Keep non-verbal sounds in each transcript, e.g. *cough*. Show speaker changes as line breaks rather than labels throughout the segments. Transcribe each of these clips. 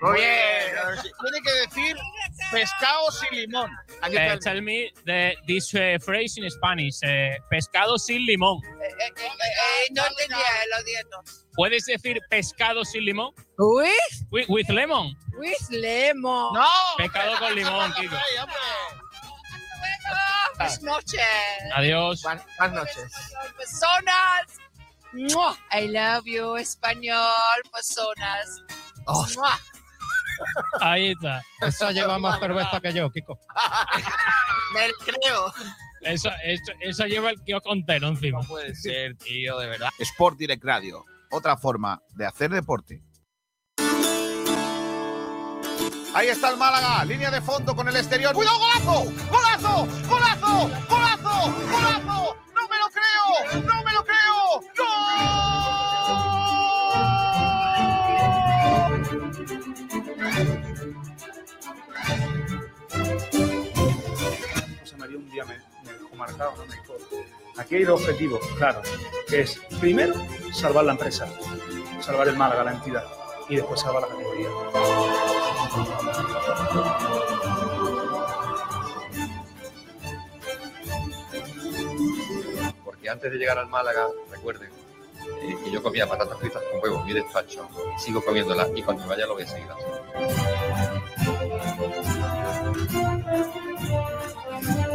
Tiene que decir pescado sin limón.
Uh, tell me the, this uh, phrase in Spanish. Uh, pescado sin limón.
Eh, no entendía, lo siento.
¿Puedes decir pescado sin limón?
With,
With, with lemon.
with lemon.
¡No!
Pescado con limón, Kiko.
Buenas noches.
Adiós.
Buenas buenas noches.
Personas. Mua. I love you, español, personas.
Oh.
Mua.
Ahí está.
Esa *laughs* lleva más cerveza que yo, Kiko. *laughs*
Me lo creo.
Eso, eso, eso lleva el kiosco entero encima.
No puede ser, tío, de verdad.
Sport Direct Radio, otra forma de hacer deporte. Ahí está el Málaga, línea de fondo con el exterior. ¡Cuidado, golazo! ¡Golazo! ¡Golazo! ¡Golazo! ¡Golazo! ¡No me lo creo! ¡No me
Me, me marcado, ¿no? me dijo, aquí hay dos objetivos, claro, que es, primero, salvar la empresa, salvar el Málaga, la entidad, y después salvar la categoría.
Porque antes de llegar al Málaga, recuerden eh, que yo comía patatas fritas con huevo en mi despacho, sigo comiéndolas y cuando vaya lo voy a seguir haciendo.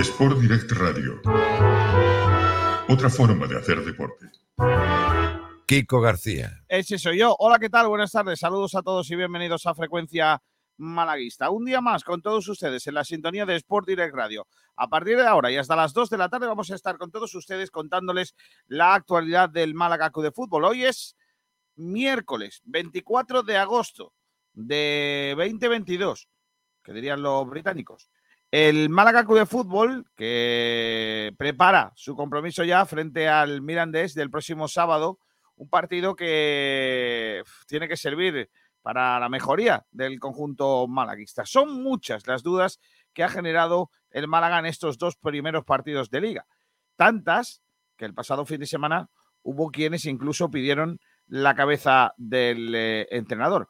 Sport Direct Radio. Otra forma de hacer deporte.
Kiko García.
Ese soy yo. Hola, ¿qué tal? Buenas tardes. Saludos a todos y bienvenidos a Frecuencia Malaguista. Un día más con todos ustedes en la sintonía de Sport Direct Radio. A partir de ahora y hasta las 2 de la tarde vamos a estar con todos ustedes contándoles la actualidad del Málaga Club de Fútbol. Hoy es miércoles 24 de agosto de 2022, que dirían los británicos. El Málaga Club de Fútbol, que prepara su compromiso ya frente al Mirandés del próximo sábado, un partido que tiene que servir para la mejoría del conjunto malaguista. Son muchas las dudas que ha generado el Málaga en estos dos primeros partidos de liga. Tantas que el pasado fin de semana hubo quienes incluso pidieron la cabeza del eh, entrenador.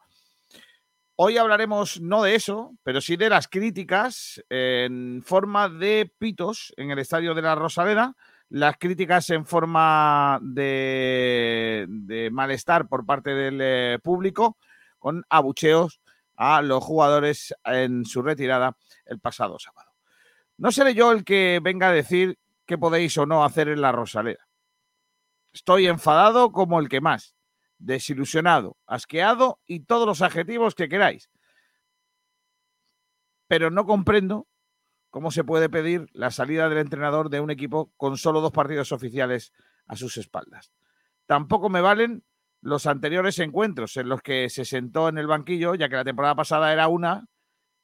Hoy hablaremos no de eso, pero sí de las críticas en forma de pitos en el estadio de la Rosaleda, las críticas en forma de, de malestar por parte del eh, público, con abucheos a los jugadores en su retirada el pasado sábado. No seré yo el que venga a decir qué podéis o no hacer en la Rosaleda. Estoy enfadado como el que más desilusionado, asqueado y todos los adjetivos que queráis. Pero no comprendo cómo se puede pedir la salida del entrenador de un equipo con solo dos partidos oficiales a sus espaldas. Tampoco me valen los anteriores encuentros en los que se sentó en el banquillo, ya que la temporada pasada era una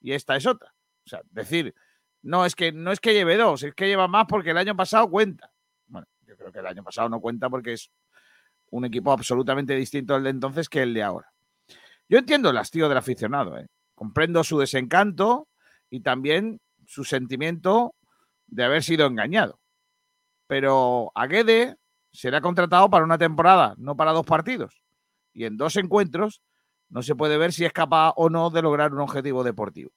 y esta es otra. O sea, decir, no es que no es que lleve dos, es que lleva más porque el año pasado cuenta. Bueno, yo creo que el año pasado no cuenta porque es un equipo absolutamente distinto al de entonces que el de ahora. Yo entiendo el hastío del aficionado, ¿eh? comprendo su desencanto y también su sentimiento de haber sido engañado. Pero a Guede será contratado para una temporada, no para dos partidos. Y en dos encuentros no se puede ver si es capaz o no de lograr un objetivo deportivo.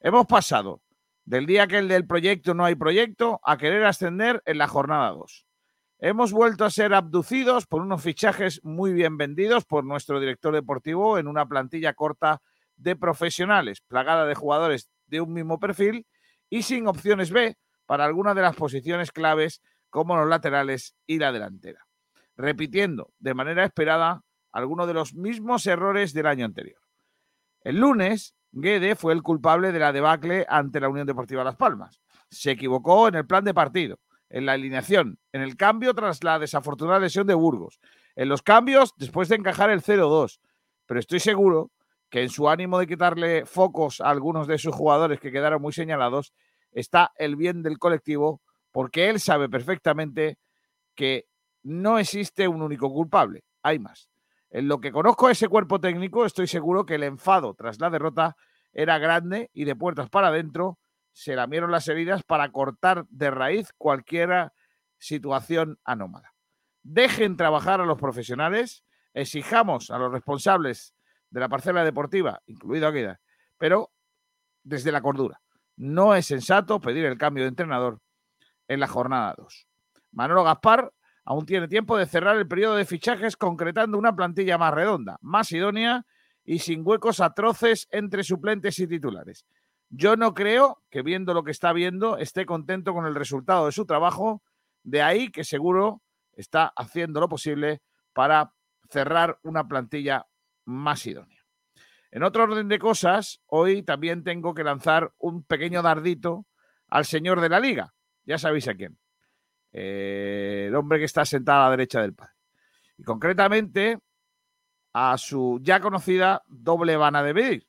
Hemos pasado del día que el del proyecto no hay proyecto a querer ascender en la jornada 2. Hemos vuelto a ser abducidos por unos fichajes muy bien vendidos por nuestro director deportivo en una plantilla corta de profesionales, plagada de jugadores de un mismo perfil y sin opciones B para algunas de las posiciones claves como los laterales y la delantera, repitiendo de manera esperada algunos de los mismos errores del año anterior. El lunes, Guede fue el culpable de la debacle ante la Unión Deportiva Las Palmas. Se equivocó en el plan de partido, en la alineación, en el cambio tras la desafortunada lesión de Burgos, en los cambios después de encajar el 0-2. Pero estoy seguro que en su ánimo de quitarle focos a algunos de sus jugadores que quedaron muy señalados, está el bien del colectivo, porque él sabe perfectamente que no existe un único culpable, hay más. En lo que conozco a ese cuerpo técnico, estoy seguro que el enfado tras la derrota era grande y de puertas para adentro se lamieron las heridas para cortar de raíz cualquier situación anómala. Dejen trabajar a los profesionales, exijamos a los responsables de la parcela deportiva, incluido Aguida, pero desde la cordura. No es sensato pedir el cambio de entrenador en la jornada 2. Manolo Gaspar aún tiene tiempo de cerrar el periodo de fichajes concretando una plantilla más redonda, más idónea y sin huecos atroces entre suplentes y titulares. Yo no creo que viendo lo que está viendo esté contento con el resultado de su trabajo, de ahí que seguro está haciendo lo posible para cerrar una plantilla más idónea. En otro orden de cosas, hoy también tengo que lanzar un pequeño dardito al señor de la liga. Ya sabéis a quién. El hombre que está sentado a la derecha del padre. Y concretamente a su ya conocida doble vana de medir.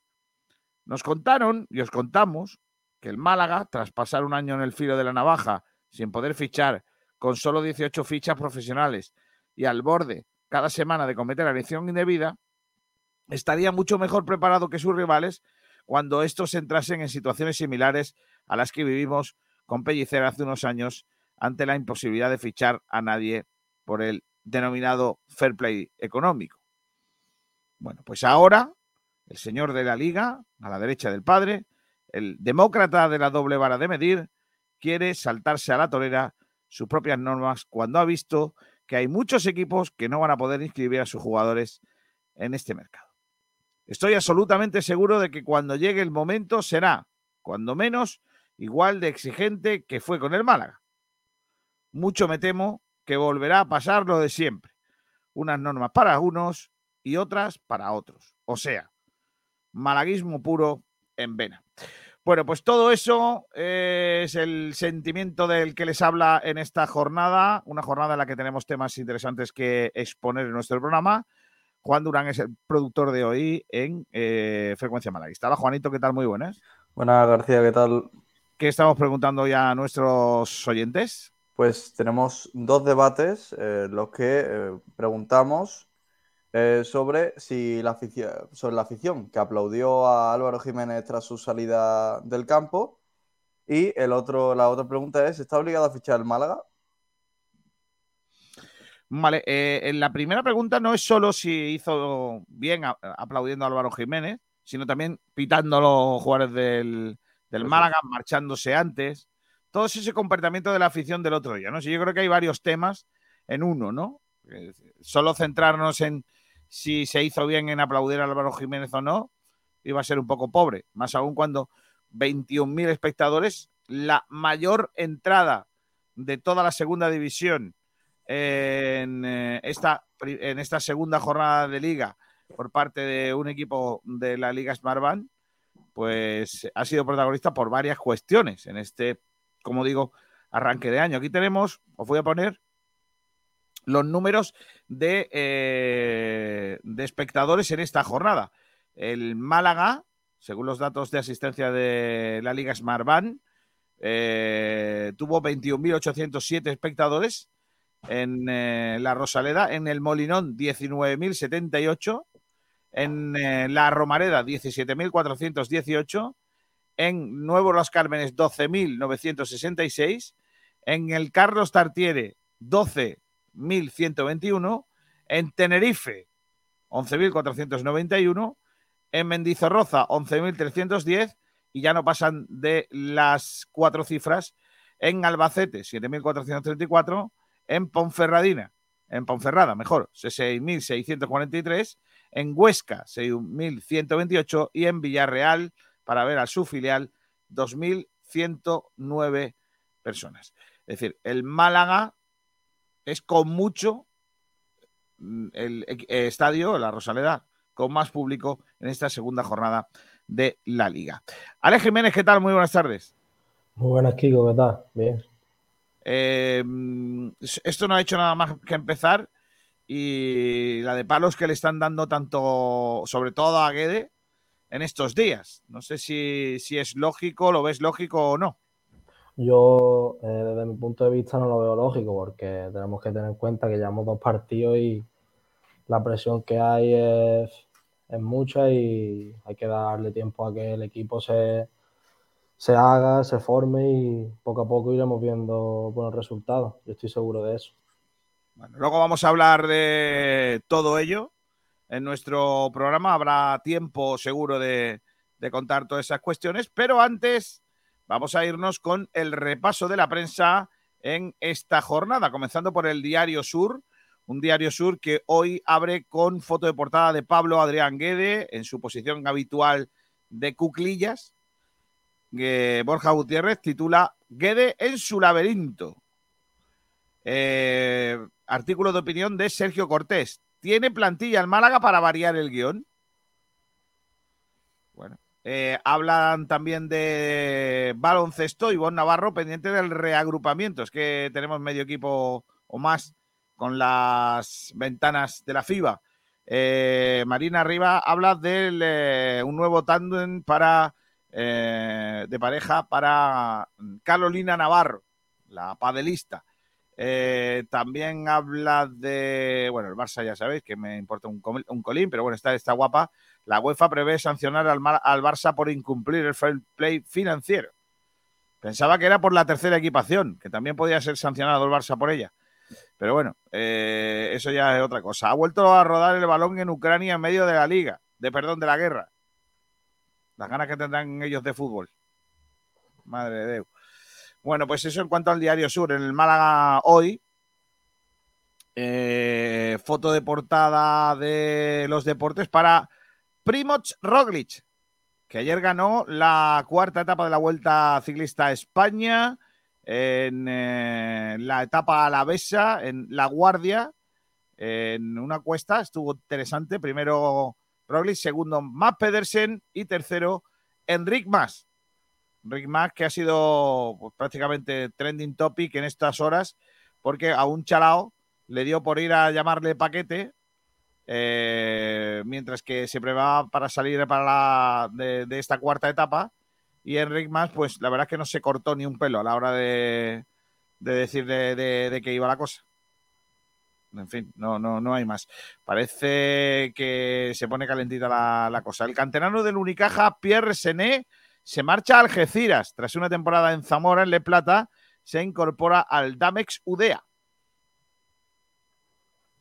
Nos contaron y os contamos que el Málaga, tras pasar un año en el filo de la navaja sin poder fichar, con solo 18 fichas profesionales y al borde cada semana de cometer agresión indebida, estaría mucho mejor preparado que sus rivales cuando estos entrasen en situaciones similares a las que vivimos con Pellicer hace unos años ante la imposibilidad de fichar a nadie por el denominado fair play económico. Bueno, pues ahora el señor de la liga, a la derecha del padre, el demócrata de la doble vara de medir, quiere saltarse a la torera sus propias normas cuando ha visto que hay muchos equipos que no van a poder inscribir a sus jugadores en este mercado. Estoy absolutamente seguro de que cuando llegue el momento será, cuando menos, igual de exigente que fue con el Málaga. Mucho me temo que volverá a pasar lo de siempre. Unas normas para unos y otras para otros. O sea, malaguismo puro en vena. Bueno, pues todo eso es el sentimiento del que les habla en esta jornada, una jornada en la que tenemos temas interesantes que exponer en nuestro programa. Juan Durán es el productor de hoy en eh, Frecuencia Malaguista. Hola, Juanito, ¿qué tal? Muy buenas.
Buenas, García, ¿qué tal?
¿Qué estamos preguntando ya a nuestros oyentes?
Pues tenemos dos debates, eh, los que eh, preguntamos eh, sobre si la afición, sobre la afición que aplaudió a Álvaro Jiménez tras su salida del campo. Y el otro, la otra pregunta es: ¿está obligado a fichar el Málaga?
Vale, eh, en la primera pregunta no es solo si hizo bien a- aplaudiendo a Álvaro Jiménez, sino también pitando a los jugadores del, del Málaga, marchándose antes. Todo ese comportamiento de la afición del otro día, ¿no? Sí, yo creo que hay varios temas en uno, ¿no? Eh, Solo centrarnos en si se hizo bien en aplaudir a Álvaro Jiménez o no, iba a ser un poco pobre. Más aún cuando 21.000 espectadores, la mayor entrada de toda la segunda división en, eh, esta, en esta segunda jornada de liga por parte de un equipo de la Liga Smartbank, pues ha sido protagonista por varias cuestiones en este, como digo, arranque de año. Aquí tenemos, os voy a poner los números de, eh, de espectadores en esta jornada. El Málaga, según los datos de asistencia de la Liga Smartbank, eh, tuvo 21.807 espectadores en eh, la Rosaleda, en el Molinón 19.078, en la Romareda 17.418, en Nuevo Los Cármenes 12.966, en el Carlos Tartiere 12.121, en Tenerife 11.491, en Mendizorroza 11.310 y ya no pasan de las cuatro cifras en Albacete 7.434, en Ponferradina, en Ponferrada, mejor, 6.643, en Huesca 6.128 y en Villarreal, para ver a su filial, 2.109 personas. Es decir, el Málaga es con mucho mm, el equ- eh, estadio, la Rosaleda, con más público en esta segunda jornada de la liga. Ale Jiménez, ¿qué tal? Muy buenas tardes.
Muy buenas, Kiko, ¿qué tal? Bien.
Eh, mm, esto no ha hecho nada más que empezar y la de palos que le están dando tanto, sobre todo a Guede, en estos días. No sé si, si es lógico, lo ves lógico o no.
Yo, eh, desde mi punto de vista, no lo veo lógico porque tenemos que tener en cuenta que llevamos dos partidos y la presión que hay es, es mucha y hay que darle tiempo a que el equipo se, se haga, se forme y poco a poco iremos viendo buenos resultados. Yo estoy seguro de eso.
Bueno, luego vamos a hablar de todo ello en nuestro programa. Habrá tiempo seguro de, de contar todas esas cuestiones, pero antes vamos a irnos con el repaso de la prensa en esta jornada, comenzando por el Diario Sur, un Diario Sur que hoy abre con foto de portada de Pablo Adrián Guede en su posición habitual de cuclillas. Que Borja Gutiérrez titula Guede en su laberinto. Eh, artículo de opinión de Sergio Cortés. ¿Tiene plantilla el Málaga para variar el guion? Eh, hablan también de baloncesto. Ivonne Navarro pendiente del reagrupamiento. Es que tenemos medio equipo o más con las ventanas de la FIBA. Eh, Marina Arriba habla de un nuevo tándem para eh, de pareja para Carolina Navarro, la padelista. Eh, también habla de, bueno, el Barça ya sabéis que me importa un, un colín, pero bueno, está, está guapa. La UEFA prevé sancionar al, Barça por incumplir el fair play financiero. Pensaba que era por la tercera equipación, que también podía ser sancionado el Barça por ella. Pero bueno, eh, eso ya es otra cosa. Ha vuelto a rodar el balón en Ucrania en medio de la liga, de perdón, de la guerra. Las ganas que tendrán ellos de fútbol. Madre de Dios. Bueno, pues eso en cuanto al Diario Sur. En el Málaga hoy, eh, foto de portada de los deportes para Primoz Roglic, que ayer ganó la cuarta etapa de la Vuelta Ciclista a España en eh, la etapa alavesa, en La Guardia, en una cuesta. Estuvo interesante. Primero Roglic, segundo Matt Pedersen y tercero Enric Mas. Enric Mas que ha sido pues, prácticamente trending topic en estas horas porque a un chalao le dio por ir a llamarle paquete eh, mientras que se preparaba para salir para la, de, esta cuarta etapa y Enric Mas pues la verdad es que no se cortó ni un pelo a la hora de, de decir de, de que iba la cosa en fin, no, no, no hay más. Parece que se pone calentita la, la, cosa. El canterano del Unicaja, Pierre Sené, se marcha a Algeciras. Tras una temporada en Zamora, en Le Plata, se incorpora al Damex Udea.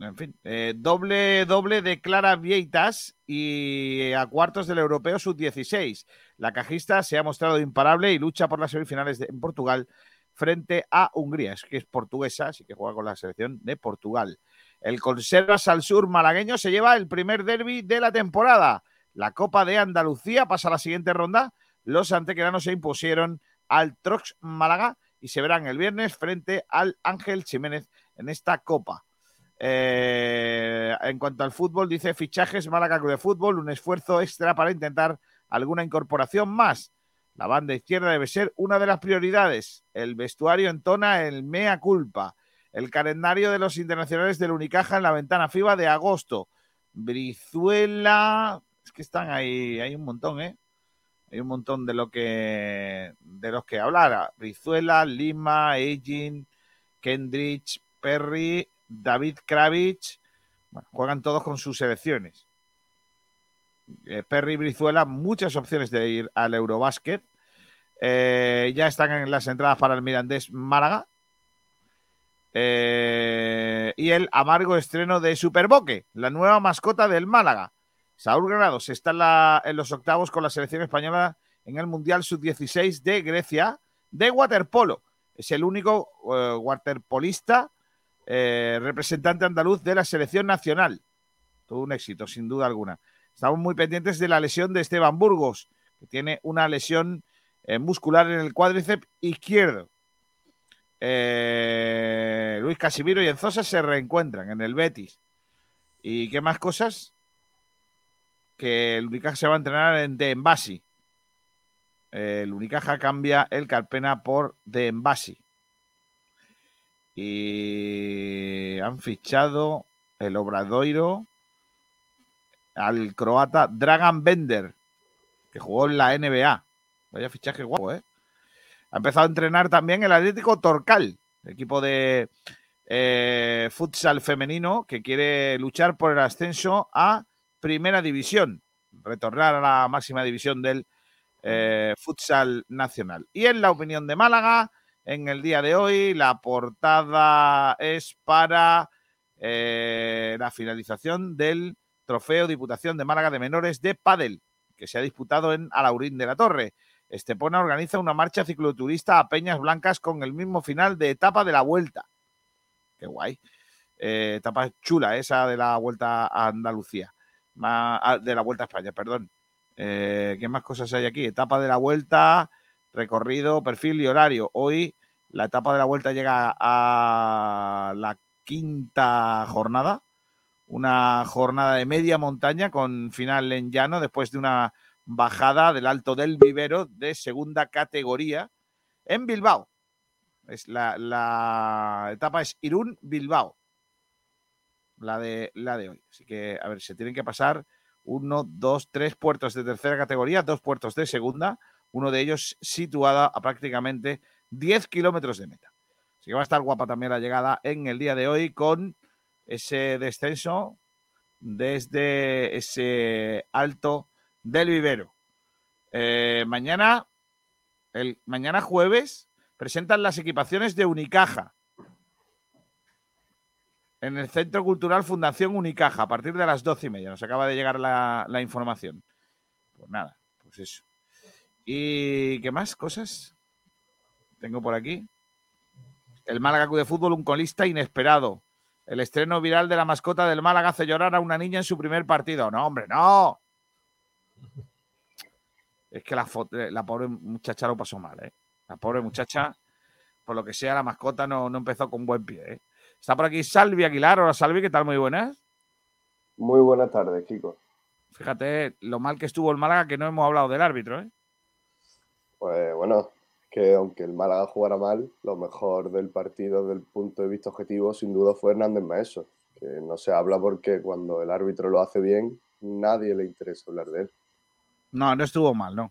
En fin, eh, doble, doble de Clara Vieitas y a cuartos del Europeo Sub-16. La cajista se ha mostrado imparable y lucha por las semifinales de, en Portugal frente a Hungría, es que es portuguesa, así que juega con la selección de Portugal. El Conservas al Sur malagueño se lleva el primer derby de la temporada. La Copa de Andalucía pasa a la siguiente ronda. Los antequeranos se impusieron al Trox Málaga y se verán el viernes frente al Ángel Jiménez en esta Copa. Eh, en cuanto al fútbol, dice fichajes Málaga Club de Fútbol, un esfuerzo extra para intentar alguna incorporación más. La banda izquierda debe ser una de las prioridades. El vestuario entona el mea culpa. El calendario de los internacionales del Unicaja en la ventana FIBA de agosto. Brizuela. Es que están ahí, hay un montón, ¿eh? Hay un montón de lo que de los que hablar. Brizuela, Lima, Egin, Kendrich, Perry, David Kravitz. Juegan todos con sus selecciones. Eh, Perry Brizuela, muchas opciones de ir al Eurobásquet. Eh, ya están en las entradas para el Mirandés Málaga. Eh, y el amargo estreno de Superboque, la nueva mascota del Málaga. Saúl Granados está en los octavos con la selección española en el Mundial Sub-16 de Grecia de waterpolo. Es el único waterpolista representante andaluz de la selección nacional. Todo un éxito, sin duda alguna. Estamos muy pendientes de la lesión de Esteban Burgos, que tiene una lesión eh, muscular en el cuádriceps izquierdo. Eh, Luis Casimiro y Enzosa se reencuentran en el Betis. ¿Y qué más cosas? Que el Unicaja se va a entrenar en De Envasi. El Unicaja cambia el Carpena por De Envasi. Y han fichado el Obradoiro al croata Dragan Bender, que jugó en la NBA. Vaya fichaje guapo, ¿eh? Ha empezado a entrenar también el Atlético Torcal, equipo de eh, futsal femenino que quiere luchar por el ascenso a Primera División, retornar a la máxima división del eh, futsal nacional. Y en la opinión de Málaga, en el día de hoy, la portada es para eh, la finalización del Trofeo Diputación de Málaga de Menores de Padel, que se ha disputado en Alaurín de la Torre. Estepona organiza una marcha cicloturista a Peñas Blancas con el mismo final de etapa de la vuelta. Qué guay. Eh, etapa chula esa de la vuelta a Andalucía. Ah, de la vuelta a España, perdón. Eh, ¿Qué más cosas hay aquí? Etapa de la vuelta, recorrido, perfil y horario. Hoy la etapa de la vuelta llega a la quinta jornada. Una jornada de media montaña con final en llano después de una bajada del Alto del Vivero de segunda categoría en Bilbao. Es la, etapa es Irún-Bilbao. La de, la de hoy. Así que, a ver, se tienen que pasar uno, dos, tres puertos de tercera categoría, dos puertos de segunda, uno de ellos situada a prácticamente 10 kilómetros de meta. Así que va a estar guapa también la llegada en el día de hoy con ese descenso desde ese alto del vivero. Eh, mañana, el, mañana jueves, presentan las equipaciones de Unicaja en el Centro Cultural Fundación Unicaja a partir de las doce y media. Nos acaba de llegar la, la información. Pues nada, pues eso. ¿Y qué más cosas? Tengo por aquí. El Málaga Club de Fútbol, un colista inesperado. El estreno viral de la mascota del Málaga hace llorar a una niña en su primer partido. No, hombre, no. Es que la, eh, la pobre muchacha lo pasó mal, ¿eh? La pobre muchacha, por lo que sea, la mascota no, no empezó con buen pie, ¿eh? Está por aquí Salvi Aguilar. Hola, Salvi, ¿qué tal? Muy buenas.
Muy buenas tardes, Kiko.
Fíjate lo mal que estuvo el Málaga, que no hemos hablado del árbitro, ¿eh?
Pues bueno, que aunque el Málaga jugara mal, lo mejor del partido desde el punto de vista objetivo sin duda fue Hernández Maeso, que no se habla porque cuando el árbitro lo hace bien, nadie le interesa hablar de él.
No, no estuvo mal, ¿no?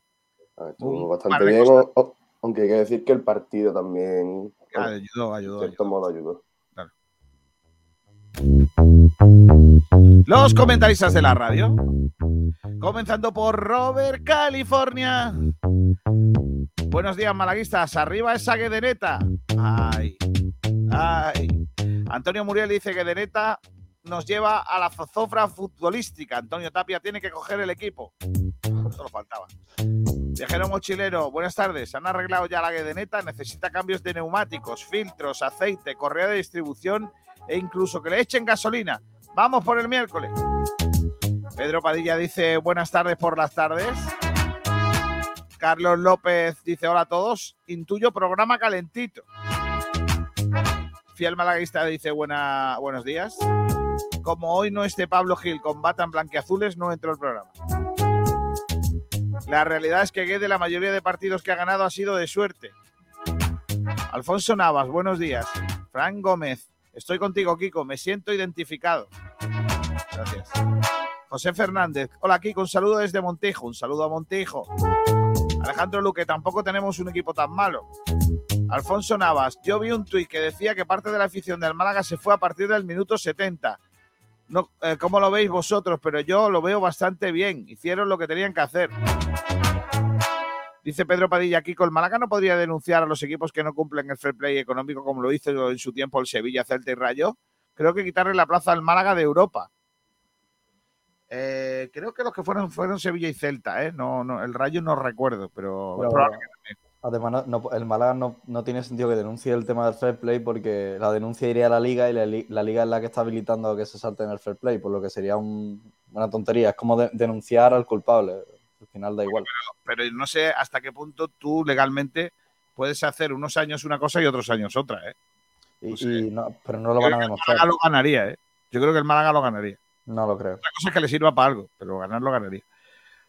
Ah, Estuvo bastante
de
bien,
cosas.
o- o- aunque hay que decir que el partido también,
Ayudó, ayudó.
en cierto modo, ayudó.
Los comentaristas de la radio. Comenzando por Robert California. Buenos días, malaguistas. Arriba esa Guedeneta. Ay, ay. Antonio Muriel dice que Guedeneta nos lleva a la zozofra futbolística. Antonio Tapia tiene que coger el equipo. Solo faltaba. Viajero mochilero, buenas tardes. ¿Han arreglado ya la Guedeneta? Necesita cambios de neumáticos, filtros, aceite, correa de distribución e incluso que le echen gasolina. Vamos por el miércoles. Pedro Padilla dice buenas tardes por las tardes. Carlos López dice hola a todos. Intuyo programa calentito. Fiel Malaguista dice buena, buenos días. Como hoy no esté Pablo Gil con batan blanqueazules, no entró el programa. La realidad es que Guede la mayoría de partidos que ha ganado ha sido de suerte. Alfonso Navas, buenos días. Fran Gómez, estoy contigo, Kiko, me siento identificado. Gracias. José Fernández, hola Kiko, un saludo desde Montijo, un saludo a Montijo. Alejandro Luque, tampoco tenemos un equipo tan malo. Alfonso Navas, yo vi un tuit que decía que parte de la afición del Málaga se fue a partir del minuto 70. No, eh, ¿Cómo lo veis vosotros? Pero yo lo veo bastante bien. Hicieron lo que tenían que hacer. Dice Pedro Padilla, Kiko, el Málaga no podría denunciar a los equipos que no cumplen el fair play económico como lo hizo en su tiempo el Sevilla, Celta y Rayo. Creo que quitarle la plaza al Málaga de Europa. Eh, creo que los que fueron fueron Sevilla y Celta, ¿eh? No, no, el Rayo no recuerdo, pero,
Pero, Además, no- el Málaga no, no tiene sentido que denuncie el tema del fair play porque la denuncia iría a la liga y la, li- la liga es la que está habilitando que se salte en el fair play, por lo que sería un- una tontería. Es como de- denunciar al culpable. Al final da igual.
pero no sé hasta qué punto tú legalmente puedes hacer unos años una cosa y otros años otra, ¿eh?
Y, y no- pero no lo
Yo
van a
que el
demostrar.
Málaga lo ganaría, ¿eh? Yo creo que el Málaga lo ganaría.
No lo creo.
Otra cosa es que le sirva para algo, pero ganar lo ganaría.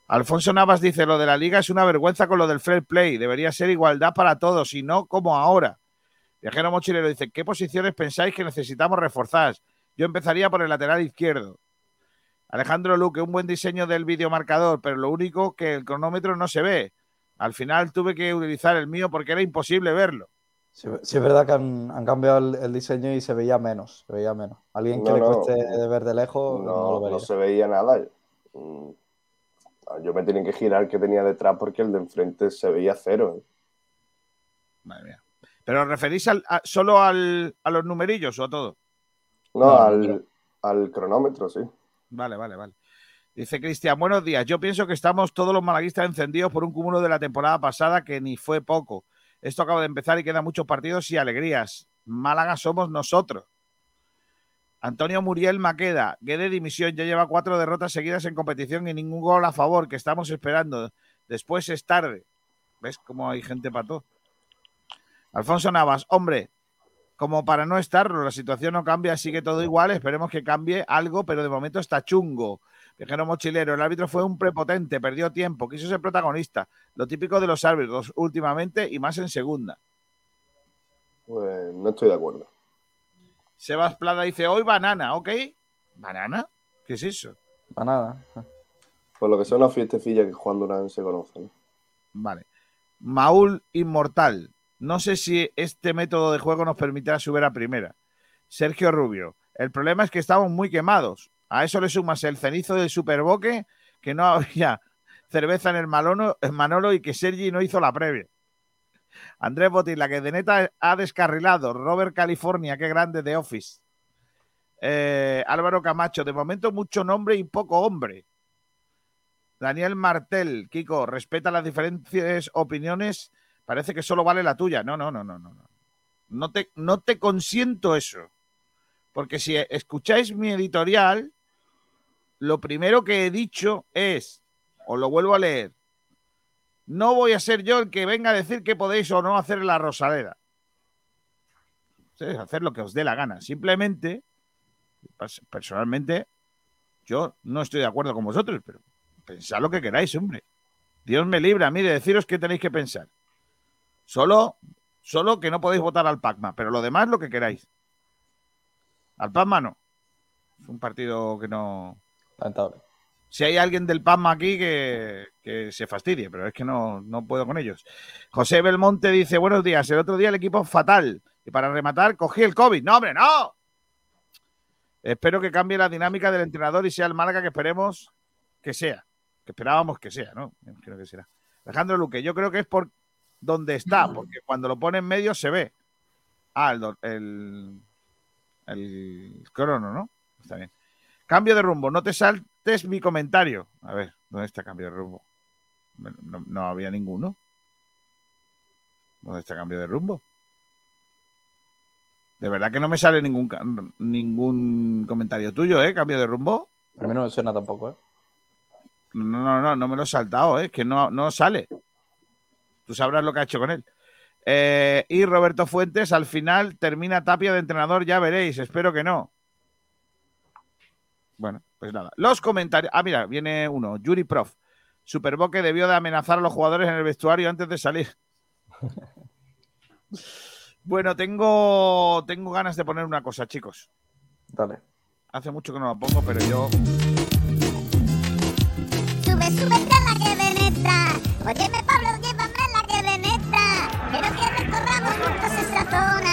Alfonso Navas dice, lo de la liga es una vergüenza con lo del fair play. Debería ser igualdad para todos y no como ahora. Viajero Mochilero dice, ¿qué posiciones pensáis que necesitamos reforzar? Yo empezaría por el lateral izquierdo. Alejandro Luque, un buen diseño del videomarcador, pero lo único que el cronómetro no se ve. Al final tuve que utilizar el mío porque era imposible verlo.
Sí, sí es verdad que han, han cambiado el, el diseño y se veía menos, se veía menos. Alguien que
No,
le
no,
cueste
no.
ver de lejos no, lo
No,
vería.
no se veía nada. Yo me tenía que girar el que tenía detrás porque el de enfrente se veía cero. ¿eh?
Madre mía. ¿Pero os referís al- a- solo al- a los numerillos o a todo?
No,
No,
al, al cronómetro, sí.
Vale, vale, vale. Dice Cristian, buenos días. Yo pienso que estamos todos los malaguistas encendidos por un cúmulo de la temporada pasada que ni fue poco. Esto acaba de empezar y quedan muchos partidos y alegrías. Málaga somos nosotros. Antonio Muriel Maqueda, Guede dimisión, ya lleva cuatro derrotas seguidas en competición y ningún gol a favor, que estamos esperando. Después es tarde. ¿Ves cómo hay gente para todo? Alfonso Navas, hombre, como para no estarlo, la situación no cambia, sigue todo igual, esperemos que cambie algo, pero de momento está chungo. Viajero mochilero, el árbitro fue un prepotente, perdió tiempo, quiso ser protagonista, lo típico de los árbitros últimamente y más en segunda.
Pues no estoy de acuerdo.
Sebas Plada dice, hoy banana, ¿ok? ¿Banana? ¿Qué es eso?
Banana.
Por lo que son las fiestecillas que Juan Durán se conoce. ¿no?
Vale. Maul Inmortal. No sé si este método de juego nos permitirá subir a primera. Sergio Rubio. El problema es que estamos muy quemados. A eso le sumas el cenizo del Superboque, que no había *laughs* cerveza en el en Manolo y que Sergi no hizo la previa. Andrés Botín, la que de neta ha descarrilado. Robert California, qué grande de Office. Eh, Álvaro Camacho, de momento mucho nombre y poco hombre. Daniel Martel, Kiko, respeta las diferentes opiniones. Parece que solo vale la tuya. No, no, no, no, no. no. No te, no te consiento eso. Porque si escucháis mi editorial, lo primero que he dicho es, os lo vuelvo a leer, no voy a ser yo el que venga a decir que podéis o no hacer la Rosaleda. Ustedes hacer lo que os dé la gana. Simplemente, pas- personalmente, yo no estoy de acuerdo con vosotros, pero pensad lo que queráis, hombre. Dios me libre a mí de deciros qué tenéis que pensar. Solo, solo que no podéis votar al Pacma, pero lo demás lo que queráis. Al Pacma no. Es un partido que no.
Lamentable.
Si hay alguien del Pacma aquí que, que se fastidie, pero es que no, no puedo con ellos. José Belmonte dice: Buenos días. El otro día el equipo fatal. Y para rematar, cogí el COVID. ¡No, hombre, no! Espero que cambie la dinámica del entrenador y sea el Málaga que esperemos que sea. Que esperábamos que sea, ¿no? Creo que será. Alejandro Luque, yo creo que es por donde está, porque cuando lo pone en medio se ve. Ah, el, el, el crono, ¿no? Está bien. Cambio de rumbo, no te saltes mi comentario. A ver, ¿dónde está cambio de rumbo? No, no- había ninguno. ¿Dónde está cambio de rumbo? De verdad que no me sale ningún, ningún comentario tuyo, ¿eh? Cambio de rumbo.
A mí no me suena tampoco, ¿eh?
No, no, no, no me lo he saltado, ¿eh? es que no, no sale. Tú sabrás lo que ha hecho con él. Eh, y Roberto Fuentes, al final termina Tapia de entrenador, ya veréis, espero que no. Bueno, pues nada. Los comentarios. Ah, mira, viene uno, Yuri Prof. Superboque debió de amenazar a los jugadores en el vestuario antes de salir. *laughs* bueno, tengo, tengo ganas de poner una cosa, chicos.
Dale.
Hace mucho que no lo pongo, pero yo
Sube, a la que veneta. Óyeme, Pablo, llévame la que veneta. Quiero que recorramos juntos esa zona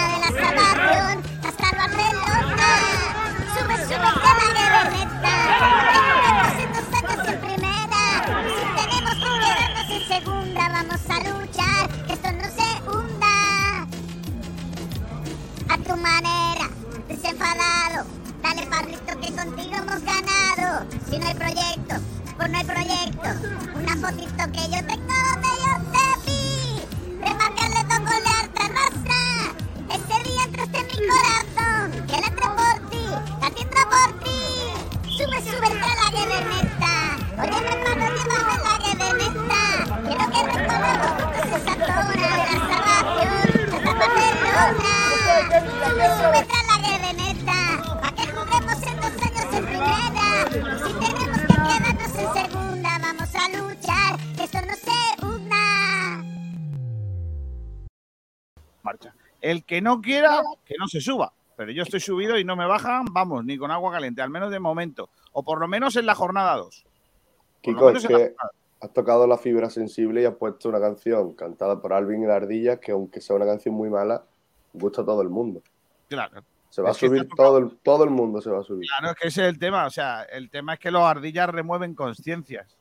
Si no hay proyecto, pues no hay proyecto. Una fotito que no
quiera, que no se suba. Pero yo estoy subido y no me bajan, vamos, ni con agua caliente, al menos de momento. O por lo menos en la jornada 2.
Kiko, es que has tocado la fibra sensible y has puesto una canción cantada por Alvin y la Ardilla que aunque sea una canción muy mala, gusta a todo el mundo.
Claro.
Se va
Es
a subir todo el, todo el mundo se va a subir.
Claro, es que ese es el tema. O sea, el tema es que los ardillas remueven conciencias.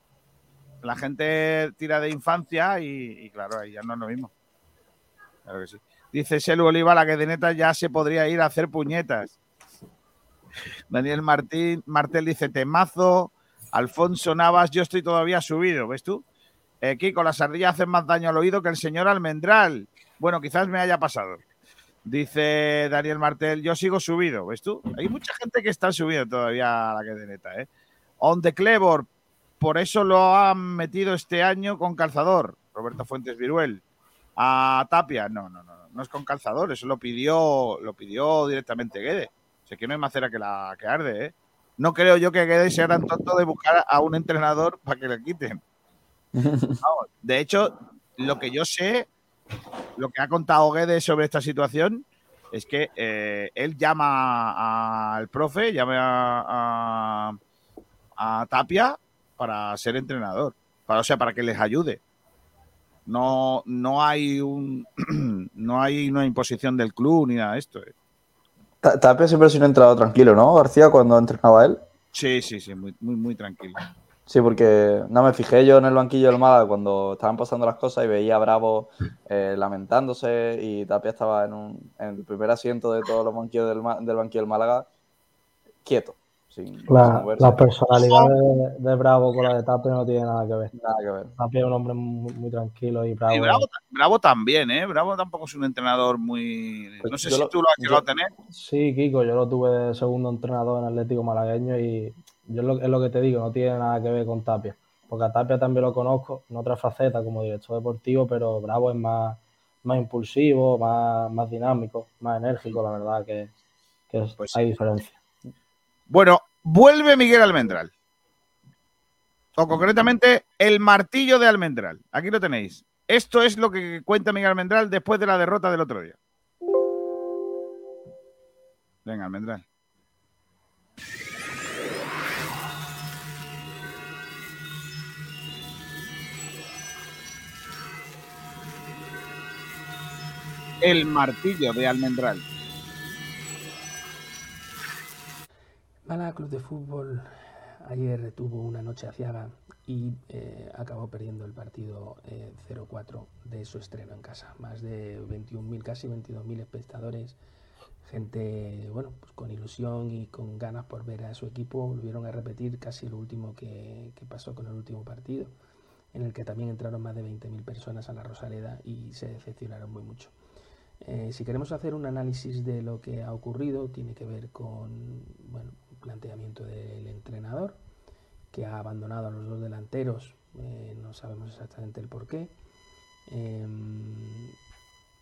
La gente tira de infancia y, y claro, ahí ya no es lo mismo. Claro que sí. Dice Selu Oliva, la que de neta ya se podría ir a hacer puñetas. Daniel Martín, Martel dice temazo. Alfonso Navas, yo estoy todavía subido, ¿ves tú? Eh, Kiko, las ardillas hacen más daño al oído que el señor Almendral. Bueno, quizás me haya pasado. Dice Daniel Martel, yo sigo subido, ¿ves tú? Hay mucha gente que está subido todavía a la que de neta, ¿eh? On the Clebor, por eso lo han metido este año con calzador. Roberto Fuentes Viruel. A Tapia, no, no, no, no es con calzador, eso lo pidió, lo pidió directamente Guede. Sé que no hay más cera que la que arde, ¿eh? No creo yo que Guede sea tan tonto de buscar a un entrenador para que le quiten. *laughs* Vamos, de hecho, lo que yo sé, lo que ha contado Guedes sobre esta situación es que eh, él llama al profe, llama a, a- a Tapia para ser entrenador, para, o sea, para que les ayude. No, no hay un *clears throat* no hay una imposición del club ni nada de esto. eh.
Ta- Tapia siempre ha sido un entrenador tranquilo, ¿no? García, cuando entrenaba él.
Sí, sí, sí, muy, muy, muy tranquilo.
Sí, porque no me fijé yo en el banquillo del Málaga cuando estaban pasando las cosas y veía a Bravo eh, lamentándose y Tapia estaba en, un, en el primer asiento de todos los banquillos del, del banquillo del Málaga, quieto, sin, sin
La,
moverse.
la personalidad de, de Bravo con la de Tapia no tiene nada que ver.
Nada que ver.
Tapia es un hombre muy, muy tranquilo y Bravo.
Y Bravo, Bravo también, ¿eh? Bravo tampoco es un entrenador muy... No sé si
lo-
tú lo has llegado a tener.
Sí, Kiko, yo lo tuve de segundo entrenador en Atlético Malagueño y yo es lo, es lo que te digo, no tiene nada que ver con Tapia. Porque a Tapia también lo conozco en otra faceta como director deportivo, pero Bravo es más, más impulsivo, más, más dinámico, más enérgico, la verdad que, que es-
Pues
hay diferencia.
Bueno, vuelve Miguel Almendral. O concretamente, el martillo de Almendral. Aquí lo tenéis. Esto es lo que cuenta Miguel Almendral después de la derrota del otro día. Venga, Almendral. El martillo de Almendral.
Málaga Club de Fútbol ayer tuvo una noche aciaga y eh, acabó perdiendo el partido eh, 0-4 de su estreno en casa. Más de 21.000, casi 22.000 espectadores, gente bueno, pues con ilusión y con ganas por ver a su equipo, volvieron a repetir casi lo último que, pasó con el último partido, en el que también entraron más de 20.000 personas a la Rosaleda y se decepcionaron muy mucho. Eh, si queremos hacer un análisis de lo que ha ocurrido, tiene que ver con bueno, planteamiento del entrenador, que ha abandonado a los dos delanteros, eh, no sabemos exactamente el por qué, eh,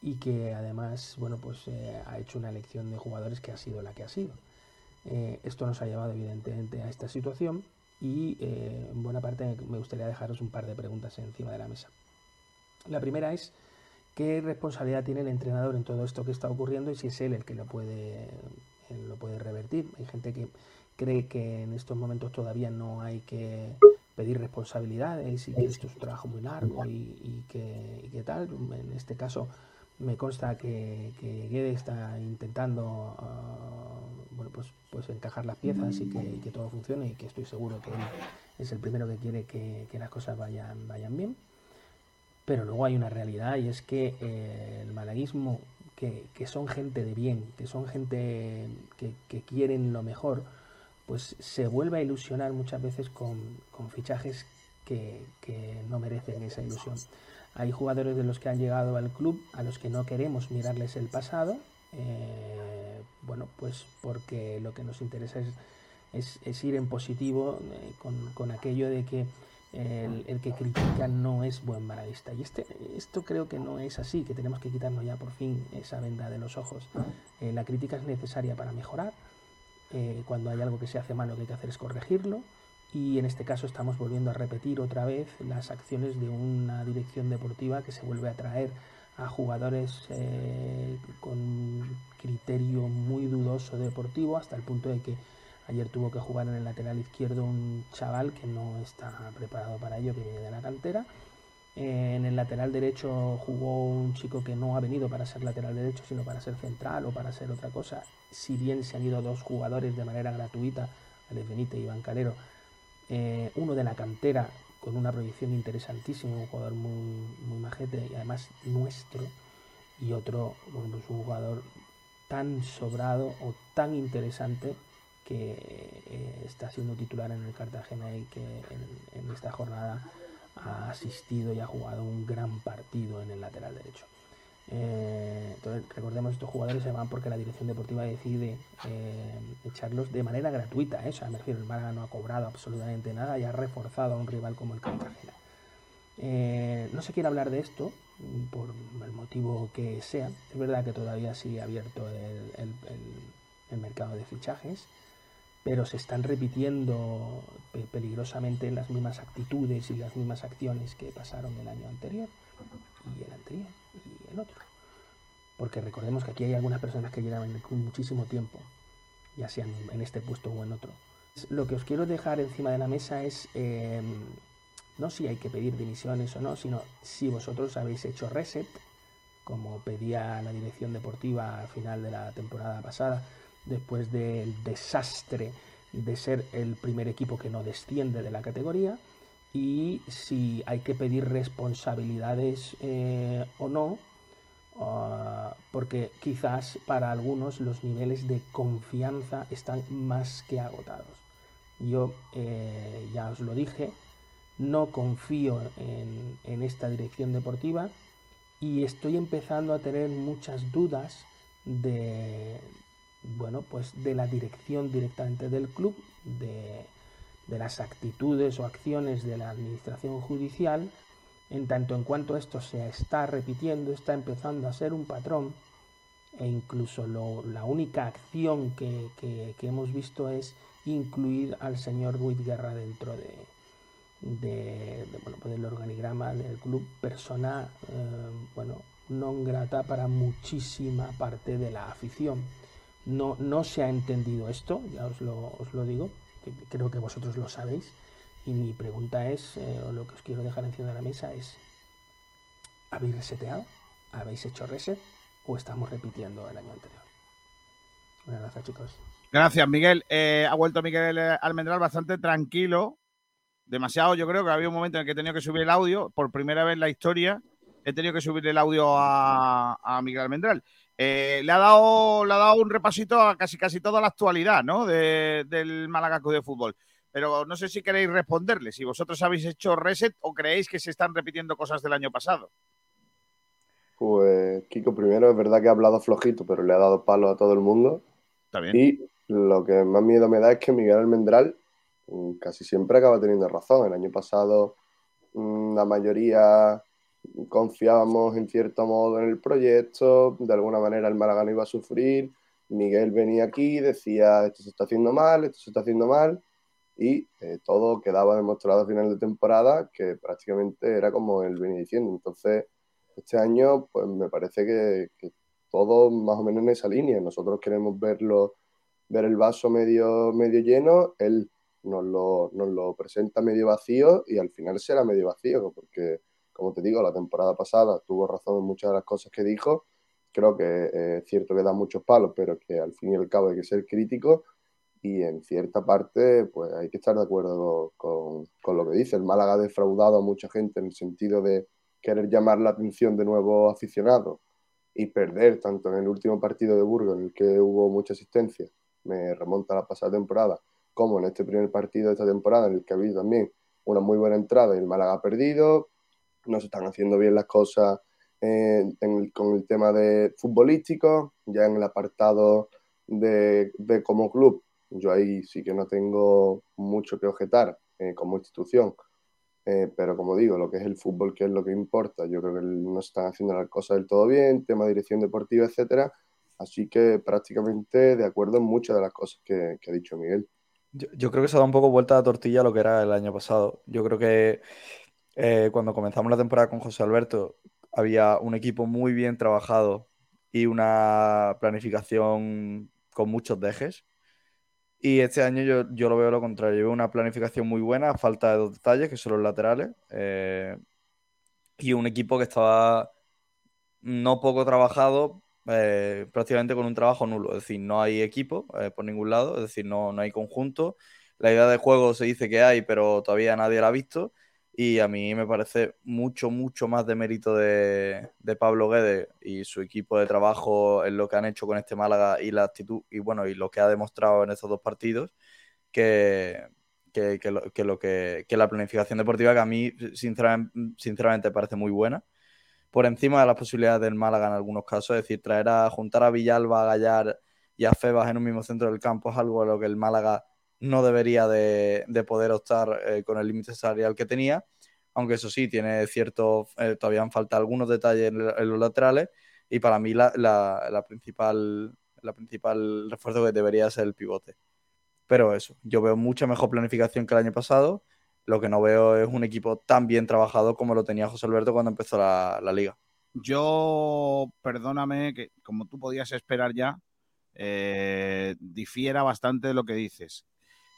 y que además bueno, pues, eh, ha hecho una elección de jugadores que ha sido la que ha sido. Eh, esto nos ha llevado evidentemente a esta situación y en buena parte me gustaría dejaros un par de preguntas encima de la mesa. La primera es, ¿qué responsabilidad tiene el entrenador en todo esto que está ocurriendo y si es él el que lo puede, lo puede revertir? Hay gente que cree que en estos momentos todavía no hay que pedir responsabilidades y que esto es un trabajo muy largo y, que, que tal. En este caso me consta que, que Guede está intentando ah, bueno, pues, pues encajar las piezas y que, que todo funcione y que estoy seguro que él es el primero que quiere que, que las cosas vayan, vayan bien. Pero luego hay una realidad y es que eh, el malaguismo, que, son gente de bien, que son gente que, quieren lo mejor, pues se vuelve a ilusionar muchas veces con, fichajes que, no merecen esa ilusión. Hay jugadores de los que han llegado al club a los que no queremos mirarles el pasado, eh, bueno, pues porque lo que nos interesa es, ir en positivo eh, con aquello de que el, que critica no es buen malaguista. Y este, esto creo que no es así, que tenemos que quitarnos ya por fin esa venda de los ojos. Eh, la crítica es necesaria para mejorar. Eh, cuando hay algo que se hace mal, lo que hay que hacer es corregirlo. Y en este caso estamos volviendo a repetir otra vez las acciones de una dirección deportiva que se vuelve a traer a jugadores eh, con criterio muy dudoso deportivo hasta el punto de que Ayer tuvo que jugar en el lateral izquierdo un chaval que no está preparado para ello, que viene de la cantera. Eh, en el lateral derecho jugó un chico que no ha venido para ser lateral derecho, sino para ser central o para ser otra cosa. Si bien se han ido dos jugadores de manera gratuita, Alex Benítez y Iván Calero, eh, uno de la cantera con una proyección interesantísima, un jugador muy, muy majete y además nuestro, y otro, bueno, pues un jugador tan sobrado o tan interesante que eh, está siendo titular en el Cartagena y que en, esta jornada ha asistido y ha jugado un gran partido en el lateral derecho. Eh, entonces, recordemos, estos jugadores se van porque la dirección deportiva decide eh, echarlos de manera gratuita. ¿eh? O sea, el Málaga no ha cobrado absolutamente nada y ha reforzado a un rival como el Cartagena. No se quiere hablar de esto por el motivo que sea. Es verdad que todavía sigue abierto el mercado de fichajes, pero se están repitiendo pe- peligrosamente las mismas actitudes y las mismas acciones que pasaron el año anterior y el anterior y el otro. Porque recordemos que aquí hay algunas personas que llevan muchísimo tiempo, ya sean en este puesto o en otro. Lo que os quiero dejar encima de la mesa es eh, no si hay que pedir dimisiones o no, sino si vosotros habéis hecho reset, como pedía la dirección deportiva al final de la temporada pasada, después del desastre de ser el primer equipo que no desciende de la categoría, y si hay que pedir responsabilidades eh, o no, ah, porque quizás para algunos los niveles de confianza están más que agotados. Yo eh, ya os lo dije, no confío en, en esta dirección deportiva y estoy empezando a tener muchas dudas de, bueno, pues de la dirección directamente del club, de, de las actitudes o acciones de la administración judicial, en tanto en cuanto esto se está repitiendo, está empezando a ser un patrón, e incluso lo- la única acción que, que- hemos visto es incluir al señor Guerra dentro de, de- de, bueno, pues del organigrama del club, persona eh, bueno, non grata para muchísima parte de la afición. No, no se ha entendido esto, ya os lo, os lo digo, creo que vosotros lo sabéis, y mi pregunta es, eh, o lo que os quiero dejar encima de la mesa es, ¿habéis reseteado? ¿Habéis hecho reset? ¿O estamos repitiendo el año anterior? Buenas gracias, chicos.
Gracias, Miguel. Eh, ha vuelto Miguel Almendral bastante tranquilo. Demasiado, yo creo que había un momento en el que he tenido que subir el audio. Por primera vez en la historia he tenido que subir el audio a, a Miguel Almendral. Eh, le, ha dado, le ha dado un repasito a casi casi toda la actualidad ¿no? de- del Málaga Club de Fútbol. Pero no sé si queréis responderle, si vosotros habéis hecho reset o creéis que se están repitiendo cosas del año pasado.
Pues Kiko primero es verdad que ha hablado flojito, pero le ha dado palo a todo el mundo.
Está bien.
Y lo que más miedo me da es que Miguel Almendral mm, casi siempre acaba teniendo razón. El año pasado mm, la mayoría confiábamos en cierto modo en el proyecto, de alguna manera el Málaga iba a sufrir. Miguel venía aquí, decía esto se está haciendo mal, esto se está haciendo mal, y eh, todo quedaba demostrado a final de temporada que prácticamente era como él venía diciendo. Entonces, este año, pues me parece que, que todo más o menos en esa línea. Nosotros queremos verlo, ver el vaso medio, medio lleno, él nos lo, nos lo presenta medio vacío y al final será medio vacío, porque, como te digo, la temporada pasada tuvo razón en muchas de las cosas que dijo. Creo que eh, es cierto que da muchos palos, pero que al fin y al cabo hay que ser crítico y en cierta parte pues hay que estar de acuerdo con, con lo que dice. El Málaga ha defraudado a mucha gente en el sentido de querer llamar la atención de nuevos aficionados y perder tanto en el último partido de Burgos en el que hubo mucha asistencia, me remonta a la pasada temporada, como en este primer partido de esta temporada en el que ha habido también una muy buena entrada y el Málaga ha perdido, no se están haciendo bien las cosas eh, con el tema de futbolístico, ya en el apartado de, de como club, yo ahí sí que no tengo mucho que objetar eh, como institución, eh, pero como digo, lo que es el fútbol, que es lo que importa, yo creo que no se están haciendo las cosas del todo bien, tema de dirección deportiva, etcétera, así que prácticamente de acuerdo en muchas de las cosas que, ha dicho Miguel.
Yo, creo que se ha dado un poco vuelta a tortilla a lo que era el año pasado. Yo creo que eh, cuando comenzamos la temporada con José Alberto había un equipo muy bien trabajado y una planificación con muchos dejes.
Y este año yo, yo lo veo lo contrario. Yo veo una planificación muy buena, a falta de dos detalles, que son los laterales. eh, y un equipo que estaba no poco trabajado, eh, prácticamente con un trabajo nulo. Es decir, no hay equipo eh, por ningún lado, es decir, no, no hay conjunto. La idea de juego se dice que hay, pero todavía nadie la ha visto. Y a mí me parece mucho, mucho más de mérito de, de Pablo Guedes y su equipo de trabajo en lo que han hecho con este Málaga y la actitud, y bueno, y lo que ha demostrado en estos dos partidos, que, que, lo, que que, la planificación deportiva que a mí sinceramente, sinceramente parece muy buena. Por encima de las posibilidades del Málaga en algunos casos, es decir, traer a juntar a Villalba, a Gallar y a Febas en un mismo centro del campo es algo a lo que el Málaga no debería de, de poder optar eh, con el límite salarial que tenía, aunque eso sí, tiene cierto, eh, todavía falta algunos detalles en, los laterales y para mí la, la- la principal, la principal refuerzo que debería ser el pivote. Pero eso, yo veo mucha mejor planificación que el año pasado, lo que no veo es un equipo tan bien trabajado como lo tenía José Alberto cuando empezó la, la liga.
Yo, perdóname, que como tú podías esperar ya, eh, difiera bastante de lo que dices.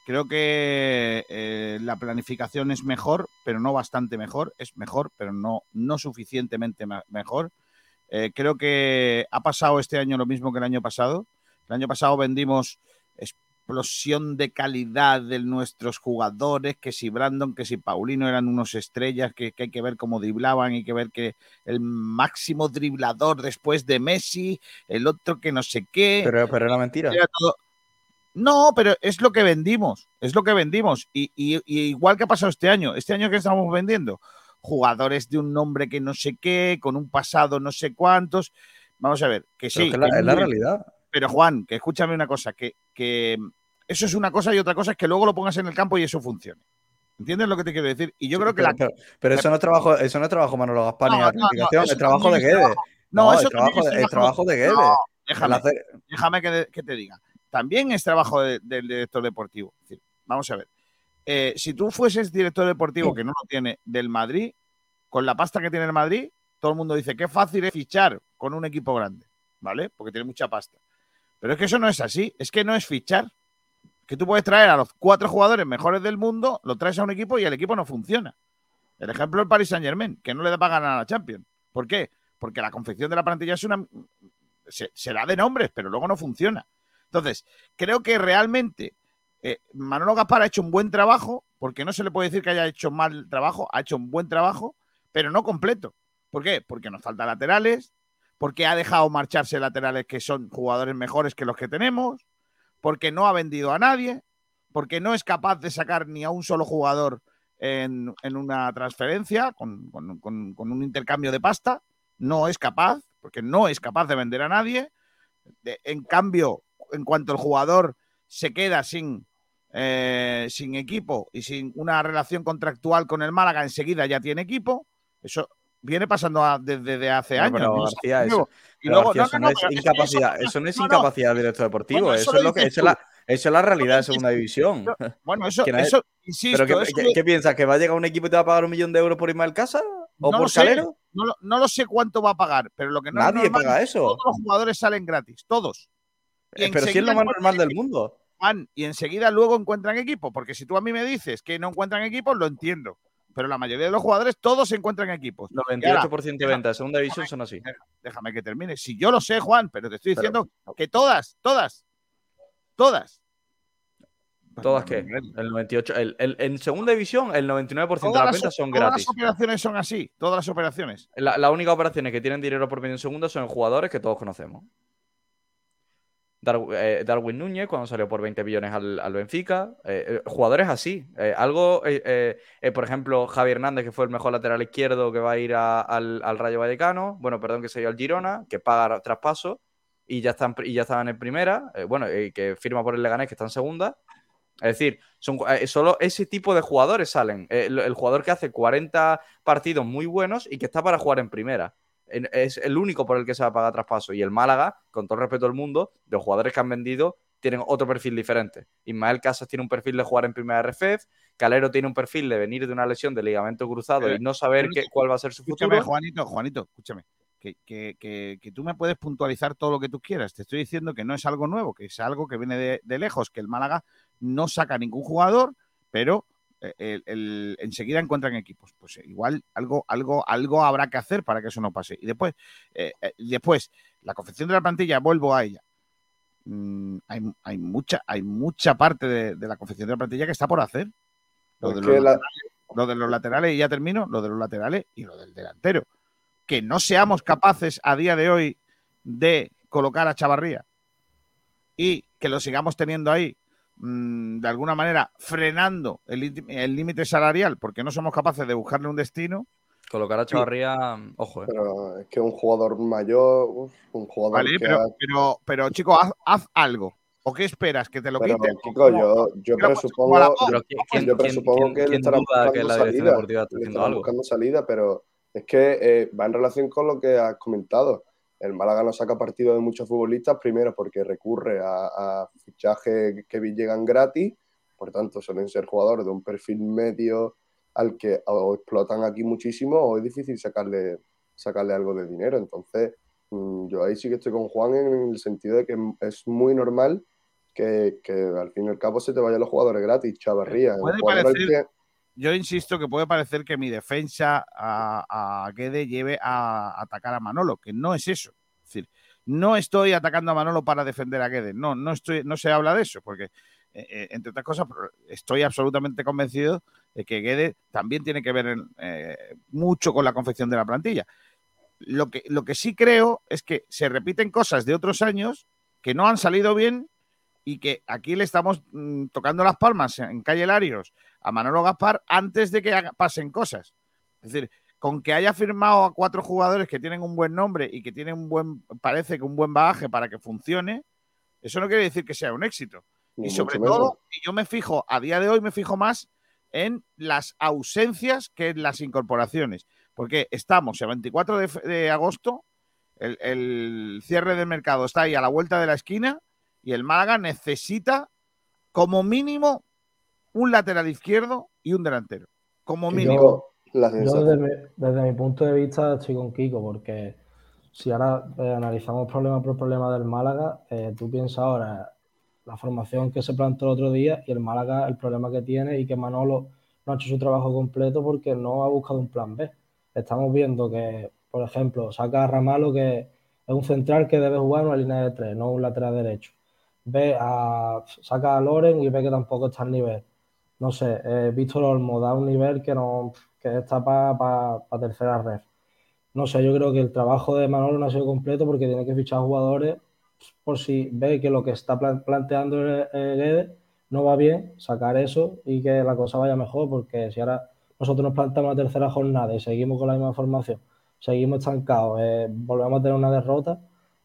Creo que eh, la planificación es mejor, pero no bastante mejor. Es mejor, pero no, no suficientemente mejor. Eh, creo que ha pasado este año lo mismo que el año pasado. El año pasado vendimos explosión de calidad de nuestros jugadores, que si Brandon, que si Paulino eran unos estrellas, que, que hay que ver cómo driblaban, hay que ver que el máximo driblador después de Messi, el otro que no sé qué.
Pero, pero era mentira.
Era todo- No, pero es lo que vendimos, es lo que vendimos. Y, y- y igual que ha pasado este año, este año que estamos vendiendo, jugadores de un nombre que no sé qué, con un pasado no sé cuántos. Vamos a ver, que sí.
que la-
que
es la realidad.
Pero Juan, que escúchame una cosa, que, que eso es una cosa y otra cosa es que luego lo pongas en el campo y eso funcione. ¿Entiendes lo que te quiero decir? Y yo creo que
pero,
la...
pero- pero eso no es trabajo, eso no es trabajo Manolo Gaspar ni
No,
la
no,
es trabajo de Guedes.
no, eso
es trabajo,
es trabajo-
de Guedes. El
déjame,
hacer-
déjame que, que te diga. También es trabajo de- del director deportivo. Es decir, vamos a ver. Eh, si tú fueses director deportivo, que no lo tiene, del Madrid, con la pasta que tiene el Madrid, todo el mundo dice que fácil es fichar con un equipo grande, ¿vale? Porque tiene mucha pasta. Pero es que eso no es así, es que no es fichar. Que tú puedes traer a los cuatro jugadores mejores del mundo, lo traes a un equipo y el equipo no funciona. El ejemplo es Paris Saint Germain, que no le da para ganar a la Champions. ¿Por qué? Porque la confección de la plantilla es una. Se, se da de nombres, pero luego no funciona. Entonces, creo que realmente eh, Manolo Gaspar ha hecho un buen trabajo, porque no se le puede decir que haya hecho mal trabajo, ha hecho un buen trabajo, pero no completo. ¿Por qué? Porque nos faltan laterales, porque ha dejado marcharse laterales que son jugadores mejores que los que tenemos, porque no ha vendido a nadie, porque no es capaz de sacar ni a un solo jugador en, una transferencia, con, un intercambio de pasta, no es capaz, porque no es capaz de vender a nadie. En cambio, en cuanto el jugador se queda sin, eh, sin equipo y sin una relación contractual con el Málaga, enseguida ya tiene equipo. Eso viene pasando a- desde, desde hace
No,
años.
pero
¿no?
García, eso,
Y
pero
luego-
García,
no,
eso
no,
no
no,
es
es
incapacidad,
eso-
eso no es
no, no.
incapacidad del director deportivo,
Bueno,
eso,
eso
es
lo
que, es la,
tú.
eso es la realidad de segunda división.
Bueno, eso, insisto,
¿Pero qué, piensas? ¿Que va a llegar un equipo y te va a pagar un millón de euros por Ismael Casa? ¿O
no
por
sé,
Calero?
no, lo, no sé cuánto va a pagar, pero lo que no es
Nadie
normal
paga
es
eso.
Todos los jugadores salen gratis, todos.
Eh, Pero si es lo más normal del mundo.
Juan, y enseguida luego encuentran equipo, porque si tú a mí me dices que no encuentran equipos, lo entiendo. Pero la mayoría de los jugadores, todos se encuentran equipos. Y ahora,
98% de ventas de segunda división son así.
déjame que termine. Si yo lo sé, Juan, pero te estoy
Pero-
diciendo que todas, todas, todas.
¿Todas qué? El 98, el, el- en segunda división, el 99% de
Todas
las
las,
ventas son
todas
gratis.
las operaciones son así, todas las operaciones.
La, las únicas operaciones que tienen dinero por medio en segunda son jugadores que todos conocemos. Eh, Darwin Núñez, cuando salió por 20 millones al, al Benfica. eh, eh, jugadores así. Algo, por ejemplo, Javi Hernández, que fue el mejor lateral izquierdo que va a ir al, al Rayo Vallecano. Bueno, perdón, que se dio al Girona, que paga traspaso y ya están, y ya estaban en primera. bueno, eh, que firma por el Leganés, que está en segunda. Es decir, son, solo ese tipo de jugadores salen. El jugador que hace 40 partidos muy buenos y que está para jugar en primera. Es el único por el que se va a pagar traspaso. Y el Málaga, con todo el respeto del mundo, de los jugadores que han vendido, tienen otro perfil diferente. Ismael Casas tiene un perfil de jugar en primera RFF. Calero tiene un perfil de venir de una lesión de ligamento cruzado y no saber qué- cuál va a ser su
Escúchame,
futuro.
Juanito, Juanito, escúchame. que, que- que- que tú me puedes puntualizar todo lo que tú quieras. Te estoy diciendo que no es algo nuevo, que es algo que viene de, de lejos, que el Málaga no saca ningún jugador, pero el- el- enseguida encuentran equipos. Pues igual algo, algo, algo habrá que hacer para que eso no pase. Y después, eh, eh, después la confección de la plantilla, vuelvo a ella. Mm, hay, hay mucha, hay mucha parte de, de la confección de la plantilla que está por hacer. Lo de, los
la-
laterales, lo de los laterales, y ya termino, lo de los laterales y lo del delantero. Que no seamos capaces a día de hoy de colocar a Chavarría y que lo sigamos teniendo ahí, mm, de alguna manera frenando el límite- el límite salarial porque no somos capaces de buscarle un destino.
Colocar a Chavarría, ojo, eh.
Pero es que un jugador mayor, uf, un jugador
Vale,
que
pero,
ha-
pero, pero chico, haz, haz algo. ¿O qué esperas? ¿Que te lo
Pero,
quite?
Kiko, yo, yo presupongo,
Pero ¿quién-
yo presupongo
quién-
que él estará
duda que
buscando
la
salida,
está haciendo algo?
buscando salida, pero es que eh, va en relación con lo que has comentado. El Málaga no saca partido de muchos futbolistas, primero porque recurre a, a fichajes que llegan gratis, por tanto suelen ser jugadores de un perfil medio al que o explotan aquí muchísimo o es difícil sacarle, sacarle algo de dinero. Entonces, mm, yo ahí sí que estoy con Juan en el sentido de que es muy normal que, que al fin y al cabo se te vayan los jugadores gratis. Chavarría,
Puede parecer, yo insisto que puede parecer que mi defensa a, a Guede lleve a atacar a Manolo, que no es eso. Es decir, no estoy atacando a Manolo para defender a Guede. No, no, estoy, no se habla de eso, porque, eh, eh, entre otras cosas, estoy absolutamente convencido de que Guede también tiene que ver eh, mucho con la confección de la plantilla. Lo que, lo que sí creo es que se repiten cosas de otros años que no han salido bien y que aquí le estamos mm, tocando las palmas en calle Larios a Manolo Gaspar antes de que pasen cosas. Es decir, con que haya firmado a cuatro jugadores que tienen un buen nombre y que tienen un buen, parece que un buen bagaje para que funcione, eso no quiere decir que sea un éxito. Y sobre todo, yo me fijo, a día de hoy me fijo más en las ausencias que en las incorporaciones. Porque estamos el 24 de, fe- de agosto, el, el cierre del mercado está ahí a la vuelta de la esquina y el Málaga necesita como mínimo un lateral izquierdo y un delantero. Como mínimo.
Yo, yo desde, mi, desde mi punto de vista estoy con Kiko, porque si ahora eh, analizamos problema por problema del Málaga, eh, tú piensas ahora la formación que se planteó el otro día y el Málaga el problema que tiene y que Manolo no ha hecho su trabajo completo porque no ha buscado un plan B. Estamos viendo que, por ejemplo, saca a Ramalo que es un central que debe jugar en una línea de tres, no un lateral derecho. Ve a, saca a Loren y ve que tampoco está al nivel. No sé, eh, Víctor Olmo da un nivel que no que está para pa, pa tercera red. No sé, yo creo que el trabajo de Manolo no ha sido completo porque tiene que fichar jugadores por si ve que lo que está plan planteando el, no va bien, sacar eso y que la cosa vaya mejor, porque si ahora nosotros nos plantamos la tercera jornada y seguimos con la misma formación, seguimos estancados, eh, volvemos a tener una derrota,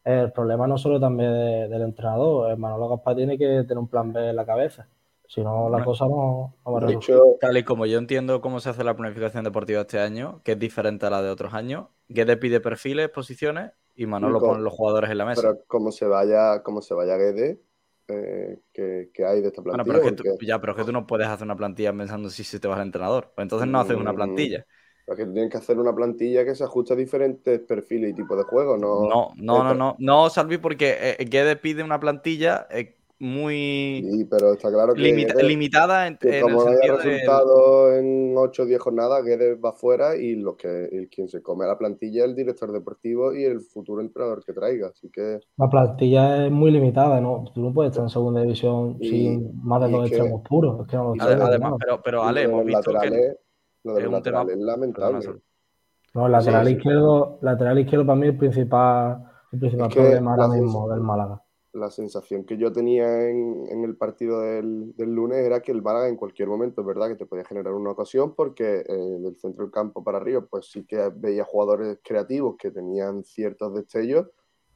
el problema no solo también de, del entrenador, eh, Manolo Gaspar tiene que tener un plan B en la cabeza, si no la
Bueno,
cosa no, no va a
hecho, tal y como yo entiendo cómo se hace la planificación deportiva este año, que es diferente a la de otros años, Guede pide perfiles, posiciones y Manolo
Kiko,
pone los jugadores en la mesa.
Pero como se vaya, como se vaya Guede, eh, que, que hay de esta
Bueno,
plantilla.
pero es que tú, ya, pero es que tú no puedes hacer una plantilla pensando si se te va el entrenador. Pues entonces no haces una
Mm,
plantilla.
Porque tú tienes que hacer una plantilla que se ajuste a diferentes perfiles y tipos de juego, ¿no?
No, no, no, no, no, Salvi, porque eh, Guede pide una plantilla eh, muy
Sí, pero está claro que,
limita-
Guede-
limitada en,
que
en
como
el
haya resultado en 8 o 10 jornadas, Guedes va fuera y lo que el, quien se come a la plantilla es el director deportivo y el futuro entrenador que traiga. Así que
La plantilla es muy limitada, ¿no? Tú no puedes estar en segunda división
Y-
sin más de dos
que-
extremos puros. Es que no hermano.
Pero, pero Ale,
lo de
hemos
los
visto que
laterales, lo de
es
los
un tema...
es lamentable.
No, el lateral
Sí, sí.
izquierdo, lateral izquierdo para mí es el principal, el principal
Es que
problema ahora mismo del Málaga.
La sensación que yo tenía en, en el partido del, del lunes era que el Málaga en cualquier momento es verdad que te podía generar una ocasión porque eh, del centro del campo para arriba pues sí que veía jugadores creativos que tenían ciertos destellos,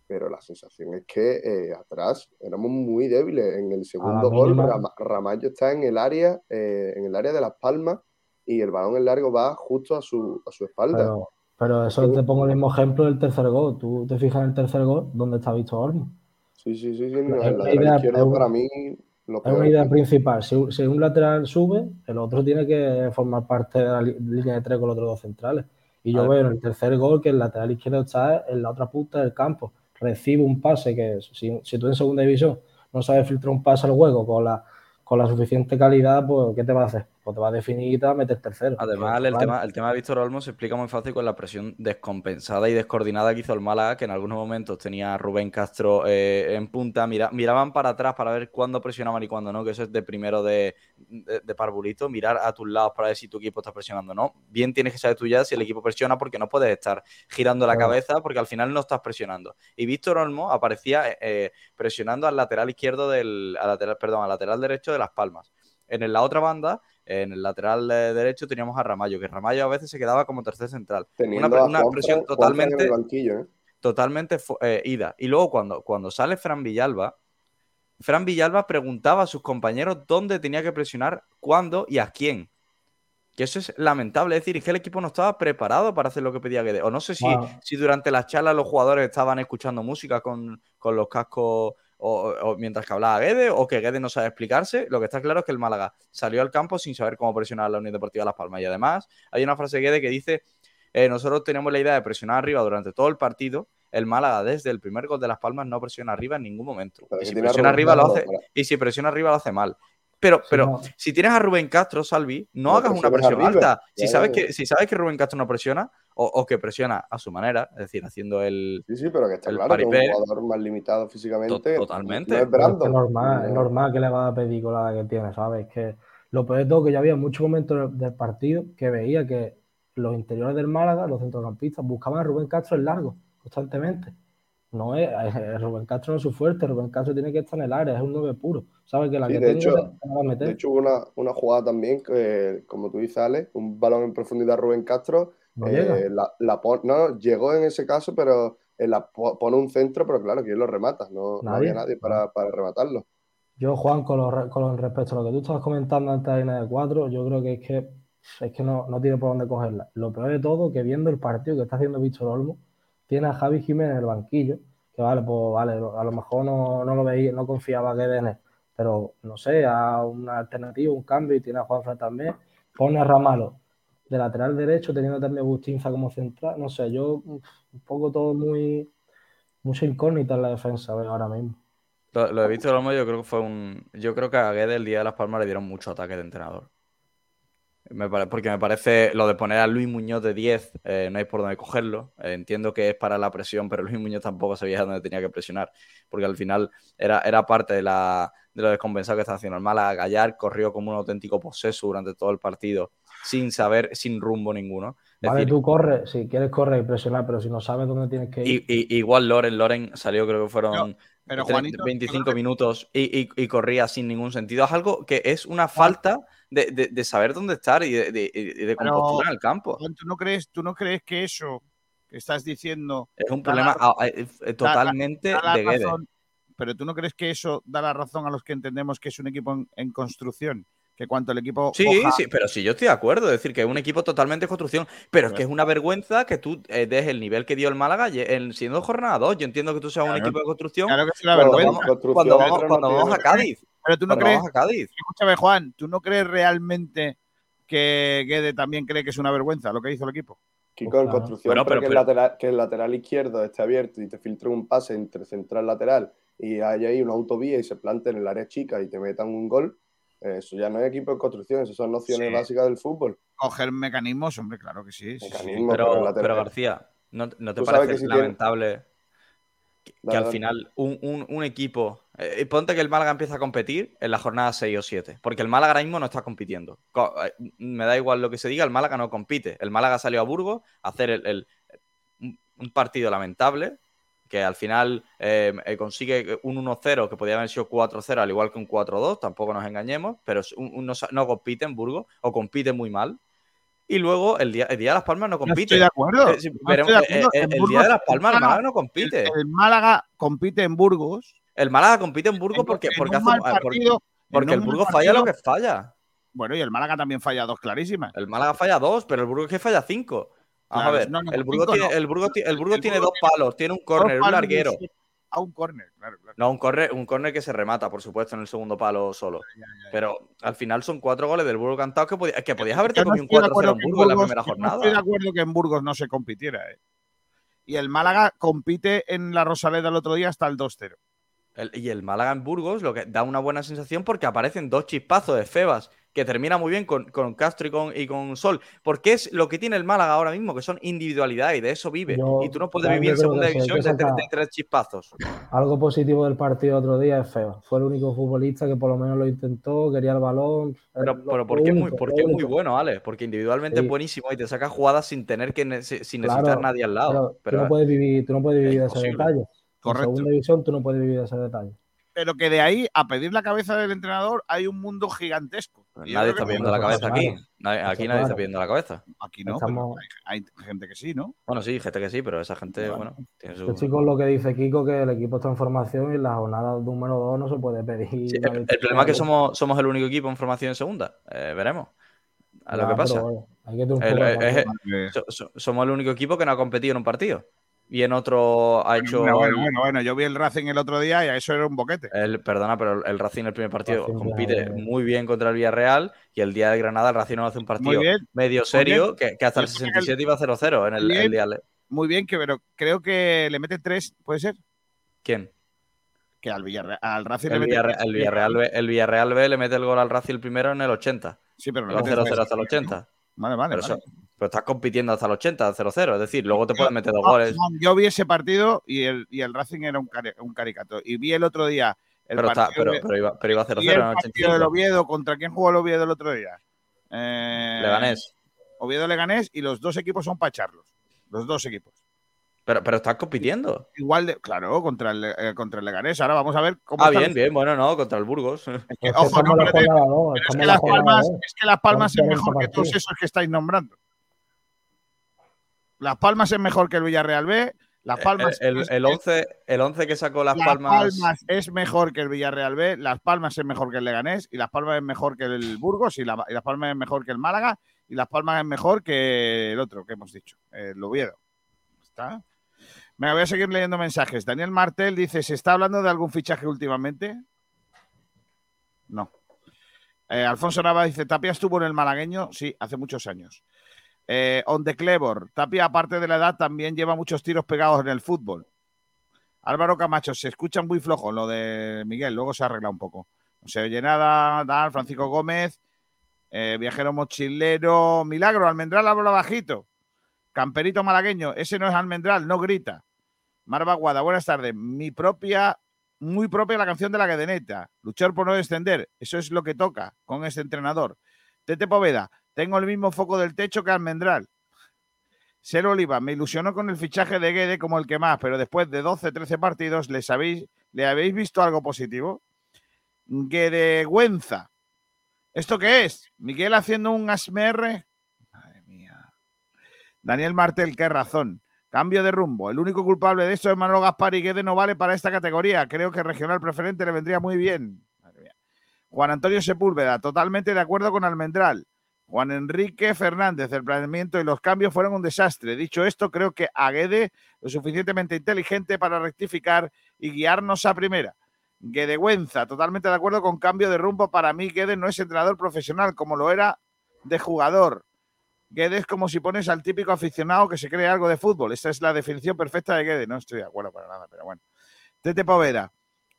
pero la sensación es que eh, atrás éramos muy débiles. En el segundo gol Ramallo está en el área, eh, en el área de Las Palmas y el balón en largo va justo a su, a su espalda.
Pero, pero eso te pongo el mismo ejemplo del tercer gol. Tú te fijas en el tercer gol, ¿dónde está Víctor Olmo?
Sí, sí, sí, sí.
Idea-
izquierdo
es un-
para mí lo
Es una idea principal. Si, un- si un lateral sube, el otro tiene que formar parte de la línea de tres con los otros dos centrales. Y yo veo en el tercer gol que el lateral izquierdo está en la otra punta del campo. Recibe un pase que si, si tú en segunda división no sabes filtrar un pase al juego con la, con la suficiente calidad, pues ¿qué te va a hacer? Pues te va a definir y te va a meter tercero.
Además, el tema, el tema de Víctor Olmo se explica muy fácil con la presión descompensada y descoordinada que hizo el Málaga, que en algunos momentos tenía a Rubén Castro eh, en punta, mira- miraban para atrás para ver cuándo presionaban y cuándo no, que eso es de primero de, de, de parvulito, mirar a tus lados para ver si tu equipo está presionando o no. Bien tienes que saber tú ya si el equipo presiona porque no puedes estar girando la cabeza porque al final no estás presionando. Y Víctor Olmo aparecía eh, eh, presionando al lateral izquierdo del, al lateral, perdón, al lateral derecho de Las Palmas. En la otra banda, en el lateral derecho teníamos a Ramallo, que Ramallo a veces se quedaba como tercer central.
Teniendo
Una, presión totalmente,
¿eh?
totalmente eh, ida. Y luego cuando, cuando sale Fran Villalba, Fran Villalba preguntaba a sus compañeros dónde tenía que presionar, cuándo y a quién. Que eso es lamentable. Es decir, es que el equipo no estaba preparado para hacer lo que pedía Guedes. O no sé si,
Wow.
si durante las charlas los jugadores estaban escuchando música con, con los cascos o, o mientras que hablaba Guedes, o que Guedes no sabe explicarse. Lo que está claro es que el Málaga salió al campo sin saber cómo presionar a la Unión Deportiva Las Palmas. Y además, hay una frase de Guedes que dice: eh, Nosotros tenemos la idea de presionar arriba durante todo el partido. El Málaga, desde el primer gol de Las Palmas, no presiona arriba en ningún momento. Y si presiona arriba lo hace, y si presiona arriba lo hace mal. Pero, pero
no.
si tienes a Rubén Castro, Salvi, no,
No
hagas una presión
arriba.
alta. Si sabes,
ya, ya.
que, si sabes que Rubén Castro no presiona, o, o que presiona a su manera, es decir, haciendo el.
Sí, sí, pero que está
el
claro que es
paripé.
un jugador más limitado físicamente.
To- totalmente.
No es
que
Brandon.
es normal, es
No.
normal que le va a pedir con la que tiene, ¿sabes? Que lo peor de todo que ya había muchos momentos del- partido que veía que los interiores del Málaga, los centrocampistas, buscaban a Rubén Castro en largo, constantemente. No es, Rubén Castro no es su fuerte, Rubén Castro tiene que estar en el área, es un 9 puro. ¿Sabes? Que la
Sí,
que
de hecho-
la meter.
De hecho, hubo una, una jugada también que, como tú dices, Ale, un balón en profundidad a Rubén Castro.
No
eh,
llega.
la, la pon- no, llegó en ese caso, pero eh, la pone un centro, pero claro, ¿quién lo remata? No, había nadie para, para rematarlo.
Yo, Juan, con, lo, con respecto a lo que tú estabas comentando antes de la línea de cuatro, yo creo que es que, es que no, no tiene por dónde cogerla. Lo peor de todo, que viendo el partido que está haciendo Víctor Olmo, tiene a Javi Jiménez en el banquillo, que vale, pues vale, a lo mejor no, no lo veía, no confiaba que en él, pero no sé, a una alternativa, un cambio, y tiene a Juanfran también, pone a Ramalo de lateral derecho, teniendo también a Bustinza como central, no sé, yo un poco todo muy, mucha incógnita en la defensa ahora mismo.
Lo, lo de Víctor Olmo, yo creo que fue un. Yo creo que a Guedes el día de Las Palmas le dieron mucho ataque de entrenador. Me pare- porque me parece lo de poner a Luis Muñoz de 10, eh, no hay por dónde cogerlo. Entiendo que es para la presión, pero Luis Muñoz tampoco sabía dónde tenía que presionar, porque al final era, era parte de, la, de lo descompensado que estaba haciendo el Málaga. Gallar corrió como un auténtico poseso durante todo el partido, sin saber, sin rumbo ninguno. Es
Vale,
decir,
tú corres, si quieres correr y presionar, pero si no sabes dónde tienes que ir.
y, y- igual Loren, Loren salió, creo que fueron
pero,
30,
Juanito,
25 minutos y, y- y corría sin ningún sentido. Es algo que es una falta de, de- de saber dónde estar y de, de- compostura en el campo.
¿tú no crees, tú no crees que eso que estás diciendo
Es un problema
la-
eh,
da- da-
totalmente
da
de Guedes.
razón- pero tú no crees que eso da la razón a los que entendemos que es un equipo en, en construcción, que cuanto el equipo
Sí,
coja-
sí, pero sí, yo estoy de acuerdo. Es decir, que es un equipo totalmente de construcción. Pero es que es una vergüenza que tú eh, des el nivel que dio el Málaga en- siendo jornada 2. Yo entiendo que tú seas un equipo de construcción.
Claro que es una
cuando
vergüenza.
vamos-
Construcción,
Cuando vamos,
no
cuando vamos a. Cádiz.
Pero tú no crees,
vamos a Cádiz.
escúchame Juan, ¿tú no crees realmente que Guede también cree que es una vergüenza lo que hizo el equipo?
Kiko, en
Claro.
construcción,
Bueno,
pero,
pero-
que,
pero-
El lateral, que el lateral izquierdo esté abierto y te filtre un pase entre central lateral y hay ahí una autovía y se plante en el área chica y te metan un gol, eso ya no es equipo en construcción, eso son nociones
Sí.
básicas del fútbol.
Coger mecanismos, hombre, claro que sí. sí, sí.
Mecanismo, pero,
García, ¿no, no te parece
que si tiene-
lamentable que, que
Dale,
al
dale.
final un, un- un equipo. eh, ponte que el Málaga empieza a competir en la jornada 6 o 7. Porque el Málaga ahora mismo no está compitiendo. Co- eh, me da igual lo que se diga, el Málaga no compite. El Málaga salió a Burgos a hacer el- el- un partido lamentable. Que al final eh, eh, consigue un 1-0 que podía haber sido 4-0, al igual que un 4-2, tampoco nos engañemos, pero es un- un- no, compite en Burgos o compite muy mal. Y luego el día, el día de Las Palmas no
No
compite.
estoy de acuerdo.
Eh, sí,
no
veremos-
estoy de acuerdo. En
el día de Las Palmas el
Málaga-
Málaga no compite.
El, el Málaga compite en Burgos.
El Málaga compite en Burgos
en-
porque, hace- el Burgos falla lo que falla.
Bueno, y el Málaga también falla dos clarísimas.
El Málaga falla dos, pero el Burgos que falla cinco. Vamos
Claro,
a ver,
no, no,
el Burgos, tiene,
no.
el Burgos, el tiene dos palos, tiene un córner, un larguero.
a un córner, claro, claro.
No, un córner, un córner que se remata, por supuesto, en el segundo palo solo. Pero al final son cuatro goles del Burgos cantados que, podía- que podías haberte
no
comido un
estoy de
4-0
acuerdo
en Burgos en la primera jornada.
estoy de acuerdo que en Burgos no se compitiera. ¿eh? Y el Málaga compite en la Rosaleda el otro día hasta el 2-0.
El- y el Málaga en Burgos lo que da una buena sensación porque aparecen dos chispazos de Febas que termina muy bien con, con Castro y con, y con Sol. Porque es lo que tiene el Málaga ahora mismo, que son individualidades y de eso vive.
Yo
y tú no puedes vivir en segunda división de, tres chispazos.
Algo positivo del partido otro día es feo. Fue el único futbolista que por lo menos lo intentó, quería el balón.
Pero,
Eh,
pero
lo
porque, es muy, porque es bueno, Ale. Porque individualmente
Sí.
es buenísimo y te saca jugadas sin tener que sin
Claro,
necesitar nadie al lado.
pero
Pero,
tú no puedes vivir, tú no puedes vivir de ese detalle.
Correcto.
En segunda división tú no puedes vivir de ese detalle.
Pero que de ahí a pedir la cabeza del entrenador hay un mundo gigantesco.
Nadie está pidiendo la cabeza aquí. Nadie- aquí nadie está pidiendo la cabeza.
Aquí no,
Estamos-
hay, hay gente que sí, ¿no?
Bueno, sí, gente que sí, pero esa gente, bueno, tiene su...
Este lo que dice Kiko, que el equipo está en formación y en la jornada número 2 no se puede pedir.
Sí, el, problema es que somos, somos el único equipo en formación en segunda. Eh, veremos. A lo
Ya,
que
pero
pasa.
bueno, hay que tener un
El-
poco de
es-
paciencia.
so- so- somos el único equipo que no ha competido en un partido. Y en otro ha hecho.
Bueno, bueno, bueno, bueno, yo vi el Racing el otro día y a eso era un boquete.
el- perdona, pero el, Racing en el primer partido
Racing
compite
Villarreal.
muy bien contra el Villarreal y el día de Granada el Racing no hace un partido
bien,
medio serio que, que hasta el
escucha que el-
67 iba 0-0 en el,
Bien.
el día.
Muy bien, que, pero creo que le mete tres, ¿puede ser?
¿Quién?
Que al, Villarreal, al Racing le
El
mete
Villarreal,
tres.
el, Villarreal B, el Villarreal B le mete el gol al Racing el primero en el 80.
Sí, pero le mete
0-0
tres.
hasta el 80.
Vale, vale,
Pero,
vale.
eso- pero estás compitiendo hasta el 80, 0-0. Es decir, luego te
Yo-
pueden meter dos
no,
goles.
no, yo vi ese partido y el, y el Racing era un, cari- un caricato. Y vi el otro día el
Pero, está,
partido
pero,
de-
pero iba, pero iba 0-0
vi
en
el
el
partido del
85.
Oviedo. ¿Contra quién jugó el Oviedo el otro día? Eh,
Leganés.
Oviedo Leganés y los dos equipos son para echarlos. Los dos equipos.
Pero, pero estás compitiendo.
Igual de, claro, contra el, eh, contra el Leganés. Ahora vamos a ver cómo
Ah, bien, bien. Bueno, no, contra el Burgos.
Es que,
Es *laughs*
ojo, no, pero es
estamos
que Las Palmas, es que Las Palmas es
Son 40
mejor que todos esos que estáis nombrando. Las Palmas es mejor que el Villarreal B. Las Palmas,
Eh, el,
es,
el 11, el 11 que sacó Las
Las
Palmas.
Palmas es mejor que el Villarreal B, Las Palmas es mejor que el Leganés, y Las Palmas es mejor que el Burgos, y, la- y Las Palmas es mejor que el Málaga, y Las Palmas es mejor que el otro que hemos dicho, el Oviedo. ¿Está? Me voy a seguir leyendo mensajes. Daniel Martel dice: ¿Se está hablando de algún fichaje últimamente? No. Eh, Alfonso Nava dice: ¿Tapia estuvo en el malagueño? Sí, hace muchos años. Eh, on the Clebor, Tapia, aparte de la edad, también lleva muchos tiros pegados en el fútbol. Álvaro Camacho, se escucha muy flojo lo de Miguel, luego se arregla un poco. No se oye nada, tal, Francisco Gómez, eh, viajero mochilero, Milagro, Almendral habla bajito. Camperito malagueño, ese no es Almendral, no grita. Marva Guada, buenas tardes. Mi propia, muy propia la canción de la cadeneta. Luchar por no descender, eso es lo que toca con este entrenador. Tete Poveda, tengo el mismo foco del techo que Almendral. Ser Oliva, me ilusionó con el fichaje de Guede como el que más, pero después de 12, 13 partidos, ¿les habéis, ¿le habéis visto algo positivo? Guedegüenza. ¿Esto qué es? ¿Miguel haciendo un ASMR? Madre mía. Daniel Martel, qué razón. Cambio de rumbo. El único culpable de esto es Manolo Gaspar y Guede no vale para esta categoría. Creo que regional preferente le vendría muy bien. Madre mía. Juan Antonio Sepúlveda, totalmente de acuerdo con Almendral. Juan Enrique Fernández, el planeamiento y los cambios fueron un desastre. Dicho esto, creo que a Guede lo suficientemente inteligente para rectificar y guiarnos a primera. Guedegüenza, totalmente de acuerdo con cambio de rumbo. Para mí, Guede no es entrenador profesional como lo era de jugador. Guede es como si pones al típico aficionado que se cree algo de fútbol. Esta es la definición perfecta de Guede. No estoy de acuerdo para nada, pero bueno. Tete Poveda.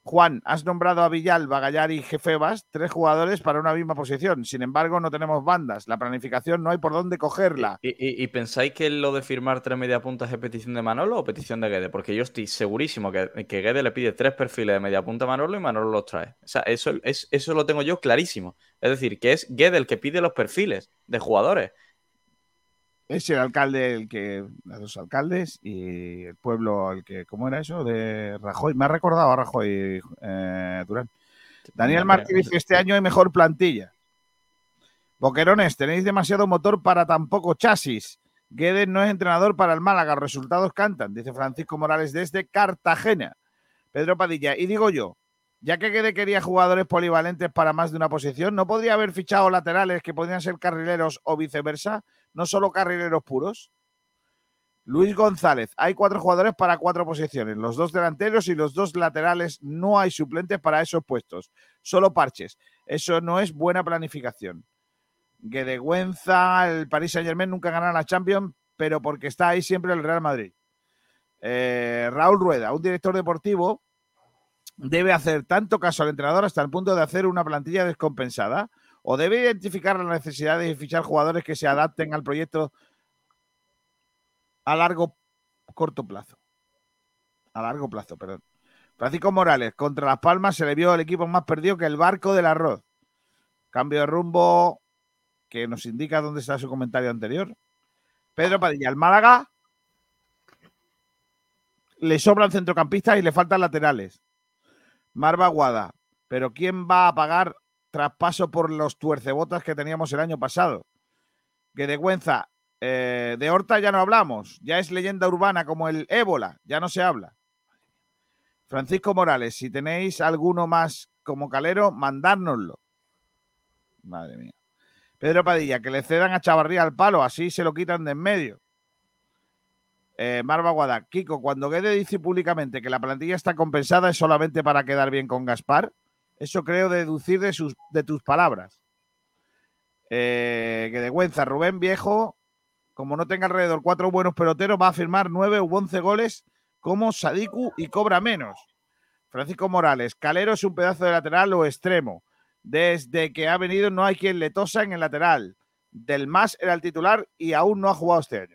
Juan, has nombrado a Villalba, Gallar y Jefebas, tres jugadores para una misma posición. Sin embargo, no tenemos bandas. La planificación no hay por dónde cogerla.
¿Y, pensáis que lo de firmar tres mediapuntas es petición de Manolo o petición de Guede? Porque yo estoy segurísimo que, que Guede le pide tres perfiles de mediapunta a Manolo y Manolo los trae. O sea, eso, es, eso lo tengo yo clarísimo. Es decir, que es Guede el que pide los perfiles de jugadores.
Es el alcalde, el que. Los alcaldes y el pueblo, el que. ¿Cómo era eso? De Rajoy. Me ha recordado a Rajoy, eh, Durán. Daniel Martí dice: Este año hay mejor plantilla. Boquerones, tenéis demasiado motor para tan poco chasis. Guedes no es entrenador para el Málaga, resultados cantan, dice Francisco Morales desde Cartagena. Pedro Padilla, y digo yo, ya que Guede quería jugadores polivalentes para más de una posición, ¿no podría haber fichado laterales que podrían ser carrileros o viceversa? No solo carrileros puros. Luis González, hay cuatro jugadores para cuatro posiciones, los dos delanteros y los dos laterales. No hay suplentes para esos puestos, solo parches. Eso no es buena planificación. Guedegüenza, el Paris Saint Germain nunca gana la Champions, pero porque está ahí siempre el Real Madrid. Eh, Raúl Rueda, un director deportivo, debe hacer tanto caso al entrenador hasta el punto de hacer una plantilla descompensada o debe identificar las necesidades y fichar jugadores que se adapten al proyecto a largo corto plazo. A largo plazo, perdón. Francisco Morales, contra Las Palmas se le vio el equipo más perdido que el barco del arroz. Cambio de rumbo que nos indica dónde está su comentario anterior. Pedro Padilla, el Málaga le sobran centrocampistas y le faltan laterales. Marva Guada, pero ¿quién va a pagar traspaso por los tuercebotas que teníamos el año pasado? Que de Güenza, eh, de Horta ya no hablamos, ya es leyenda urbana como el ébola, ya no se habla. Francisco Morales, si tenéis alguno más como calero, mandárnoslo. Madre mía. Pedro Padilla, que le cedan a Chavarría al palo, así se lo quitan de en medio. Eh, Marva Kiko, cuando Guede dice públicamente que la plantilla está compensada es solamente para quedar bien con Gaspar. Eso creo deducir de, sus, de tus palabras. Eh, que de Güenza, Rubén Viejo, como no tenga alrededor cuatro buenos peloteros, va a firmar nueve u once goles como Sadiku y cobra menos. Francisco Morales, Calero es un pedazo de lateral o extremo. Desde que ha venido no hay quien le tosa en el lateral. Del más era el titular y aún no ha jugado este año.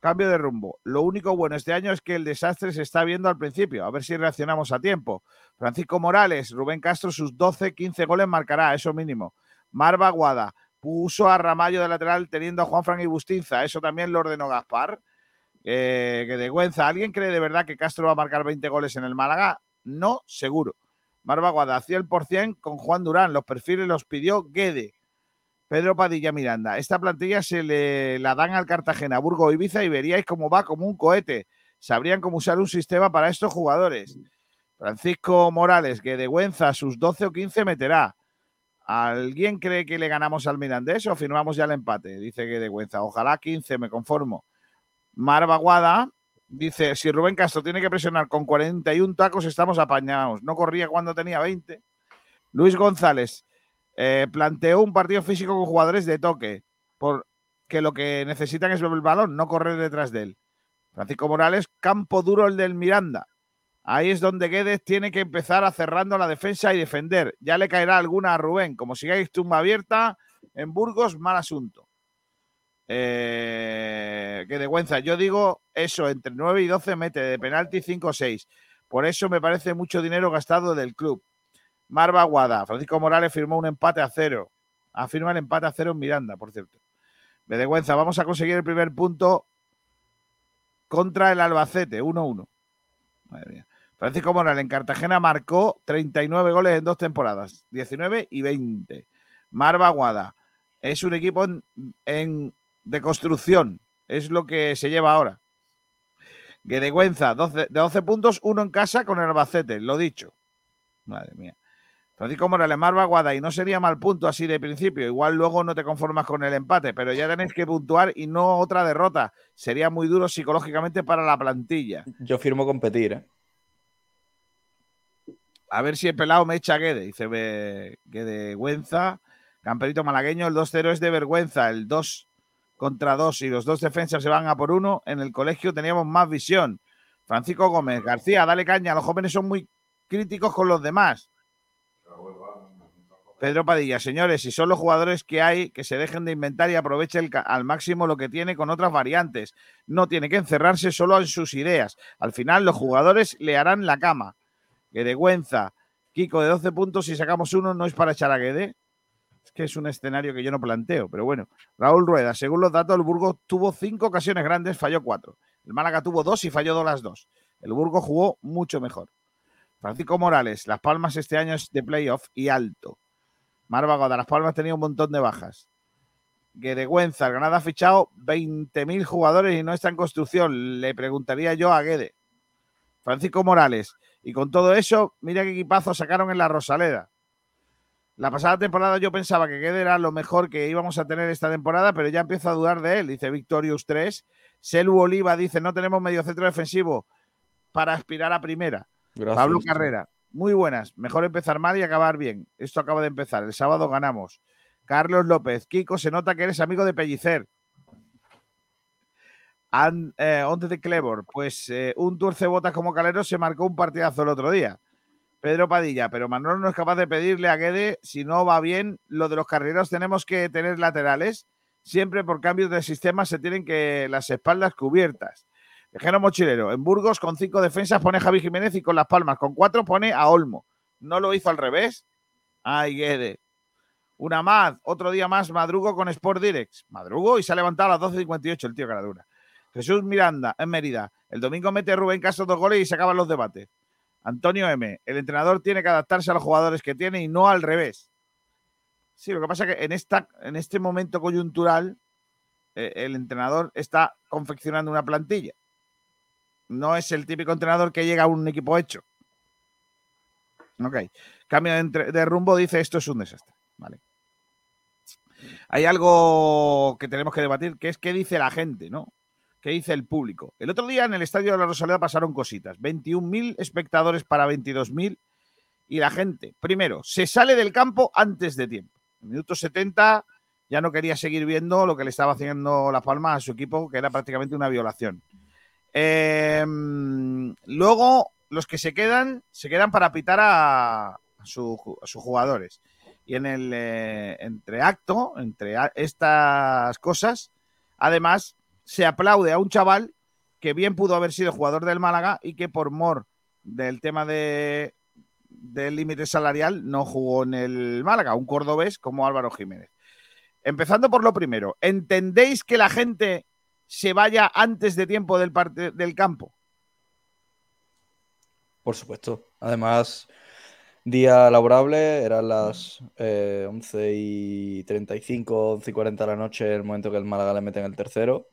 Cambio de rumbo. Lo único bueno este año es que el desastre se está viendo al principio. A ver si reaccionamos a tiempo. Francisco Morales, Rubén Castro, sus 12, 15 goles marcará, eso mínimo. Marva Guada puso a Ramallo de lateral teniendo a Juan Fran y Bustinza. Eso también lo ordenó Gaspar. Eh, que de Güenza. ¿Alguien cree de verdad que Castro va a marcar 20 goles en el Málaga? No, seguro. Marva Guada, 100% con Juan Durán. Los perfiles los pidió Guede. Pedro Padilla Miranda. Esta plantilla se le la dan al Cartagena, Burgo, Ibiza y veríais cómo va como un cohete. Sabrían cómo usar un sistema para estos jugadores. Francisco Morales, que de Güenza sus 12 o 15 meterá. ¿Alguien cree que le ganamos al Mirandés o firmamos ya el empate? Dice que de Güenza. Ojalá 15, me conformo. Marva Guada dice: si Rubén Castro tiene que presionar con 41 tacos, estamos apañados. No corría cuando tenía 20. Luis González, eh, planteó un partido físico con jugadores de toque, porque lo que necesitan es el balón, no correr detrás de él. Francisco Morales, campo duro el del Miranda. Ahí es donde Guedes tiene que empezar a cerrando la defensa y defender. Ya le caerá alguna a Rubén. Como sigáis tumba abierta en Burgos, mal asunto. Eh, que de Güenza, yo digo eso, entre 9 y 12 mete de penalti 5 o 6. Por eso me parece mucho dinero gastado del club. Marva Guada. Francisco Morales firmó un empate a cero. Afirma el empate a cero en Miranda, por cierto. De vergüenza, vamos a conseguir el primer punto contra el Albacete, 1-1. Madre mía. Francisco Morales en Cartagena marcó 39 goles en dos temporadas, 19 y 20. Marva Guada es un equipo en, de construcción, es lo que se lleva ahora. Guedegüenza, 12, de 12 puntos, uno en casa con el Albacete, lo dicho. Madre mía. Francisco Morales, Marva Guada, y no sería mal punto así de principio. Igual luego no te conformas con el empate, pero ya tenéis que puntuar y no otra derrota. Sería muy duro psicológicamente para la plantilla.
Yo firmo competir, ¿eh?
A ver si el pelado me echa Guede. Dice Guede Güenza. Camperito malagueño, el 2-0 es de vergüenza. El 2 contra 2 y los dos defensas se van a por uno. En el colegio teníamos más visión. Francisco Gómez, García, dale caña. Los jóvenes son muy críticos con los demás. Pedro Padilla, señores, si son los jugadores que hay, que se dejen de inventar y aprovechen al máximo lo que tiene con otras variantes. No tiene que encerrarse solo en sus ideas. Al final, los jugadores le harán la cama. Guedegüenza, Kiko de 12 puntos, si sacamos uno, no es para echar a Guede. Es que es un escenario que yo no planteo, pero bueno. Raúl Rueda, según los datos, el Burgos tuvo cinco ocasiones grandes, falló cuatro. El Málaga tuvo dos y falló dos las dos. El Burgos jugó mucho mejor. Francisco Morales, Las Palmas este año es de playoff y alto. Marva Goda, Las Palmas tenía un montón de bajas. Guedegüenza, el Granada ha fichado 20.000 jugadores y no está en construcción. Le preguntaría yo a Guede. Francisco Morales, y con todo eso, mira qué equipazo sacaron en la Rosaleda. La pasada temporada yo pensaba que Guede era lo mejor que íbamos a tener esta temporada, pero ya empiezo a dudar de él, dice Victorious 3. Selu Oliva dice, no tenemos medio centro defensivo para aspirar a primera.
Gracias.
Pablo Carrera, muy buenas. Mejor empezar mal y acabar bien. Esto acaba de empezar. El sábado ganamos. Carlos López, Kiko, se nota que eres amigo de Pellicer. And, eh, Onde de Clebor, pues eh, un tuercebotas como Calero se marcó un partidazo el otro día. Pedro Padilla, pero Manolo no es capaz de pedirle a Guede si no va bien lo de los carreros. Tenemos que tener laterales. Siempre por cambios de sistema se tienen que las espaldas cubiertas. Viajero Mochilero, en Burgos con cinco defensas pone Javi Jiménez y con Las Palmas con cuatro pone a Olmo. ¿No lo hizo al revés? Ay, Guede. Una más, otro día más, Madrugo con Sport Direct. Madrugo y se ha levantado a las 12.58 el tío Caradura. Jesús Miranda, en Mérida. El domingo mete Rubén Castro dos goles y se acaban los debates. Antonio M. El entrenador tiene que adaptarse a los jugadores que tiene y no al revés. Sí, lo que pasa es que en, esta, en este momento coyuntural eh, el entrenador está confeccionando una plantilla. No es el típico entrenador que llega a un equipo hecho. Ok. Cambio de, rumbo, dice esto es un desastre. Vale. Hay algo que tenemos que debatir, que es qué dice la gente, ¿no? ¿Qué dice el público? El otro día en el Estadio de la Rosaleda pasaron cositas. 21.000 espectadores para 22.000 y la gente, primero, se sale del campo antes de tiempo. En minuto 70 ya no quería seguir viendo lo que le estaba haciendo La Palma a su equipo, que era prácticamente una violación. Eh, luego, los que se quedan, se quedan para pitar a, a su- a sus jugadores. Y en el eh, entreacto, entre estas cosas, además, se aplaude a un chaval que bien pudo haber sido jugador del Málaga y que por mor del tema de del límite salarial no jugó en el Málaga, un cordobés como Álvaro Jiménez. Empezando por lo primero, ¿entendéis que la gente se vaya antes de tiempo del, parte- del campo?
Por supuesto. Además, día laborable, eran las eh, 11 y 35, 11 y 40 de la noche, el momento que el Málaga le mete en el tercero.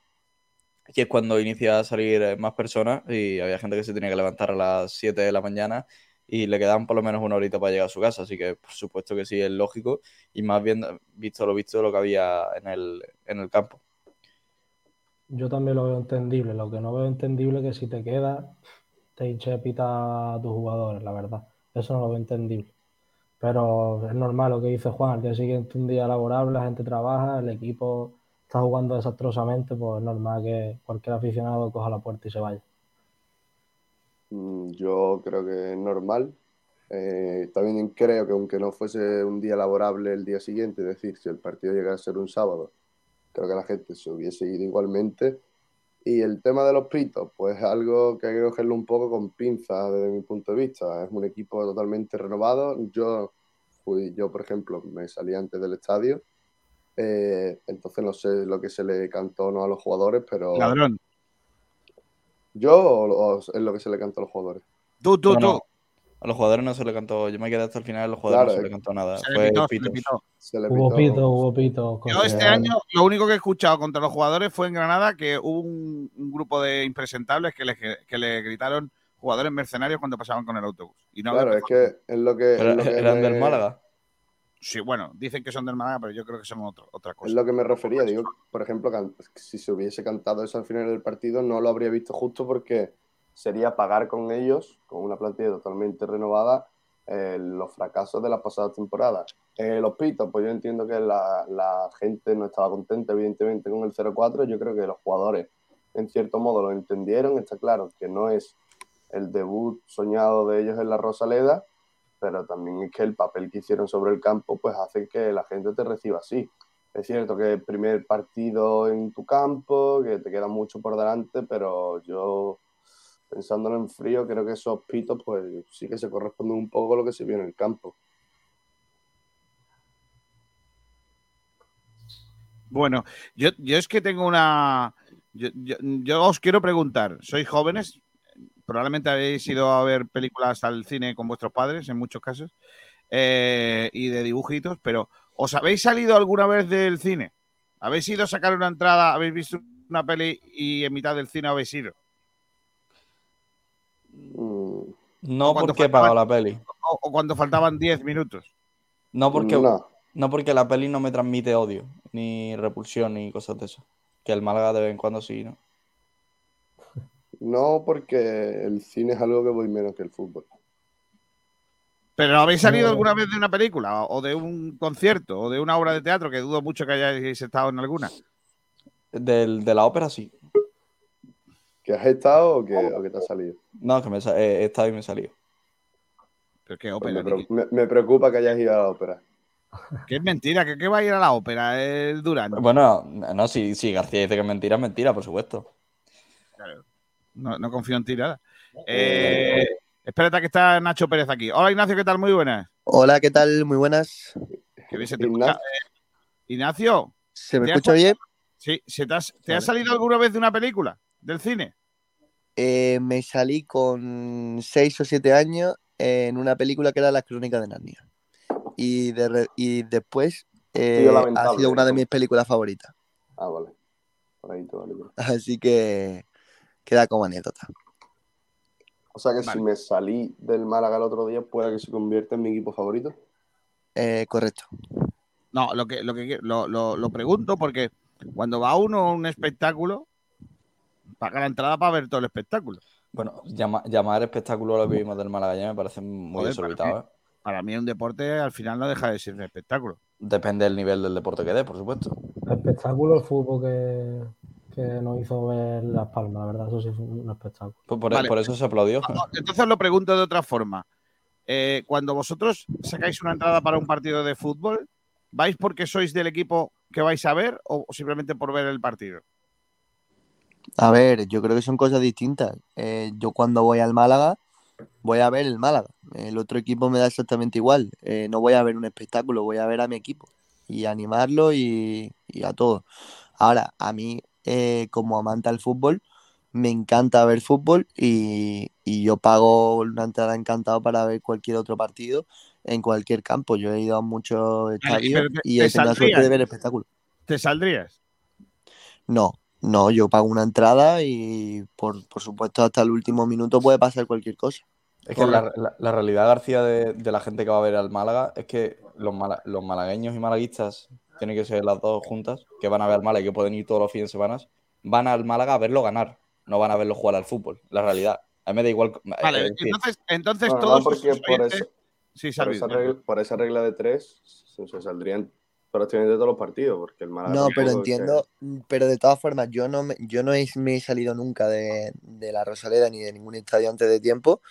Y es cuando inicia a salir eh, más personas y había gente que se tenía que levantar a las 7 de la mañana y le quedaban por lo menos una horita para llegar a su casa. Así que, por supuesto que sí, es lógico. Y más bien, visto lo visto, lo que había en el, en el campo.
Yo también lo veo entendible. Lo que no veo entendible es que si te quedas, te hinche pita a tus jugadores, la verdad. Eso no lo veo entendible. Pero es normal lo que dice Juan. Al día siguiente, un día laborable, la gente trabaja, el equipo está jugando desastrosamente, pues es normal que cualquier aficionado coja la puerta y se vaya.
Mm, Yo creo que es normal. Eh, también creo que aunque no fuese un día laborable el día siguiente, es decir, si el partido llegara a ser un sábado, creo que la gente se hubiese ido igualmente. Y el tema de los pitos, pues es algo que hay que cogerlo un poco con pinzas desde mi punto de vista. Es un equipo totalmente renovado. Yo fui, yo por ejemplo, me salí antes del estadio. Eh, entonces no sé lo que se le cantó o no a los jugadores, pero
Ladrón.
yo o, o es lo que se le cantó a los jugadores.
Tú, tú,
No. A los jugadores no se le cantó. Yo me quedé hasta el final, a los jugadores
Claro,
no se le
eh,
cantó nada.
Se le pitó, se le pitó.
Se le
Hubo pito, hubo pito.
Yo este año lo único que he escuchado contra los jugadores fue en Granada que hubo un, un grupo de impresentables que le, que le gritaron jugadores mercenarios cuando pasaban con el autobús. Y no
Claro, es que es lo que,
Pero
es lo que
eran
me-
del Málaga.
Sí, bueno, dicen que son del Málaga, pero yo creo que son otro- otra cosa.
Es lo que me refería. Digo, por ejemplo, si se hubiese cantado eso al final del partido, no lo habría visto justo porque sería pagar con ellos, con una plantilla totalmente renovada, eh, los fracasos de la pasada temporada. Eh, los pitos, pues yo entiendo que la, la gente no estaba contenta, evidentemente, con el 0-4. Yo creo que los jugadores, en cierto modo, lo entendieron. Está claro que no es el debut soñado de ellos en la Rosaleda, pero también es que el papel que hicieron sobre el campo pues hace que la gente te reciba así. Es cierto que el primer partido en tu campo, que te queda mucho por delante, pero yo pensándolo en frío, creo que esos pitos pues sí que se corresponden un poco con lo que se vio en el campo.
Bueno, yo, yo es que tengo una. Yo, yo- yo os quiero preguntar, ¿sois jóvenes? Probablemente habéis ido a ver películas al cine con vuestros padres, en muchos casos, eh, y de dibujitos, pero ¿os habéis salido alguna vez del cine? ¿Habéis ido a sacar una entrada, habéis visto una peli y en mitad del cine habéis ido?
No porque he pagado
faltaban-
la peli.
O, o cuando faltaban 10 minutos.
No porque,
No.
no porque la peli no me transmite odio, ni repulsión, ni cosas de eso. Que el Málaga de vez en cuando sí, ¿no?
No, porque el cine es algo que voy menos que el fútbol.
¿Pero habéis salido
No.
alguna vez de una película o de un concierto o de una obra de teatro? Que dudo mucho que hayáis estado en alguna.
Del, de la ópera sí.
¿Que has estado o que, o que te has salido?
No, que me, eh, he estado y me he salido.
Pero qué
Pues
ópera,
me, pre-
Niki.
me- me preocupa que hayas ido a la ópera.
Que es mentira, que, que va a ir a la ópera el Durán.
Bueno, no, si, si García dice que es mentira, es mentira, por supuesto.
No, no confío en ti nada. Eh, espérate que está Nacho Pérez aquí. Hola Ignacio, ¿qué tal? Muy buenas.
Hola, ¿qué tal? Muy buenas.
Que bien se te escucha. Eh, Ignacio.
¿Se me
¿te has
escucha bien?
Sí, ¿se te, has, ¿te has salido alguna vez de una película? ¿Del cine?
Eh, me salí con 6 o 7 años en una película que era Las Crónicas de Narnia. Y, de re- y después eh, ha sido una de mis películas favoritas.
Ah, vale. Por ahí vale. bien.
Así que queda como anécdota.
O sea que si me salí del Málaga el otro día, puede que se convierta en mi equipo favorito.
Eh, correcto.
No, lo que, lo que lo, lo- lo pregunto porque cuando va uno a un espectáculo, paga la entrada para ver todo el espectáculo.
Bueno, llama- llamar espectáculo a lo que vimos del Málaga ya me parece muy
Joder,
desorbitado.
para,
¿eh?
mí, para mí un deporte al final no deja de ser un espectáculo.
Depende del nivel del deporte que dé, por supuesto.
Espectáculo el fútbol que, que nos hizo ver Las Palmas, la verdad, eso sí fue un espectáculo.
Pues por,
Vale.
por eso se aplaudió.
Entonces lo pregunto de otra forma. Eh, cuando vosotros sacáis una entrada para un partido de fútbol, ¿vais porque sois del equipo que vais a ver o simplemente por ver el partido?
A ver, yo creo que son cosas distintas. Eh, yo cuando voy al Málaga, voy a ver el Málaga. El otro equipo me da exactamente igual. Eh, no voy a ver un espectáculo, voy a ver a mi equipo y animarlo y, y a todo. Ahora, a mí, eh, como amante al fútbol, me encanta ver fútbol y, y yo pago una entrada encantado para ver cualquier otro partido en cualquier campo. Yo he ido a muchos estadios y he tenido la suerte de ver espectáculos.
¿Te saldrías?
No, no, yo pago una entrada y por, por supuesto hasta el último minuto puede pasar cualquier cosa.
Es que la, la- la realidad, García, de, de la gente que va a ver al Málaga es que los, mala- los malagueños y malaguistas, tienen que ser las dos juntas, que van a ver al Málaga y que pueden ir todos los fines de semana, van al Málaga a verlo ganar, no van a verlo jugar al fútbol. La realidad. A mí me da igual.
Vale,
es decir,
entonces, entonces
Bueno,
todos
no, porque
esos
por
oyentes-
eso-
Sí,
por, esa regla, por esa regla de tres se, se saldrían prácticamente todos los partidos, porque el Málaga
No, pero
que-
entiendo, mm, pero de todas formas, yo no me, yo no he- me he salido nunca de, de la Rosaleda ni de ningún estadio antes de tiempo,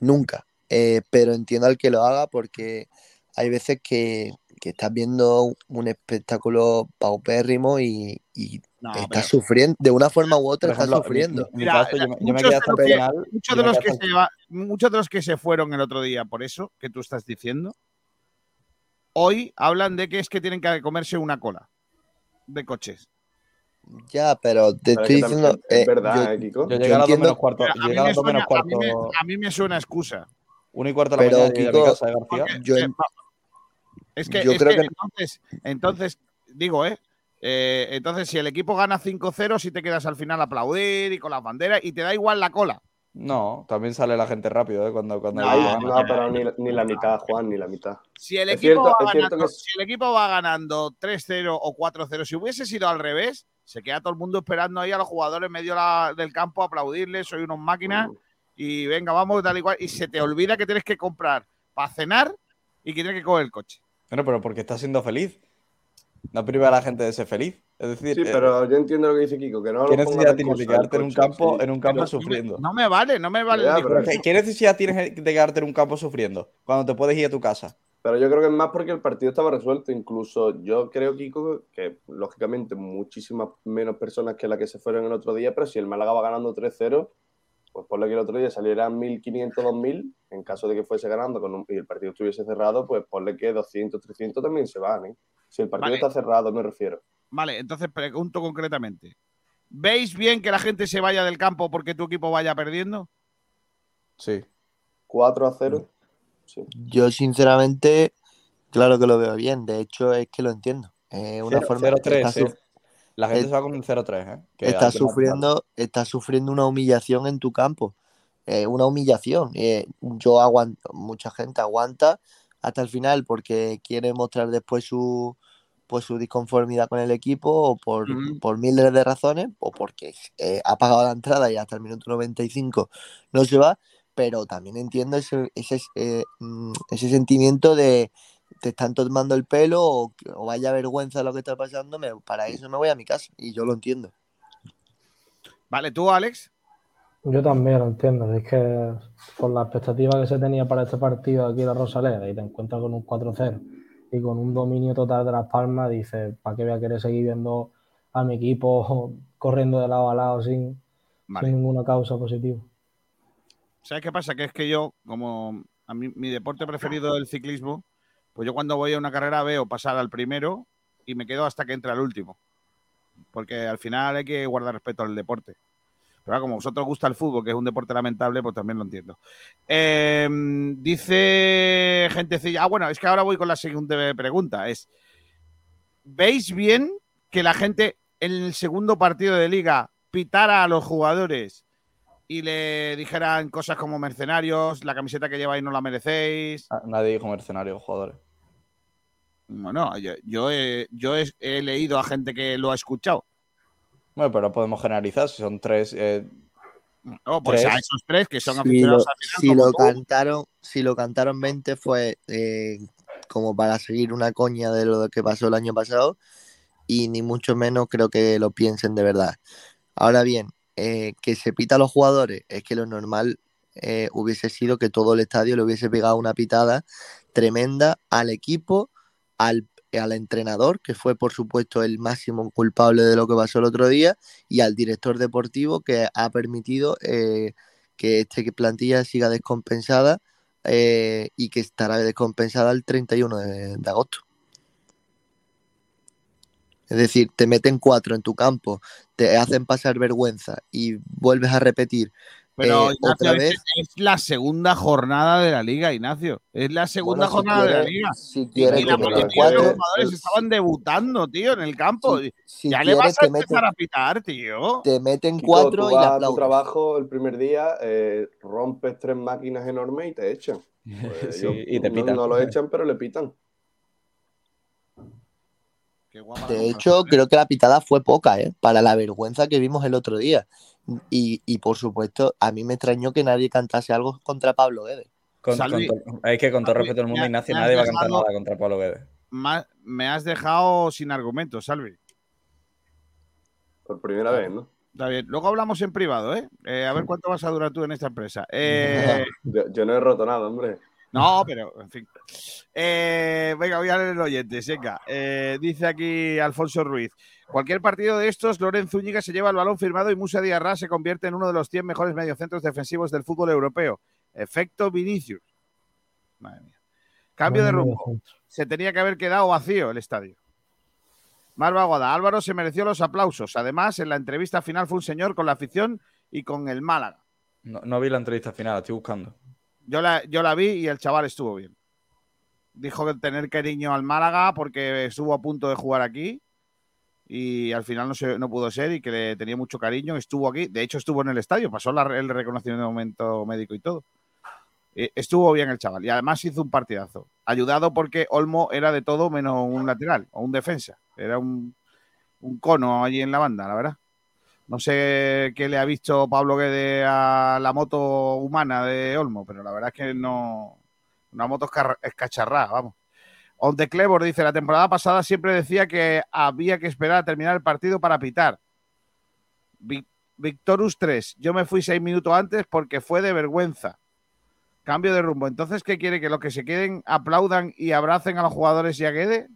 nunca. Eh, pero entiendo al que lo haga porque hay veces que, que estás viendo un espectáculo paupérrimo y, y
No,
estás
pero-
sufriendo, de una forma u otra estás sufriendo.
muchos de los que se fueron el otro día por eso que tú estás diciendo, hoy hablan de que es que tienen que comerse una cola de coches.
Ya, pero te
Pero
estoy diciendo,
es
eh,
verdad,
yo-
¿eh, Kiko?
Yo llegué a las dos menos cuarto.
A, mí
a
me suena,
menos
a, mí me,
cuarto.
a mí me suena excusa.
Una y cuarto de la
Pero,
mañana llegué a mi
Kiko,
casa, ¿eh, García?
Porque,
Yo
eh, es que,
yo
es
creo
que
que-
entonces, entonces, digo, ¿eh? Eh, entonces, si el equipo gana 5-0, si te quedas al final a aplaudir y con las banderas y te da igual la cola.
No, también sale la gente rápido, ¿eh? Cuando, cuando el
Ay,
equipo gana.
no, pero ni, ni la mitad, Juan, ni la mitad.
Si el, equipo
cierto-
va ganando,
que-
si el equipo va ganando 3-0 o 4-0, si hubiese sido al revés, se queda todo el mundo esperando ahí a los jugadores en medio la- del campo a aplaudirles, soy unos máquinas y venga, vamos, tal y cual. Y se te olvida que tienes que comprar para cenar y que tienes que coger el coche.
Bueno, pero porque está siendo feliz. No priva a la gente de ser feliz. Es decir,
Sí,
eh,
pero yo entiendo lo que dice Kiko, que no
¿qué
lo
necesidad tienes de quedarte en un campo,
sí.
en un campo
Pero-
sufriendo?
No me vale, no me vale.
Ya, pero-.
¿Qué, qué necesidad tienes de quedarte en un campo sufriendo cuando te puedes ir a tu casa?
Pero yo creo que es más porque el partido estaba resuelto. Incluso yo creo, Kiko, que lógicamente muchísimas menos personas que las que se fueron el otro día, pero si el Málaga va ganando 3-0, pues ponle que el otro día salieran 1.500, 2.000, en caso de que fuese ganando con un- y el partido estuviese cerrado, pues ponle que 200, 300 también se van. ¿eh? Si el partido
Vale.
está cerrado, me refiero.
Vale, entonces pregunto concretamente. ¿Veis bien que la gente se vaya del campo porque tu equipo vaya perdiendo?
Sí.
4 a 0. Sí.
Yo sinceramente, claro que lo veo bien. De hecho, es que lo entiendo. Es una
Cero-
forma.
0-3,
está
¿eh?
suf-
La gente
eh,
se va con un 0-3, ¿eh? Que matizarlo.
sufriendo, estás sufriendo una humillación en tu campo. Eh, una humillación. Eh, yo aguanto, mucha gente aguanta hasta el final porque quiere mostrar después su pues su disconformidad con el equipo o por, por miles de razones o porque eh, ha pagado la entrada y hasta el minuto 95 no se va, pero también entiendo ese, ese, eh, mm, ese sentimiento de te están tomando el pelo o, vaya vergüenza lo que está pasando, me- para eso me voy a mi casa y yo lo entiendo.
Vale, tú, Alex.
Yo también lo entiendo. Es que con la expectativa que se tenía para este partido aquí de Rosaleda y te encuentras con un 4-0 y con un dominio total de Las Palmas, dices, ¿para qué voy a querer seguir viendo a mi equipo *laughs* corriendo de lado a lado sin,
Vale.
sin ninguna causa positiva?
¿Sabes qué pasa? Que es que yo, como a mí mi deporte preferido es el ciclismo, pues yo cuando voy a una carrera veo pasar al primero y me quedo hasta que entre al último. Porque al final hay que guardar respeto al deporte. Pero como a vosotros gusta el fútbol, que es un deporte lamentable, pues también lo entiendo. Eh, dice gentecilla, ah, bueno, es que ahora voy con la siguiente pregunta. Es, ¿veis bien que la gente en el segundo partido de liga pitara a los jugadores y le dijeran cosas como mercenarios, la camiseta que lleváis no la merecéis?
Ah, Nadie dijo mercenarios, jugadores.
Bueno, yo, yo, he, yo he- he leído a gente que lo ha escuchado.
Bueno, pero no podemos generalizar, si son tres. eh,
No, pues
tres.
a esos tres que son
Si lo,
aficionados al final
si lo
tú.
cantaron, si lo cantaron 20 fue eh, como para seguir una coña de lo que pasó el año pasado y ni mucho menos creo que lo piensen de verdad. Ahora bien, eh, que se pita a los jugadores, es que lo normal eh, hubiese sido que todo el estadio le hubiese pegado una pitada tremenda al equipo, al, al entrenador, que fue por supuesto el máximo culpable de lo que pasó el otro día, y al director deportivo que ha permitido eh, que esta plantilla siga descompensada eh, y que estará descompensada el 31 de, de agosto. Es decir, te meten cuatro en tu campo, te hacen pasar vergüenza y vuelves a repetir
Pero
eh,
Ignacio,
otra
es,
vez.
es la segunda jornada de la liga, Ignacio. Es la segunda
Bueno, si
jornada de la liga.
si
Y-
quieres
y la mayoría de los jugadores estaban debutando, tío, en el campo.
si
ya le vas a empezar
meten-
a pitar, tío.
te meten
Kiko,
cuatro
tú
y
vas a tu trabajo el primer día, eh, rompes tres máquinas enormes y te echan. *laughs* Pues
Sí,
ellos
y te
no-
pitan.
No, lo echan, pero le pitan.
De hecho, creo que la pitada fue poca, ¿eh? Para la vergüenza que vimos el otro día. Y, y por supuesto, a mí me extrañó que nadie cantase algo contra Pablo Guedes.
con- con es que con todo respeto del mundo,
me-
Ignacio,
me
nadie va a cantar nada contra Pablo Guedes.
Me has dejado sin argumentos, Salvi.
Por primera vez, ¿no?
Está bien. Luego hablamos en privado, ¿eh? Eh, a ver cuánto vas a durar tú en esta empresa. *laughs* Eh,
Yo, yo no he roto nada, hombre.
No, pero, en fin. Eh, venga, voy a leer el oyente, seca. Eh, dice aquí Alfonso Ruiz. Cualquier partido de estos, Lorenzo Zúñiga se lleva el balón firmado y Musa Diarra se convierte en uno de los 100 mejores mediocentros defensivos del fútbol europeo. Efecto Vinicius. Madre mía. Cambio de rumbo. Se tenía que haber quedado vacío el estadio. Marva Aguada, Álvaro se mereció los aplausos. Además, en la entrevista final fue un señor con la afición y con el Málaga.
No, no vi la entrevista final, la estoy buscando.
Yo la, yo la vi y el chaval estuvo bien. Dijo que tener cariño al Málaga porque estuvo a punto de jugar aquí y al final no, se, no pudo ser y que le tenía mucho cariño. Estuvo aquí, de hecho estuvo en el estadio, pasó la- el reconocimiento médico y todo. Eh, estuvo bien el chaval y además hizo un partidazo. Ayudado porque Olmo era de todo menos un lateral o un defensa. Era un, un cono allí en la banda, la verdad. No sé qué le ha visto Pablo Guede a la moto humana de Olmo, pero la verdad es que no. Una moto escacharrada, vamos. On the Clever dice: La temporada pasada siempre decía que había que esperar a terminar el partido para pitar. Vi- Victorus 3. Yo me fui seis minutos antes porque fue de vergüenza. Cambio de rumbo. Entonces, ¿qué quiere? ¿Que los que se queden aplaudan y abracen a los jugadores y a Guede?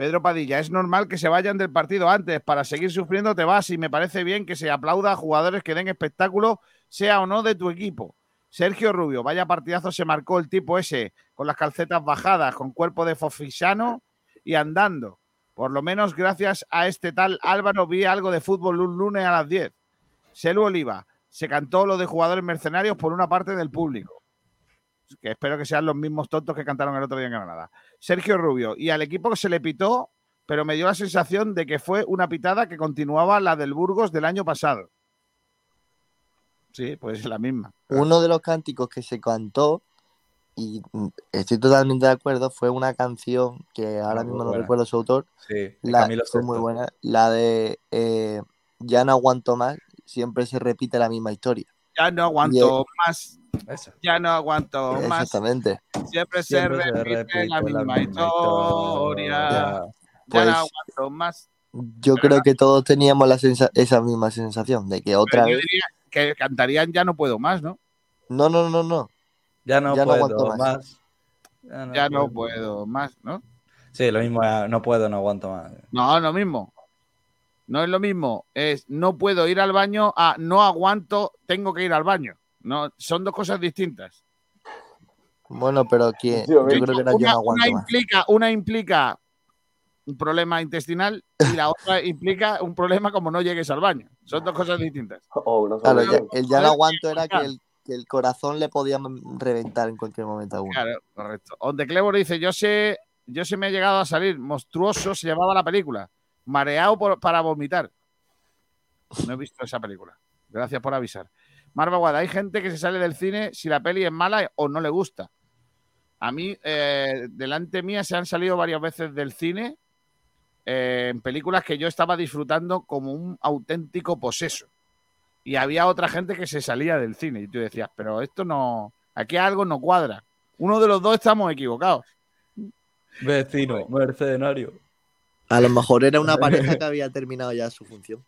Pedro Padilla, es normal que se vayan del partido antes. Para seguir sufriendo te vas y me parece bien que se aplauda a jugadores que den espectáculo, sea o no de tu equipo. Sergio Rubio, vaya partidazo se marcó el tipo ese, con las calcetas bajadas, con cuerpo de fofisano y andando. Por lo menos gracias a este tal Álvaro vi algo de fútbol un lunes a las 10. Selu Oliva, se cantó lo de jugadores mercenarios por una parte del público que espero que sean los mismos tontos que cantaron el otro día en Granada. Sergio Rubio, y al equipo que se le pitó, pero me dio la sensación de que fue una pitada que continuaba la del Burgos del año pasado. Sí, pues es la misma.
Uno de los cánticos que se cantó y mm, estoy totalmente de acuerdo, fue una canción que ahora
Ah, muy
mismo no recuerdo su autor.
Sí,
La, fue muy buena. La de eh, Ya no aguanto más, siempre se repite la misma historia.
Ya no aguanto más.
Eso.
Ya no aguanto más.
Exactamente.
Siempre,
Siempre
se
se
repite, la
la
misma historia.
historia.
Ya
Pues-
no aguanto más.
Yo creo que todos teníamos la sensa- esa misma sensación de que otra
Pero yo
vez.
diría que cantarían Ya no puedo más, ¿no?
No, no, no, no.
Ya no
Ya no
puedo
aguanto
más.
más.
Ya no
Ya no
puedo.
más, ¿no?
Sí, lo mismo, no puedo, no aguanto más.
No, lo mismo. No es lo mismo. Es no puedo ir al baño a no aguanto, tengo que ir al baño. No, son dos cosas distintas.
Bueno, pero que yo creo que era yo
Una,
no aguanto
una
más.
implica, una implica un problema intestinal y la otra implica un problema como no llegues al baño. Son dos cosas distintas. *laughs*
O una
Claro, ya-
solución.
el ya no aguanto era que el, que el corazón le podía reventar en cualquier momento a uno.
Claro, correcto. Onde Clebor dice, yo sé, yo se me ha llegado a salir, monstruoso se llamaba la película, mareado por- para vomitar. No he visto esa película. Gracias por avisar. Marva Guada, hay gente que se sale del cine si la peli es mala o no le gusta. A mí, eh, delante mía se han salido varias veces del cine eh, en películas que yo estaba disfrutando como un auténtico poseso. Y había otra gente que se salía del cine y tú decías, pero esto no, aquí algo no cuadra. Uno de los dos estamos equivocados.
Vecino, mercenario.
A lo *laughs* mejor era una pareja que *laughs* había terminado ya su función.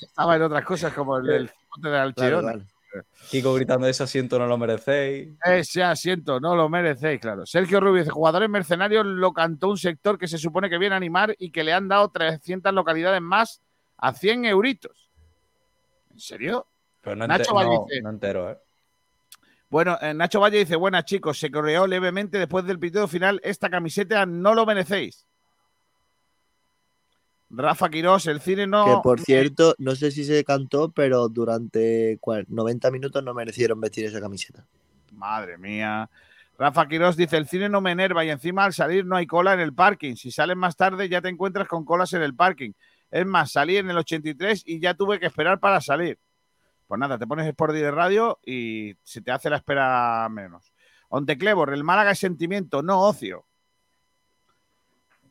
Estaba en otras cosas como el del de Alchirona.
Claro, claro.
Kiko gritando ese asiento no lo merecéis.
Ese asiento, no lo merecéis, claro. Sergio Rubio dice, jugadores mercenarios lo cantó un sector que se supone que viene a animar y que le han dado 300 localidades más a 100 euritos. ¿En serio?
Pero no,
Nacho
ente-
Valle
no-
dice-
no entero, ¿eh?
Bueno, eh, Nacho Valle dice, buenas chicos, se correó levemente después del pitido final, esta camiseta no lo merecéis. Rafa Quirós, el cine no...
Que por cierto, no sé si se cantó, pero durante cua- 90 minutos no merecieron vestir esa camiseta.
Madre mía. Rafa Quirós dice, el cine no me enerva y encima al salir no hay cola en el parking. Si sales más tarde ya te encuentras con colas en el parking. Es más, salí en el 83 y ya tuve que esperar para salir. Pues nada, te pones Sport de radio y se te hace la espera menos. Onteclebor, el Málaga es sentimiento, no ocio.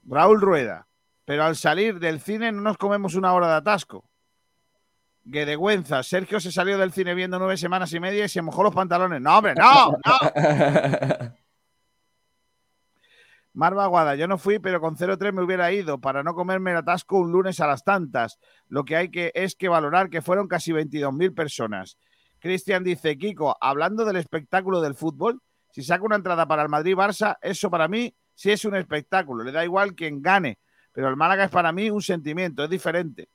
Raúl Rueda, pero al salir del cine no nos comemos una hora de atasco. Guedegüenza, Sergio se salió del cine viendo nueve semanas y media y se mojó los pantalones. No, hombre, no, no. *laughs* Marva Aguada, yo no fui, pero con 0-3 me hubiera ido para no comerme el atasco un lunes a las tantas. Lo que hay que es que valorar que fueron casi 22.000 personas. Cristian dice, Kiko, hablando del espectáculo del fútbol, si saco una entrada para el Madrid-Barça, eso para mí sí es un espectáculo. Le da igual quien gane, pero el Málaga es para mí un sentimiento, es diferente.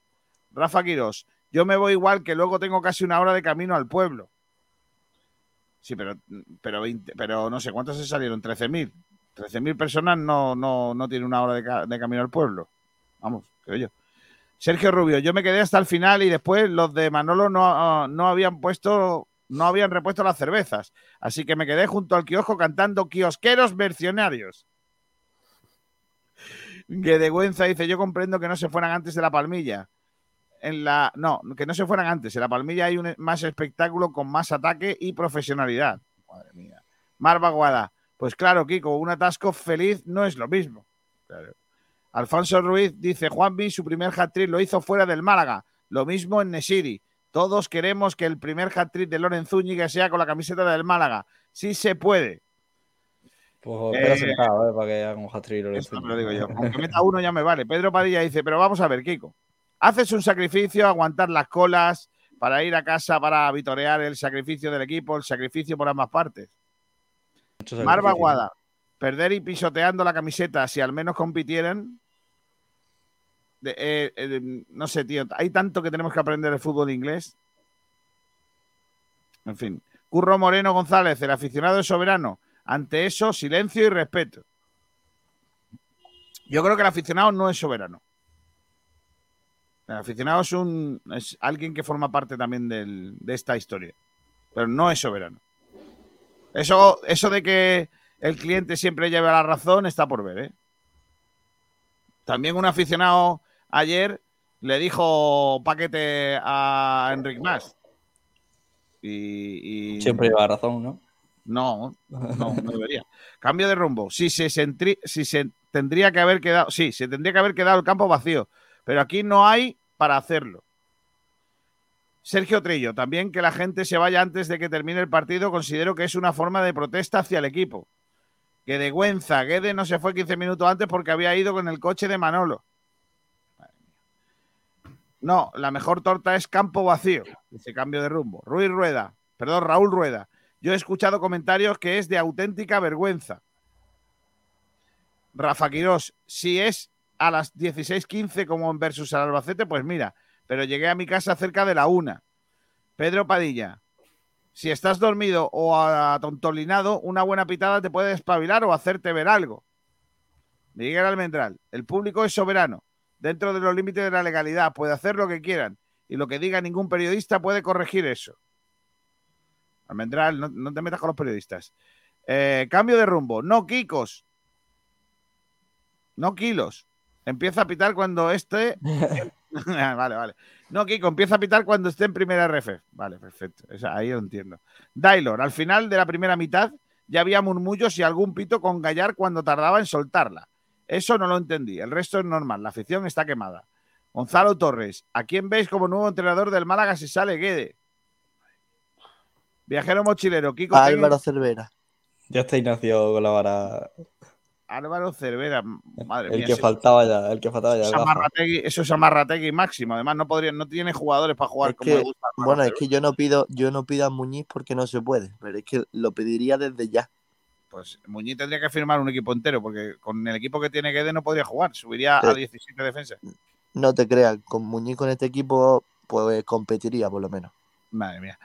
Rafa Quirós, yo me voy igual que luego tengo casi una hora de camino al pueblo. Sí, pero, pero, 20 pero no sé, ¿cuántos se salieron? 13.000. 13.000 personas no, no, no tienen una hora de, ca- de camino al pueblo. Vamos, creo yo. Sergio Rubio, yo me quedé hasta el final y después los de Manolo no, ah, no habían puesto, no habían repuesto las cervezas. Así que me quedé junto al kiosco cantando kiosqueros mercenarios. Guedegüenza dice, yo comprendo que no se fueran antes de la palmilla. En la, no, que no se fueran antes. En la palmilla hay un, más espectáculo con más ataque y profesionalidad. Madre mía. Marva Guada, pues claro, Kiko, un atasco feliz no es lo mismo. Alfonso Ruiz dice, Juanvi, su primer hat-trick lo hizo fuera del Málaga. Lo mismo en Nesiri. Todos queremos que el primer hat-trick de Loren Zúñiga sea con la camiseta del Málaga. Sí se puede.
Pues espera
Eh,
sentado, ¿eh? Para que haga un lo
digo yo. Aunque meta uno ya me vale. Pedro Padilla dice, pero vamos a ver, Kiko. Haces un sacrificio, aguantar las colas para ir a casa para vitorear el sacrificio del equipo, el sacrificio por ambas partes. Marva. Guada, perder y pisoteando la camiseta, si al menos compitieran. De- eh, eh, no sé, tío, hay tanto que tenemos que aprender el fútbol inglés. En fin. Curro Moreno González, el aficionado es soberano. Ante eso, silencio y respeto. Yo creo que el aficionado no es soberano. El aficionado es, un, es alguien que forma parte también del- de esta historia. Pero no es soberano. Eso, eso de que el cliente siempre lleve la razón está por ver, ¿eh? También un aficionado ayer le dijo paquete a Enric Mas. Y, y-
Siempre lleva razón, ¿no?
No, no, no *laughs* debería. Cambio de rumbo. Si se, sentri- si se tendría que haber quedado, sí, se tendría que haber quedado el campo vacío, pero aquí no hay para hacerlo. Sergio Trillo, también que la gente se vaya antes de que termine el partido, considero que es una forma de protesta hacia el equipo. Que de Güenza, Guede no se fue 15 minutos antes porque había ido con el coche de Manolo. No, la mejor torta es campo vacío. Dice cambio de rumbo. Ruiz Rueda, perdón, Raúl Rueda. Yo he escuchado comentarios que es de auténtica vergüenza. Rafa Quirós, si es a las 16.15 como en versus al Albacete, pues mira, pero llegué a mi casa cerca de la una. Pedro Padilla, si estás dormido o atontolinado, una buena pitada te puede despabilar o hacerte ver algo. Miguel Almendral, el público es soberano. Dentro de los límites de la legalidad puede hacer lo que quieran y lo que diga ningún periodista puede corregir eso. Almendral, no, no te metas con los periodistas. Eh, cambio de rumbo. No Kikos. No kilos. Empieza a pitar cuando esté. *laughs* *laughs* vale, vale. No, Kiko, empieza a pitar cuando esté en primera RF. Vale, perfecto. Esa- ahí lo entiendo. Dailor, al final de la primera mitad ya había murmullos y algún pito con Gallar cuando tardaba en soltarla. Eso no lo entendí. El resto es normal. La afición está quemada. Gonzalo Torres, ¿a quién veis como nuevo entrenador del Málaga si sale Guede? Viajero mochilero, Kiko.
Álvaro Cervera.
Ya está Ignacio con la vara.
Álvaro Cervera, madre
El
mía.
que
ese-
faltaba ya, el que faltaba ya.
eso
el
es. Amarrategui- eso es Amarrategui máximo. Además, no podría, no tiene jugadores para jugar
Es
como le
que,
gusta.
bueno, es que yo no pido, yo no pido a Muñiz porque no se puede, pero es que lo pediría desde ya.
Pues Muñiz tendría que firmar un equipo entero, porque con el equipo que tiene Guede no podría jugar. Subiría a
Sí.
17 defensas.
No te creas, con Muñiz con este equipo, pues competiría por lo menos.
Madre mía.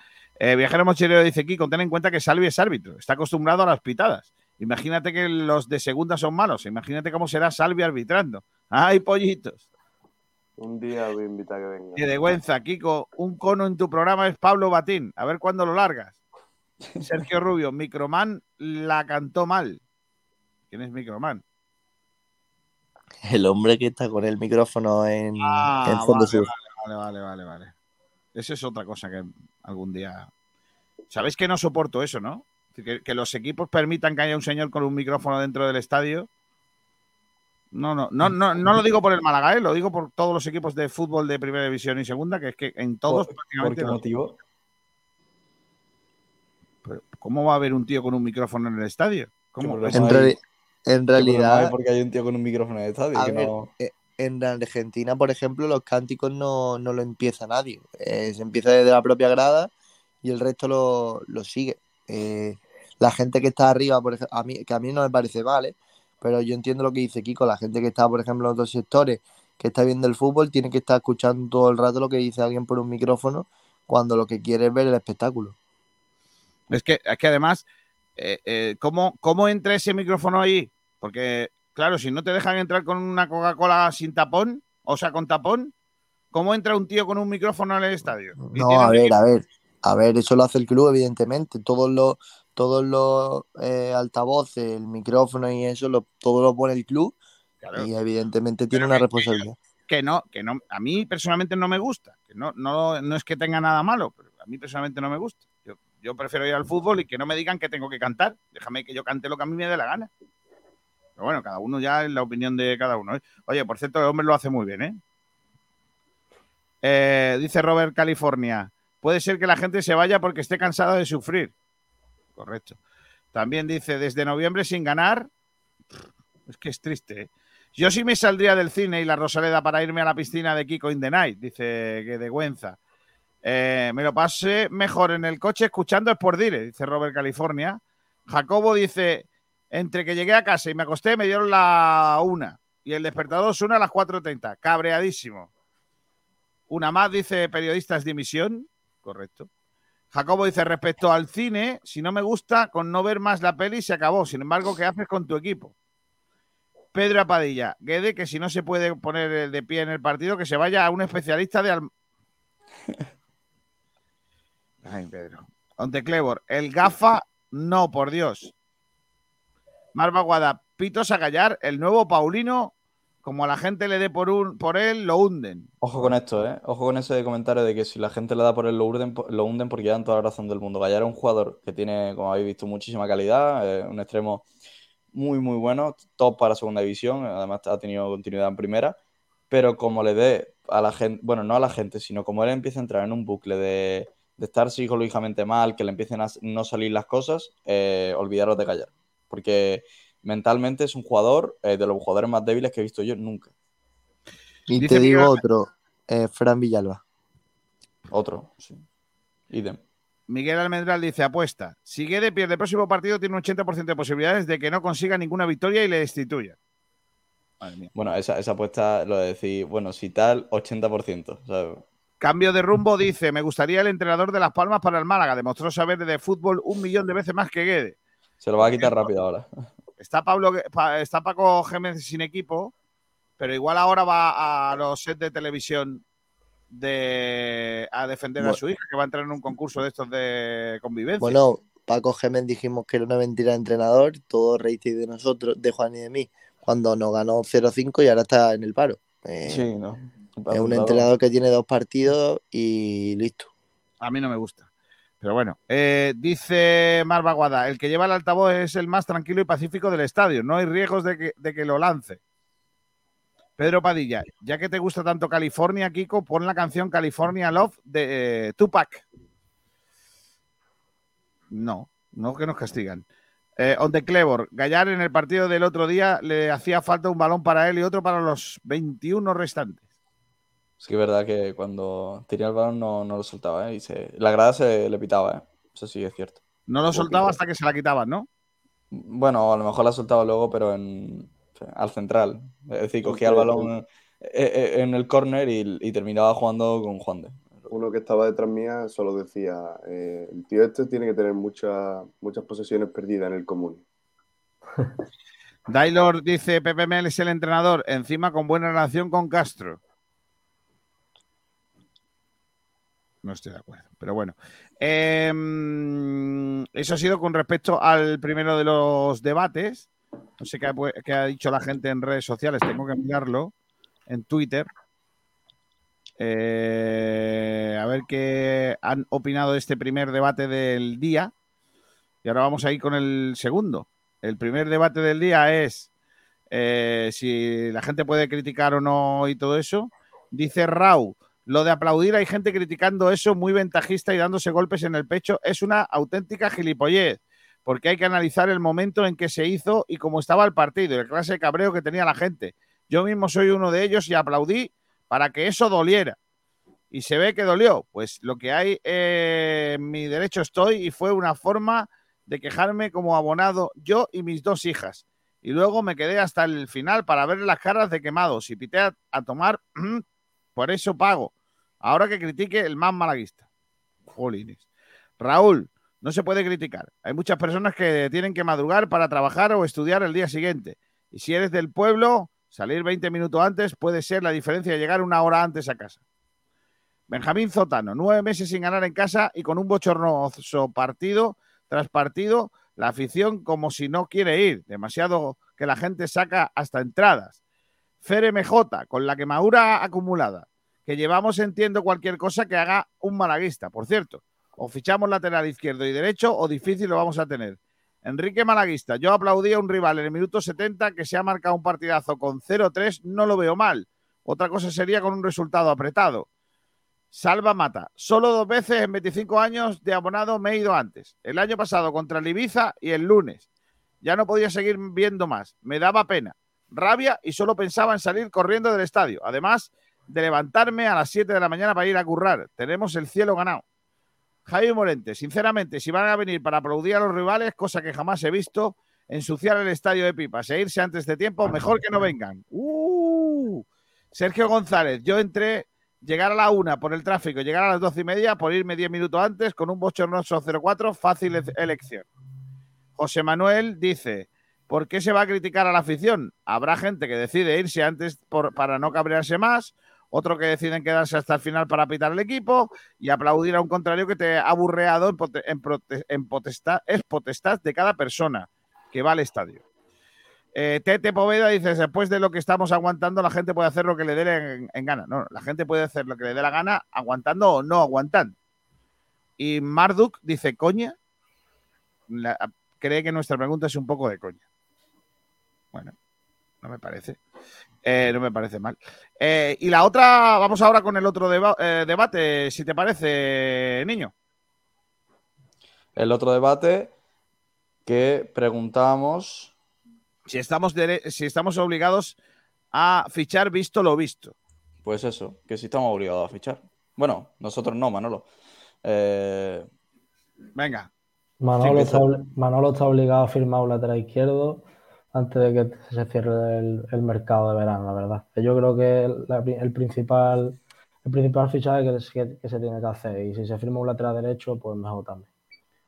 Eh, Viajero Mochilero dice Kiko, ten en cuenta que Salvi es árbitro, está acostumbrado a las pitadas. Imagínate que los de segunda son malos, imagínate cómo será Salvi arbitrando. ¡Ay, pollitos!
Un día voy a invitar a que venga.
Qué de vergüenza, Kiko. Un cono en tu programa es Pablo Batín. A ver cuándo lo largas. Sergio Rubio, Microman la cantó mal. ¿Quién es Microman?
El hombre que está con el micrófono en,
Ah,
en Fondo
vale,
Sur.
vale, vale, vale, vale. Eso es otra cosa que algún día. ¿Sabéis que no soporto eso, no? Que, que los equipos permitan que haya un señor con un micrófono dentro del estadio. No, no, no, no, no lo digo por el Málaga, ¿eh? lo digo por todos los equipos de fútbol de primera división y segunda, que es que en todos
¿Por, por
prácticamente.
qué motivo?
Pero, ¿Cómo va a haber un tío con un micrófono en el estadio? ¿Cómo?
En, reali- en
¿Qué problema
realidad,
porque hay un tío con un micrófono en el estadio?
a
que
ver,
no-
eh, en Argentina, por ejemplo, los cánticos no, no lo empieza nadie. Eh, se empieza desde la propia grada y el resto lo, lo sigue. Eh, la gente que está arriba, por ejemplo, a mí, que a mí no me parece mal, ¿eh? pero yo entiendo lo que dice Kiko. La gente que está, por ejemplo, en otros sectores, que está viendo el fútbol, tiene que estar escuchando todo el rato lo que dice alguien por un micrófono cuando lo que quiere es ver el espectáculo.
Es que, es que además, eh, ¿cómo, ¿cómo entra ese micrófono ahí? Porque, claro, si no te dejan entrar con una Coca-Cola sin tapón, o sea, con tapón, ¿cómo entra un tío con un micrófono en el estadio?
No, a ver, a ver, a ver, eso lo hace el club, evidentemente. Todos los, todos los eh, altavoces, el micrófono y eso, lo, todo lo pone el club
Claro.
y evidentemente tiene una responsabilidad.
que no, que no, a mí personalmente no me gusta, que no, no, no es que tenga nada malo, pero a mí personalmente no me gusta. Yo, yo prefiero ir al fútbol y que no me digan que tengo que cantar. Déjame que yo cante lo que a mí me dé la gana. Pero bueno, cada uno ya es la opinión de cada uno. ¿eh? Oye, por cierto, el hombre lo hace muy bien, ¿eh? Eh, dice Robert California. Puede ser que la gente se vaya porque esté cansada de sufrir. Correcto. También dice, desde noviembre sin ganar. Es que es triste, ¿eh? Yo sí me saldría del cine y la Rosaleda para irme a la piscina de Kiko in the Night, dice que de Güenza. Eh, me lo pasé mejor en el coche escuchando Sport Dire, dice Robert California. Jacobo dice, entre que llegué a casa y me acosté me dieron la una y el despertador suena a las 4.30. Cabreadísimo. Una más dice periodistas de emisión. Correcto. Jacobo dice, respecto al cine, si no me gusta, con no ver más la peli se acabó. Sin embargo, ¿qué haces con tu equipo? Pedro Apadilla, Guede, que si no se puede poner de pie en el partido, que se vaya a un especialista de... Al... *laughs* Ay, Pedro. Onteclevor, el gafa, no, por Dios. Marva Guada, Pito Sagallar, el nuevo Paulino, como a la gente le dé por, un, por él, lo hunden.
Ojo con esto, ¿eh? Ojo con ese comentario de que si la gente le da por él, lo hunden, lo hunden porque dan toda la razón del mundo. Gallar es un jugador que tiene, como habéis visto, muchísima calidad, eh, un extremo muy, muy bueno, top para segunda división, además ha tenido continuidad en primera, pero como le dé a la gente, bueno, no a la gente, sino como él empieza a entrar en un bucle de, de estar psicológicamente mal, que le empiecen a no salir las cosas, eh, olvidaros de Gallar. Porque mentalmente es un jugador eh, de los jugadores más débiles que he visto yo nunca.
Y
Dice
te digo
Miguel-
otro, eh, Fran Villalba.
Otro, sí. Idem.
Miguel Almendral dice, apuesta. Si Guede pierde el próximo partido, tiene un 80% de posibilidades de que no consiga ninguna victoria y le destituya. Madre mía.
Bueno, esa, esa apuesta, lo de decir, bueno, si tal, 80%. o sea,
Cambio de rumbo *laughs* dice, me gustaría el entrenador de Las Palmas para el Málaga. Demostró saber de fútbol un millón de veces más que Guede.
Se lo va a quitar rápido ahora.
Está, Pablo, está Paco Gémez sin equipo, pero igual ahora va a los sets de televisión de, a defender a su hija, que va a entrar en un concurso de estos de convivencia.
Bueno, Paco Gémez dijimos que era una mentira de entrenador, todo rating de nosotros, de Juan y de mí, cuando nos ganó 0-5 y ahora está en el paro. Eh,
Sí, ¿no?
Es un entrenador que tiene dos partidos y listo.
A mí no me gusta. Pero bueno, eh, dice Mar Baguada, el que lleva el altavoz es el más tranquilo y pacífico del estadio. No hay riesgos de que, de que lo lance. Pedro Padilla, ya que te gusta tanto California, Kiko, pon la canción California Love de eh, Tupac. No, no que nos castigan. Eh, on Clevor, Gallar en el partido del otro día le hacía falta un balón para él y otro para los 21 restantes.
Es que es verdad que cuando tenía el balón no, no lo soltaba, ¿eh? Y se, la grada se le pitaba, ¿eh? Eso sí es cierto.
No lo soltaba hasta que se la quitaban, ¿no?
Bueno, a lo mejor la soltaba luego, pero en, al central. Es decir, cogía el balón eh, eh, en el córner y, y terminaba jugando con Juan de.
Uno que estaba detrás mía solo decía, eh, el tío este tiene que tener muchas muchas posesiones perdidas en el común. *laughs*
Dailor dice, Pepe Mel es el entrenador, encima con buena relación con Castro. No estoy de acuerdo, pero bueno. Em, eso ha sido con respecto al primero de los debates. No sé qué ha, dicho la gente en redes sociales, tengo que mirarlo en Twitter. Eh, a ver qué han opinado de este primer debate del día. Y ahora vamos a ir con el segundo. El primer debate del día es eh, si la gente puede criticar o no y todo eso. Dice Rau, lo de aplaudir hay gente criticando eso muy ventajista y dándose golpes en el pecho es una auténtica gilipollez, porque hay que analizar el momento en que se hizo y cómo estaba el partido la clase de cabreo que tenía la gente. Yo mismo soy uno de ellos y aplaudí para que eso doliera. Y se ve que dolió. Pues lo que hay eh, en mi derecho estoy y fue una forma de quejarme como abonado yo y mis dos hijas. Y luego me quedé hasta el final para ver las caras de quemados y pité a tomar. *clears throat* Por eso pago. Ahora que critique el más malaguista. Jolines. Raúl, no se puede criticar. Hay muchas personas que tienen que madrugar para trabajar o estudiar el día siguiente. Y si eres del pueblo, salir 20 minutos antes puede ser la diferencia de llegar una hora antes a casa. Benjamín Zotano, nueve meses sin ganar en casa y con un bochornoso partido tras partido, la afición como si no quiere ir, demasiado que la gente saca hasta entradas. Fere MJ, con la quemadura acumulada, que llevamos entiendo cualquier cosa que haga un malaguista, por cierto. O fichamos lateral izquierdo y derecho o difícil lo vamos a tener. Enrique Malaguista, yo aplaudí a un rival en el minuto 70 que se ha marcado un partidazo con 0-3, no lo veo mal. Otra cosa sería con un resultado apretado. Salva Mata. Solo dos veces en 25 años de abonado me he ido antes. El año pasado contra el y el lunes. Ya no podía seguir viendo más. Me daba pena, rabia y solo pensaba en salir corriendo del estadio. Además de levantarme a las 7 de la mañana para ir a currar. Tenemos el cielo ganado. Jaime Morente, sinceramente, si van a venir para aplaudir a los rivales, cosa que jamás he visto, ensuciar el estadio de pipas e irse antes de tiempo, mejor que no vengan. ¡Uh! Sergio González, yo entré llegar a la una por el tráfico, llegar a las doce y media por irme diez minutos antes con un bochornoso 04, fácil e- elección. José Manuel dice, ¿por qué se va a criticar a la afición? Habrá gente que decide irse antes para no cabrearse más, otro que deciden quedarse hasta el final para pitar el equipo y aplaudir a un contrario que te ha aburreado en, en potestad, es potestad de cada persona que va al estadio. Eh, Tete Poveda dice, después de lo que estamos aguantando, la gente puede hacer lo que le dé en, gana. No, la gente puede hacer lo que le dé la gana aguantando o no aguantando. Y Marduk dice, coña, cree que nuestra pregunta es un poco de coña. Bueno, no me parece. Eh, no me parece mal. Eh, y la otra, vamos ahora con el otro deba- eh, debate, si te parece, niño.
El otro debate que preguntamos.
Si estamos, si estamos obligados a fichar visto lo visto.
Pues eso, que sí estamos obligados a fichar. Bueno, nosotros no, Manolo. Eh,
Venga.
Manolo, está, Manolo está obligado a firmar un lateral izquierdo antes de que se cierre el, el mercado de verano, la verdad. Yo creo que el, el principal, el principal fichaje que, se- tiene que hacer. Y si se firma un lateral derecho, pues mejor también.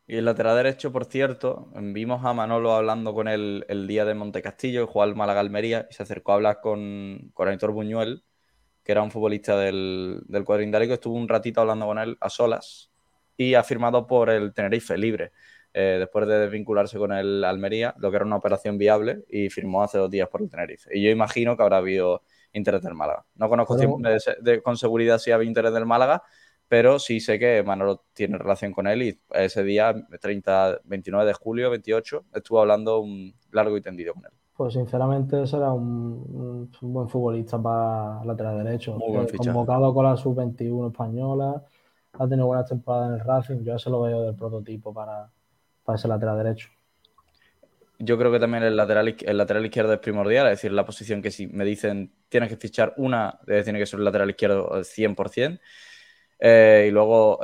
Y el lateral derecho, por cierto, vimos a Manolo hablando con él el día de Montecastillo, jugó al Málaga Almería, y se acercó a hablar con, con Aitor Buñuel, que era un futbolista del, del cuadro indálico, estuvo un ratito hablando con él a solas y ha firmado por el Tenerife libre, eh, después de desvincularse con el Almería, lo que era una operación viable, y firmó hace dos días por el Tenerife. Y yo imagino que habrá habido interés del Málaga. No conozco
Pero-
cien- de- de- con seguridad si había interés del Málaga, pero sí sé que Manolo tiene relación con él y ese día, 30, 29 de julio, 28, estuvo hablando un largo y tendido con él.
Pues sinceramente será un, un- buen futbolista para lateral derecho.
Muy buen
convocado con la sub-21 española, ha tenido buenas temporadas en el Racing. Yo se lo veo del prototipo para, para ese lateral derecho.
Yo creo que también el lateral, el lateral izquierdo es primordial, es decir, la posición que si me dicen tienes que fichar una, eh, tiene que ser el lateral izquierdo al 100%. Eh, y luego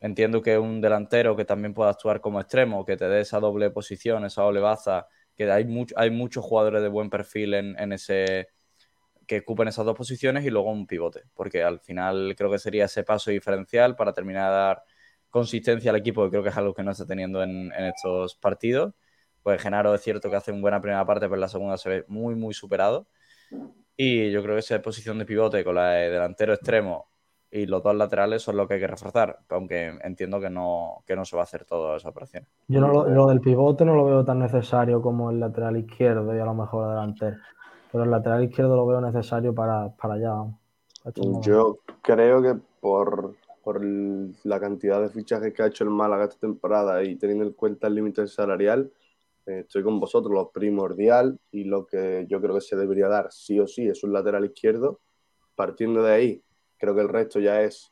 entiendo que un delantero que también pueda actuar como extremo, que te dé esa doble posición, esa doble baza, que hay, mucho, hay muchos jugadores de buen perfil en, en ese que ocupen esas dos posiciones y luego un pivote, porque al final creo que sería ese paso diferencial para terminar de dar consistencia al equipo, que creo que es algo que no está teniendo en, en estos partidos. Pues Genaro es cierto que hace una buena primera parte, pero en la segunda se ve muy, muy superado. Y yo creo que esa posición de pivote con la de delantero extremo y los dos laterales son lo que hay que reforzar, aunque entiendo que no, que no se va a hacer toda esa operación.
Yo no lo, lo del pivote no lo veo tan necesario como el lateral izquierdo y a lo mejor el delantero. Pero el lateral izquierdo lo veo necesario para, para allá. Para.
Yo creo que por, por la cantidad de fichajes que ha hecho el Málaga esta temporada y teniendo en cuenta el límite salarial, eh, estoy con vosotros. Lo primordial y lo que yo creo que se debería dar sí o sí es un lateral izquierdo. Partiendo de ahí, creo que el resto ya es,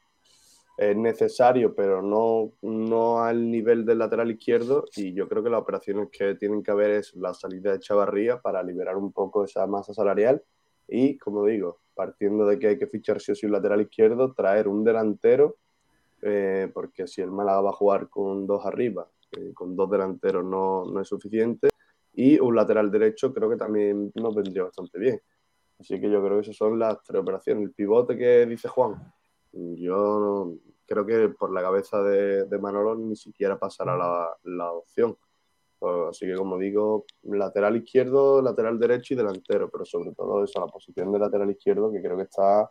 es necesario, pero no, no al nivel del lateral izquierdo. Y yo creo que las operaciones que tienen que haber es la salida de Chavarría para liberar un poco esa masa salarial. Y, como digo, partiendo de que hay que fichar sí o sí un lateral izquierdo, traer un delantero, eh, porque si el Málaga va a jugar con dos arriba, eh, con dos delanteros no, no es suficiente. Y un lateral derecho creo que también nos vendría bastante bien. Así que yo creo que esas son las tres operaciones. El pivote que dice Juan, yo creo que por la cabeza de, Manolo ni siquiera pasará la, la opción. Pues, así que como digo, lateral izquierdo, lateral derecho y delantero, pero sobre todo esa, la posición de lateral izquierdo que creo que está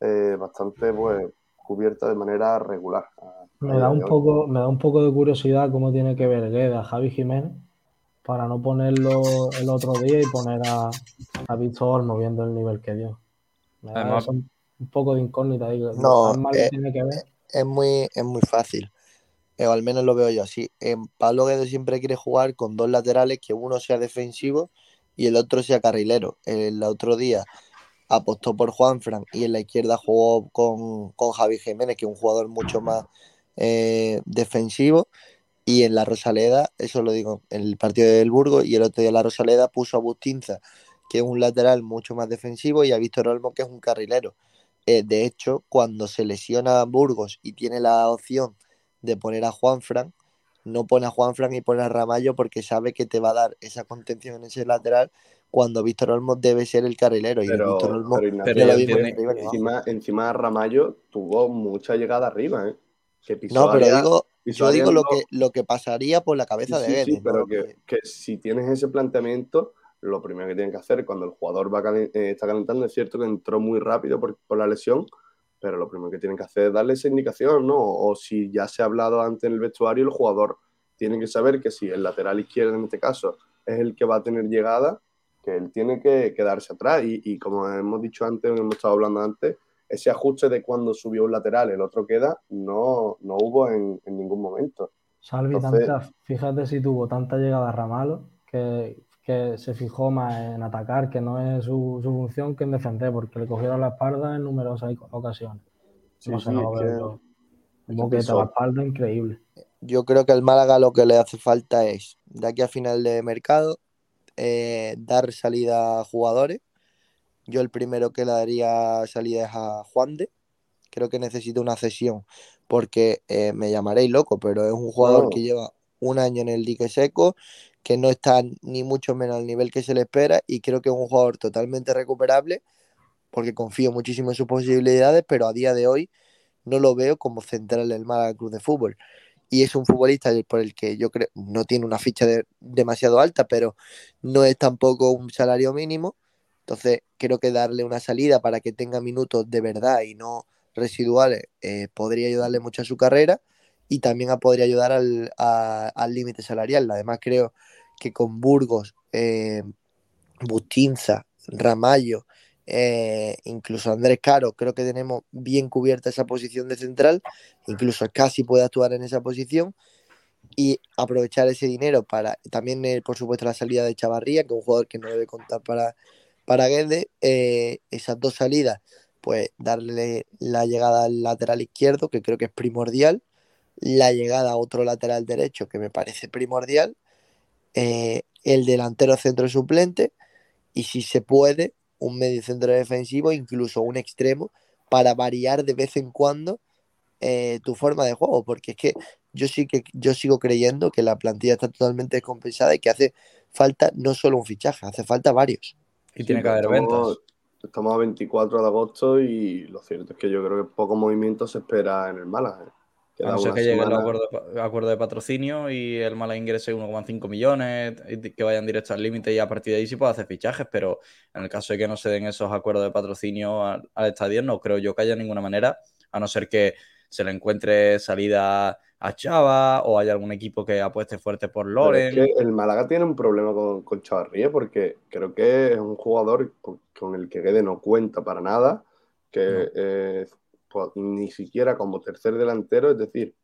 eh, bastante pues, cubierta de manera regular. a- a
Me da un poco, me da un poco de curiosidad cómo tiene que ver Gueda Javi Jiménez para no ponerlo el otro día y poner a, a Víctor Olmo viendo el nivel que dio. Me da
Además-
eso un, un poco de incógnita. ahí.
No,
¿Tan mal
eh,
tiene que ver?
es muy, es muy fácil. Eh, o al menos lo veo yo así. En Pablo Guedes siempre quiere jugar con dos laterales, que uno sea defensivo y el otro sea carrilero. El otro día apostó por Juanfran y en la izquierda jugó con, con Javi Jiménez, que es un jugador mucho más eh, defensivo. Y en la Rosaleda, eso lo digo, en el partido del Burgos, y el otro día la Rosaleda puso a Bustinza, que es un lateral mucho más defensivo, y a Víctor Olmo, que es un carrilero. Eh, de hecho, cuando se lesiona a Burgos y tiene la opción de poner a Juanfran, no pone a Juanfran y pone a Ramallo porque sabe que te va a dar esa contención en ese lateral cuando Víctor Olmo debe ser el carrilero. Y
Pero,
Víctor Olmo
pero Ignacio,
no lo vimos
tiene-
ni arriba ni abajo.
encima, encima Ramallo tuvo mucha llegada arriba, ¿eh? Que
No, pero digo, yo digo lo que, lo que pasaría por la cabeza de
Sí, sí, pero que, que si tienes ese planteamiento, lo primero que tienen que hacer cuando el jugador va calen- eh, está calentando, es cierto que entró muy rápido por, por la lesión, pero lo primero que tienen que hacer es darle esa indicación, ¿no? O si ya se ha hablado antes en el vestuario, el jugador tiene que saber que si el lateral izquierdo en este caso es el que va a tener llegada, que él tiene que quedarse atrás. Y, y como hemos dicho antes, hemos estado hablando antes, ese ajuste de cuando subió un lateral, el otro queda, no, no hubo en, en ningún momento.
Salvi,
Entonces-
tanta- fíjate si tuvo tanta llegada a Ramalo que, que se fijó más en atacar, que no es su, su función, que en defender, porque le cogieron la espalda en numerosas ocasiones.
Sí,
no sé,
sí,
lo veo
que
la espalda increíble.
Yo creo que al Málaga lo que le hace falta es, de aquí a final de mercado, eh, dar salida a jugadores. Yo el primero que le daría salida es a Juan de. Creo que necesita una cesión porque eh, me llamaréis loco, pero es un jugador que lleva un año en el dique seco, que no está ni mucho menos al nivel que se le espera y creo que es un jugador totalmente recuperable porque confío muchísimo en sus posibilidades, pero a día de hoy no lo veo como central del Málaga Club de Fútbol. Y es un futbolista por el que yo creo no tiene una ficha de- demasiado alta, pero no es tampoco un salario mínimo. Entonces, creo que darle una salida para que tenga minutos de verdad y no residuales eh, podría ayudarle mucho a su carrera y también podría ayudar al límite salarial. Además, creo que con Burgos, eh, Bustinza, Ramallo, eh, incluso Andrés Caro, creo que tenemos bien cubierta esa posición de central, incluso casi puede actuar en esa posición y aprovechar ese dinero para también, eh, por supuesto, la salida de Chavarría, que es un jugador que no debe contar para, para Guede, eh, esas dos salidas, pues darle la llegada al lateral izquierdo, que creo que es primordial, la llegada a otro lateral derecho, que me parece primordial, el delantero centro suplente y si se puede, un medio centro defensivo, incluso un extremo, para variar de vez en cuando eh, tu forma de juego, porque es que yo sí que yo sigo creyendo que la plantilla está totalmente descompensada y que hace falta no solo un fichaje, hace falta varios.
Y tiene que haber
estamos-
ventas.
Estamos a 24 de agosto y lo cierto es que yo creo que poco movimiento se espera en el Málaga.
A no ser que llegue el
semana.
acuerdo, de pa- acuerdo de patrocinio y el Málaga ingrese 1,5 millones, y que vayan directo al límite y a partir de ahí sí puede hacer fichajes, pero en el caso de que no se den esos acuerdos de patrocinio al, al estadio, no creo yo que haya ninguna manera, a no ser que se le encuentre salida a Chava o haya algún equipo que apueste fuerte por Loren.
es que el Málaga tiene un problema con, con Chavarría porque creo que es un jugador con, con el que Guede no cuenta para nada, que eh, pues, ni siquiera como tercer delantero, es decir,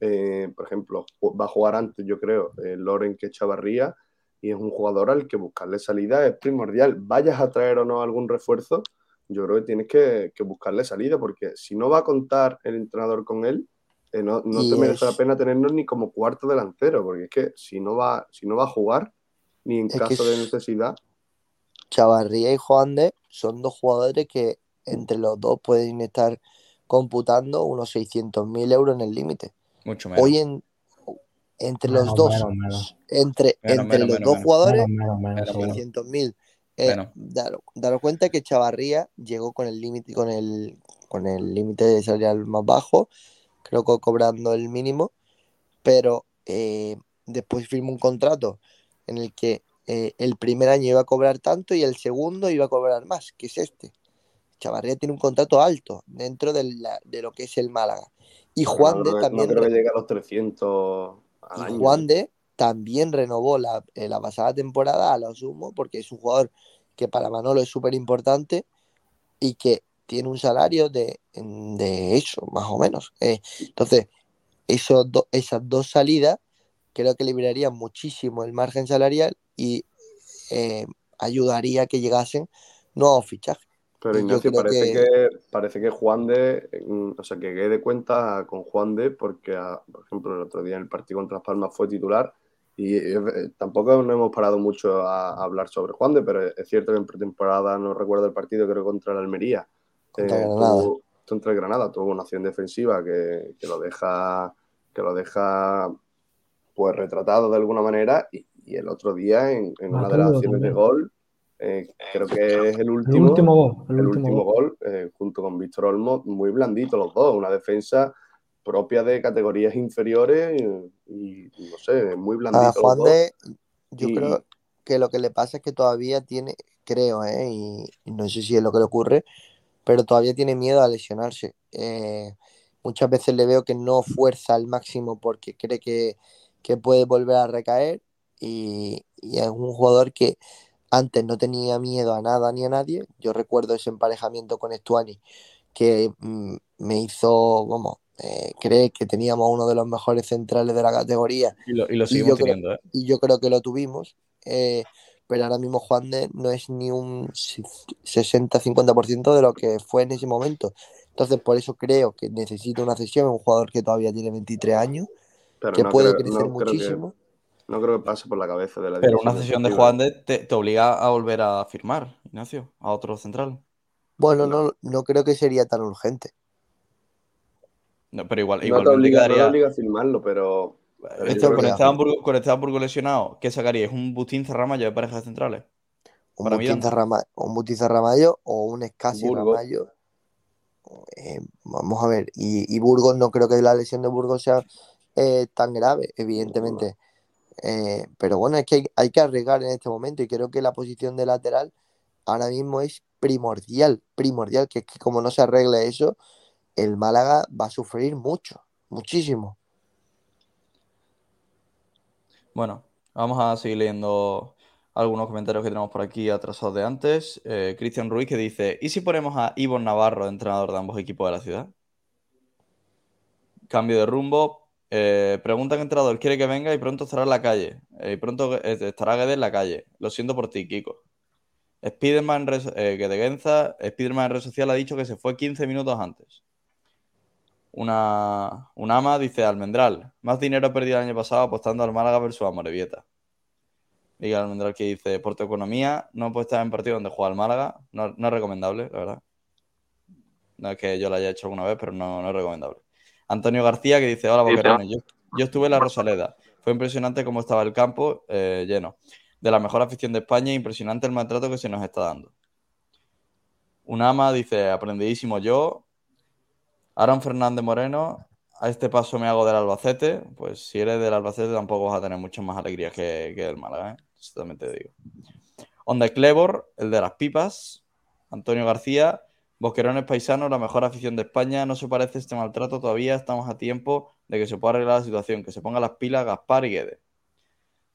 eh, por ejemplo, va a jugar antes, yo creo, eh, Loren que Chavarría, y es un jugador al que buscarle salida es primordial. Vayas a traer o no algún refuerzo, yo creo que tienes que, que buscarle salida, porque si no va a contar el entrenador con él, eh, no, te merece la pena tenernos ni como cuarto delantero, porque es que si no va, si no va a jugar, ni en
Es
caso de
es-
necesidad,
Chavarría y Juan de son dos jugadores que entre los dos pueden estar computando unos 600.000 euros en el límite.
Mucho menos.
Hoy en, entre los dos,
menos, menos.
entre,
Menos,
entre
menos,
los
menos,
dos
menos.
jugadores,
Menos, menos, menos, seguro.
600.000. Eh,
Menos.
daros, daros cuenta que Chavarría llegó con el límite con el con el límite salarial más bajo, creo que cobrando el mínimo, pero eh, después firmó un contrato en el que eh, el primer año iba a cobrar tanto y el segundo iba a cobrar más, que es este. Chavarría tiene un contrato alto dentro de, la- de lo que es el Málaga. Y Juan
no,
de
no
también
creo que
re-
llegue a los 300 al
y
año.
Juan de también renovó la, eh, la pasada temporada a lo sumo, porque es un jugador que para Manolo es súper importante y que tiene un salario de, de eso, más o menos. Eh, entonces, esos do- esas dos salidas creo que liberarían muchísimo el margen salarial y eh, ayudaría a que llegasen nuevos fichajes.
Pero Ignacio, parece
que-
que... parece que Juan de, o sea, que Guede cuenta con Juan de porque, ah, por ejemplo, el otro día en el partido contra Las Palmas fue titular y eh, eh, tampoco no hemos parado mucho a, a hablar sobre Juan de, pero es cierto que en pretemporada, no recuerdo el partido, creo contra el Almería,
Contra
eh,
Granada.
tuvo- contra el Granada, tuvo una acción defensiva que, que lo deja, que lo deja pues retratado de alguna manera y, y el otro día en, en una de las acciones de gol eh, creo que es el
El
último,
gol. El,
el
último,
último
gol.
gol, eh, junto con Víctor Olmo, muy blandito los dos, una defensa propia de categorías inferiores y, y, no sé, muy
A
blandito los
Juan
dos.
de, yo
Y-
creo que lo que le pasa es que todavía tiene, creo, ¿eh? y, y no sé si es lo que le ocurre, pero todavía tiene miedo a lesionarse. Eh, muchas veces le veo que no fuerza al máximo porque cree que, que puede volver a recaer y, y es un jugador que antes no tenía miedo a nada ni a nadie. Yo recuerdo ese emparejamiento con Estuani que mm, me hizo, vamos, eh, creer que teníamos uno de los mejores centrales de la categoría.
Y lo, y lo
Y
seguimos
creo-
teniendo, ¿eh?
y yo creo que lo tuvimos. eh, pero ahora mismo Juan de no es ni un 60-50% de lo que fue en ese momento. Entonces, por eso creo que necesita una cesión. Es un jugador que todavía tiene 23 años,
Pero
que
no
puede
creo-
crecer
no creo que-
muchísimo.
No creo que pase por la cabeza de la
Pero una sesión de. Juan de te, te obliga a volver a firmar, Ignacio, a otro central.
Bueno, no, no creo que sería tan urgente.
No, pero igual,
No te
igualmente
obliga, no te
quedaría.
obliga a firmarlo, pero. pero creo
con,
que-
Esteban Burgo, con Esteban Burgo lesionado, ¿qué sacaríais? ¿Un Butín Cerramayo de parejas centrales?
Un Butín
Milán.
Zarrama- un Butín o un Escasi. Ramallo. Eh, vamos a ver. Y, y Burgos, no creo que la lesión de Burgos sea eh, tan grave, evidentemente. Eh, pero bueno, es que hay, que arriesgar en este momento y creo que la posición de lateral ahora mismo es primordial, primordial, que es que como no se arregle eso, el Málaga va a sufrir mucho, muchísimo.
Bueno, vamos a seguir leyendo algunos comentarios que tenemos por aquí atrasados de antes. Eh, Cristian Ruiz que dice, ¿y si ponemos a Ivonne Navarro, entrenador de ambos equipos de la ciudad? Cambio de rumbo. Eh, pregunta que entrenador quiere que venga y pronto estará en la calle. Eh, y pronto eh, estará Guedes en la calle. Lo siento por ti, Kiko. Spiderman, red- eh, que de Genza, Spiderman en red social ha dicho que se fue 15 minutos antes. Una, una ama dice Almendral, más dinero perdido el año pasado apostando al Málaga versus a Morevieta. Miguel Almendral que dice, por tu economía no estar en partido donde juega el Málaga. No, no es recomendable, la verdad. No es que yo lo haya hecho alguna vez, pero no, no es recomendable. Antonio García que dice, hola Boquerones, yo, yo estuve en la Rosaleda. Fue impresionante cómo estaba el campo eh, lleno. De la mejor afición de España, impresionante el maltrato que se nos está dando. Un ama dice, aprendidísimo yo. Aaron Fernández Moreno, a este paso me hago del Albacete. Pues si eres del Albacete tampoco vas a tener muchas más alegrías que, que del Málaga, ¿eh? Eso también te digo. Onda Clebor, el de las pipas. Antonio García, Bosquerones Paisanos, la mejor afición de España. No se parece este maltrato todavía. Estamos a tiempo de que se pueda arreglar la situación. Que se pongan las pilas Gaspar y Guedes.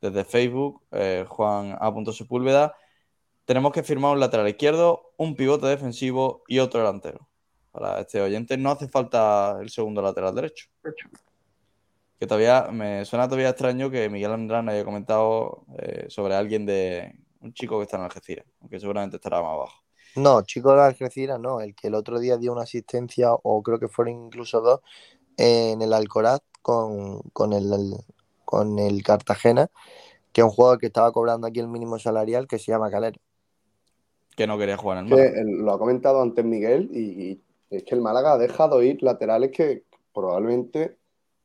Desde Facebook, eh, Juan A. Sepúlveda. Tenemos que firmar un lateral izquierdo, un pivote defensivo y otro delantero. Para este oyente no hace falta el segundo lateral derecho. Que todavía me suena todavía extraño que Miguel Andrán haya comentado eh, sobre alguien de un chico que está en Algeciras, aunque seguramente estará más abajo.
No, chico de Algeciras, no. El que el otro día dio una asistencia, o creo que fueron incluso dos, en el Alcoraz con, con el, el- con el Cartagena, que es un jugador que estaba cobrando aquí el mínimo salarial, que se llama Calero.
Que no quería jugar en el
que
Málaga.
el- lo ha comentado antes Miguel y, y es que el Málaga ha dejado ir laterales que probablemente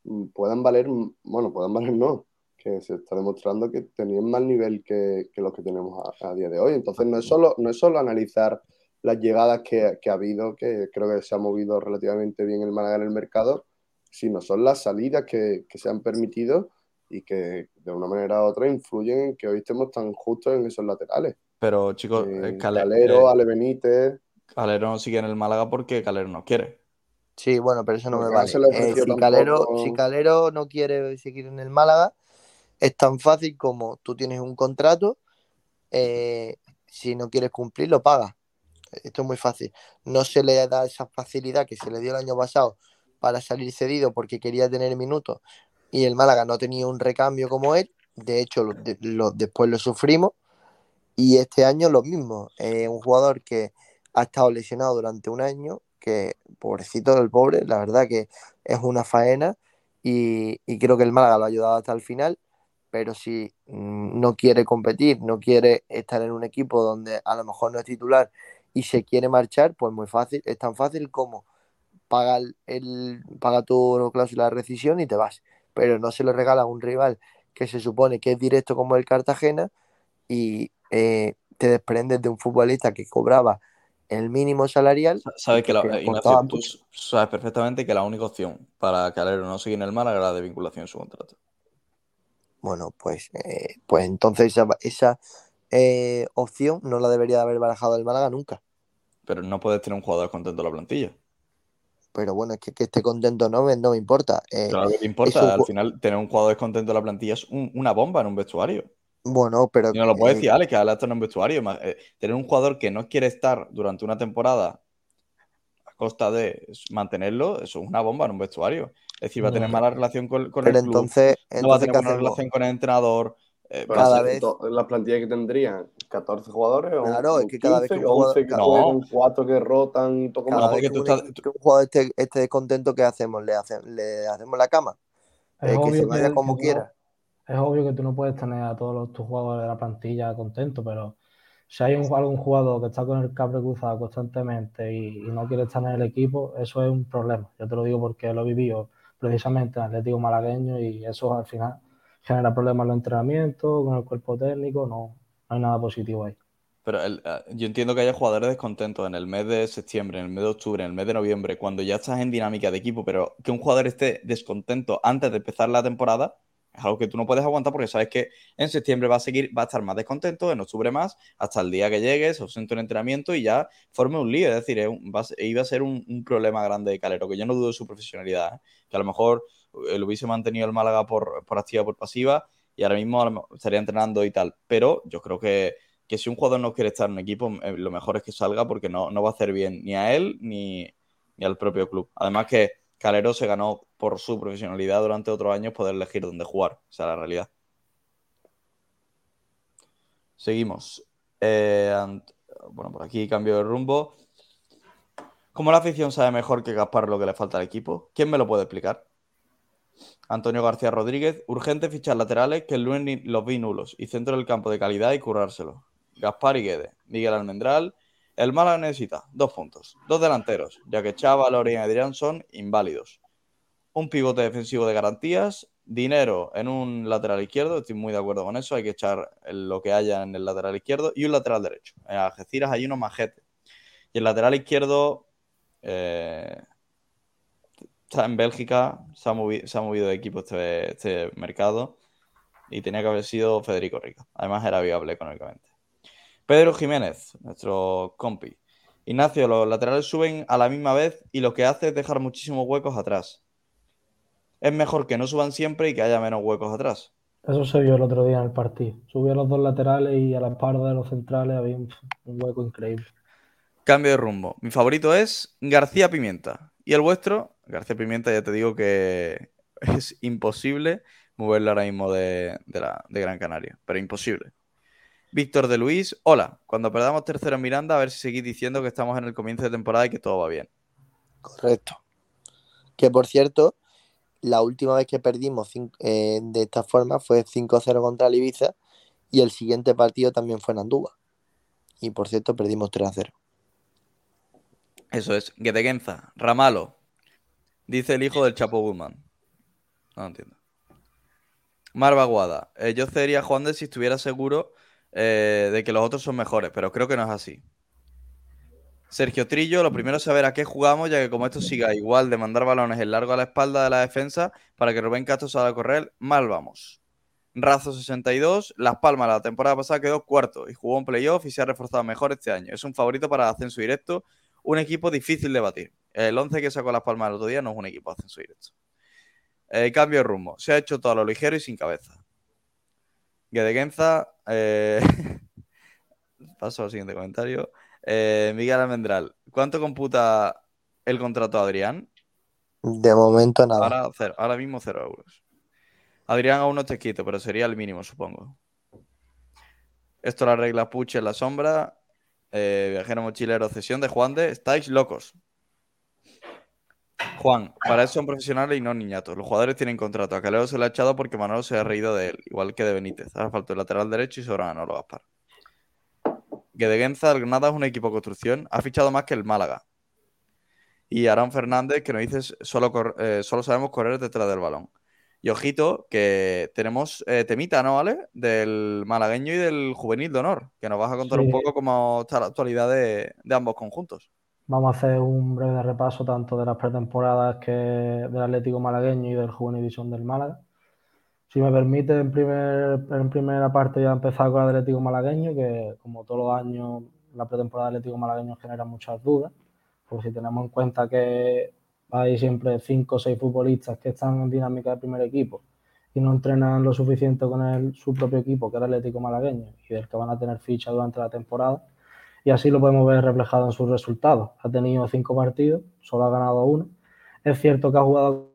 mm, puedan valer, mm, bueno, puedan valer no, que se está demostrando que tenían más nivel que, que los que tenemos a, a día de hoy. Entonces no es solo, no es solo analizar las llegadas que, que ha habido, que creo que se ha movido relativamente bien el Málaga en el mercado, sino son las salidas que, que se han permitido y que de una manera u otra influyen en que hoy estemos tan justos en esos laterales.
Pero chicos,
Eh,
eh, Cale-
Calero,
eh,
Ale Benítez.
Calero no sigue en el Málaga porque Calero no quiere.
Sí, bueno, pero eso no me vale. Eh, si, Calero, si Calero no quiere seguir en el Málaga, es tan fácil como tú tienes un contrato, eh, si no quieres cumplir, lo pagas. Esto es muy fácil. No se le da esa facilidad que se le dio el año pasado para salir cedido porque quería tener minutos y el Málaga no tenía un recambio como él. De hecho, lo- de- lo- después lo sufrimos. Y este año lo mismo. Un jugador que ha estado lesionado durante un año, que pobrecito del pobre, la verdad que es una faena y, y creo que el Málaga lo ha ayudado hasta el final, pero si mm, no quiere competir, no quiere estar en un equipo donde a lo mejor no es titular y se quiere marchar, pues muy fácil, es tan fácil como paga, el, el- paga tu cláusula de rescisión y te vas, pero no se lo regala a un rival que se supone que es directo como el Cartagena y eh, te desprendes de un futbolista que cobraba el mínimo salarial.
Sabes que, la- Ignacio, tú sabes perfectamente que la única opción para Calero no seguir en el Málaga era la de vinculación en su contrato.
Bueno, pues, eh, pues entonces esa, esa eh, opción no la debería de haber barajado el Málaga nunca.
Pero no puedes tener un jugador contento en la plantilla.
pero bueno, es que, que esté contento no me, no me importa. Eh,
Claro que te
un
importa. Al final, tener un jugador descontento en la plantilla es un- una bomba en un vestuario.
Bueno, pero
Y nos lo puede
eh,
decir Alex, que Alex está en un vestuario. Tener un jugador que no quiere estar durante una temporada costa de mantenerlo, eso es una bomba en un vestuario. Es decir, va a tener
No.
mala relación con, con
Pero
el club,
entonces-
no va a
entonces,
tener
¿qué
buena relación con el entrenador. eh,
cada vez-
to- la plantilla que tendrían 14 jugadores o
Claro, es que cada vez que un
15, 11
jugador-
que
No.
juegan, 4 que rotan y poco
cada
más.
porque
vez que
tú
un,
estás-
equi- que un jugador esté, esté descontento, ¿qué hacemos? ¿Le, hace- le hacemos la cama?
Es
Eh, que
obvio
se vaya
que-
como quiera.
Es obvio que tú no puedes tener a todos los, tus jugadores de la plantilla contentos, pero si hay un, algún jugador que está con el cable cruzado constantemente y, y no quiere estar en el equipo, eso es un problema. Yo te lo digo porque lo he vivido precisamente en Atlético Malagueño y eso al final genera problemas en los entrenamientos, con el cuerpo técnico, no, no hay nada positivo ahí.
Pero el- eh, yo entiendo que haya jugadores descontentos en el mes de septiembre, en el mes de octubre, en el mes de noviembre, cuando ya estás en dinámica de equipo, pero que un jugador esté descontento antes de empezar la temporada es algo que tú no puedes aguantar porque sabes que en septiembre va a seguir, va a estar más descontento, en octubre más, hasta el día que llegue, se ausente un entrenamiento y ya forme un lío. Es decir, iba a ser un, problema grande de Calero, que yo no dudo de su profesionalidad, ¿eh? que a lo mejor eh, lo hubiese mantenido el Málaga por, por activa por pasiva y ahora mismo estaría entrenando y tal. Pero yo creo que, que si un jugador no quiere estar en un equipo, eh, lo mejor es que salga porque no, no va a hacer bien ni a él ni, ni al propio club. Además que Calero se ganó por su profesionalidad durante otros años poder elegir dónde jugar. Esa es la realidad. Seguimos. Eh, bueno, por aquí cambio de rumbo. ¿Cómo la afición sabe mejor que Gaspar lo que le falta al equipo? ¿Quién me lo puede explicar? Antonio García Rodríguez, urgente fichar laterales que el lunes los vi nulos y centro del campo de calidad y currárselo. Gaspar y Guede, Miguel Almendral. El Málaga necesita dos puntos, dos delanteros, ya que Chava, Lorien y Adrián son inválidos. Un pivote defensivo de garantías, dinero en un lateral izquierdo, estoy muy de acuerdo con eso, hay que echar lo que haya en el lateral izquierdo y un lateral derecho. En Algeciras hay uno majete. Y el lateral izquierdo eh, en Bélgica, se ha, movi- se ha movido de equipo este, este mercado y tenía que haber sido Federico Rica. Además era viable económicamente. Pedro Jiménez, nuestro compi. Ignacio, los laterales suben a la misma vez y lo que hace es dejar muchísimos huecos atrás. Es mejor que no suban siempre y que haya menos huecos atrás.
Eso se vio el otro día en el partido. Subí a los dos laterales y a la espalda de los centrales había un, un hueco increíble.
Cambio de rumbo. Mi favorito es García Pimienta. ¿Y el vuestro? García Pimienta, ya te digo que es imposible moverlo ahora mismo de, de la, de Gran Canaria. Pero imposible. Víctor de Luis, hola. Cuando perdamos tercero en Miranda, a ver si seguís diciendo que estamos en el comienzo de temporada y que todo va bien.
Correcto. Que por cierto, la última vez que perdimos eh, de esta forma fue 5-0 contra el Ibiza y el siguiente partido también fue en Andúba. Y por cierto, perdimos 3-0.
Eso es. Gedegenza, Ramalo. Dice el hijo del Chapo Guzmán. No entiendo. Marva Guada. eh, yo cedería a Juan de si estuviera seguro eh, de que los otros son mejores, pero creo que no es así. Sergio Trillo, lo primero es saber a qué jugamos, ya que como esto siga igual de mandar balones en largo a la espalda de la defensa para que Rubén Castro salga a correr, mal vamos. Razo 62, Las Palmas la temporada pasada quedó cuarto y jugó un playoff y se ha reforzado mejor este año. Es un favorito para ascenso directo, un equipo difícil de batir. El 11 que sacó Las Palmas el otro día no es un equipo de ascenso directo. Eh, cambio de rumbo. Se ha hecho todo a lo ligero y sin cabeza. Gedegenza. Eh... *laughs* Paso al siguiente comentario. Eh, Miguel Almendral. ¿Cuánto computa el contrato a Adrián?
De momento nada.
Ahora, cero. Ahora mismo cero euros. Adrián aún no está quito, pero sería el mínimo, supongo. Esto la regla Puche en la sombra. Eh, viajero mochilero, cesión de Juan de. Estáis locos. Juan, para eso son profesionales y no niñatos. Los jugadores tienen contrato. A Calero se le ha echado porque Manolo se ha reído de él, igual que de Benítez. Ahora falta el lateral derecho y sobra Manolo Gaspar. Gedegenza, el Granada es un equipo de construcción. Ha fichado más que el Málaga. Y Arán Fernández, que nos dice solo, eh, solo sabemos correr detrás del balón. Y ojito, que tenemos eh, temita, ¿no, vale? Del malagueño y del juvenil de honor, que nos vas a contar
Sí.
un poco cómo está la actualidad de, de ambos conjuntos.
Vamos a hacer un breve repaso tanto de las pretemporadas que del Atlético Malagueño y del Juvenil División del Málaga. Si me permite, en, primer, en primera parte ya empezar con el Atlético Malagueño, que como todos los años la pretemporada del Atlético Malagueño genera muchas dudas, porque si tenemos en cuenta que hay siempre cinco o seis futbolistas que están en dinámica de primer equipo y no entrenan lo suficiente con el, su propio equipo, que era el Atlético Malagueño, y del que van a tener ficha durante la temporada. Y así lo podemos ver reflejado en sus resultados. Ha tenido cinco partidos, solo ha ganado uno. Es cierto que ha jugado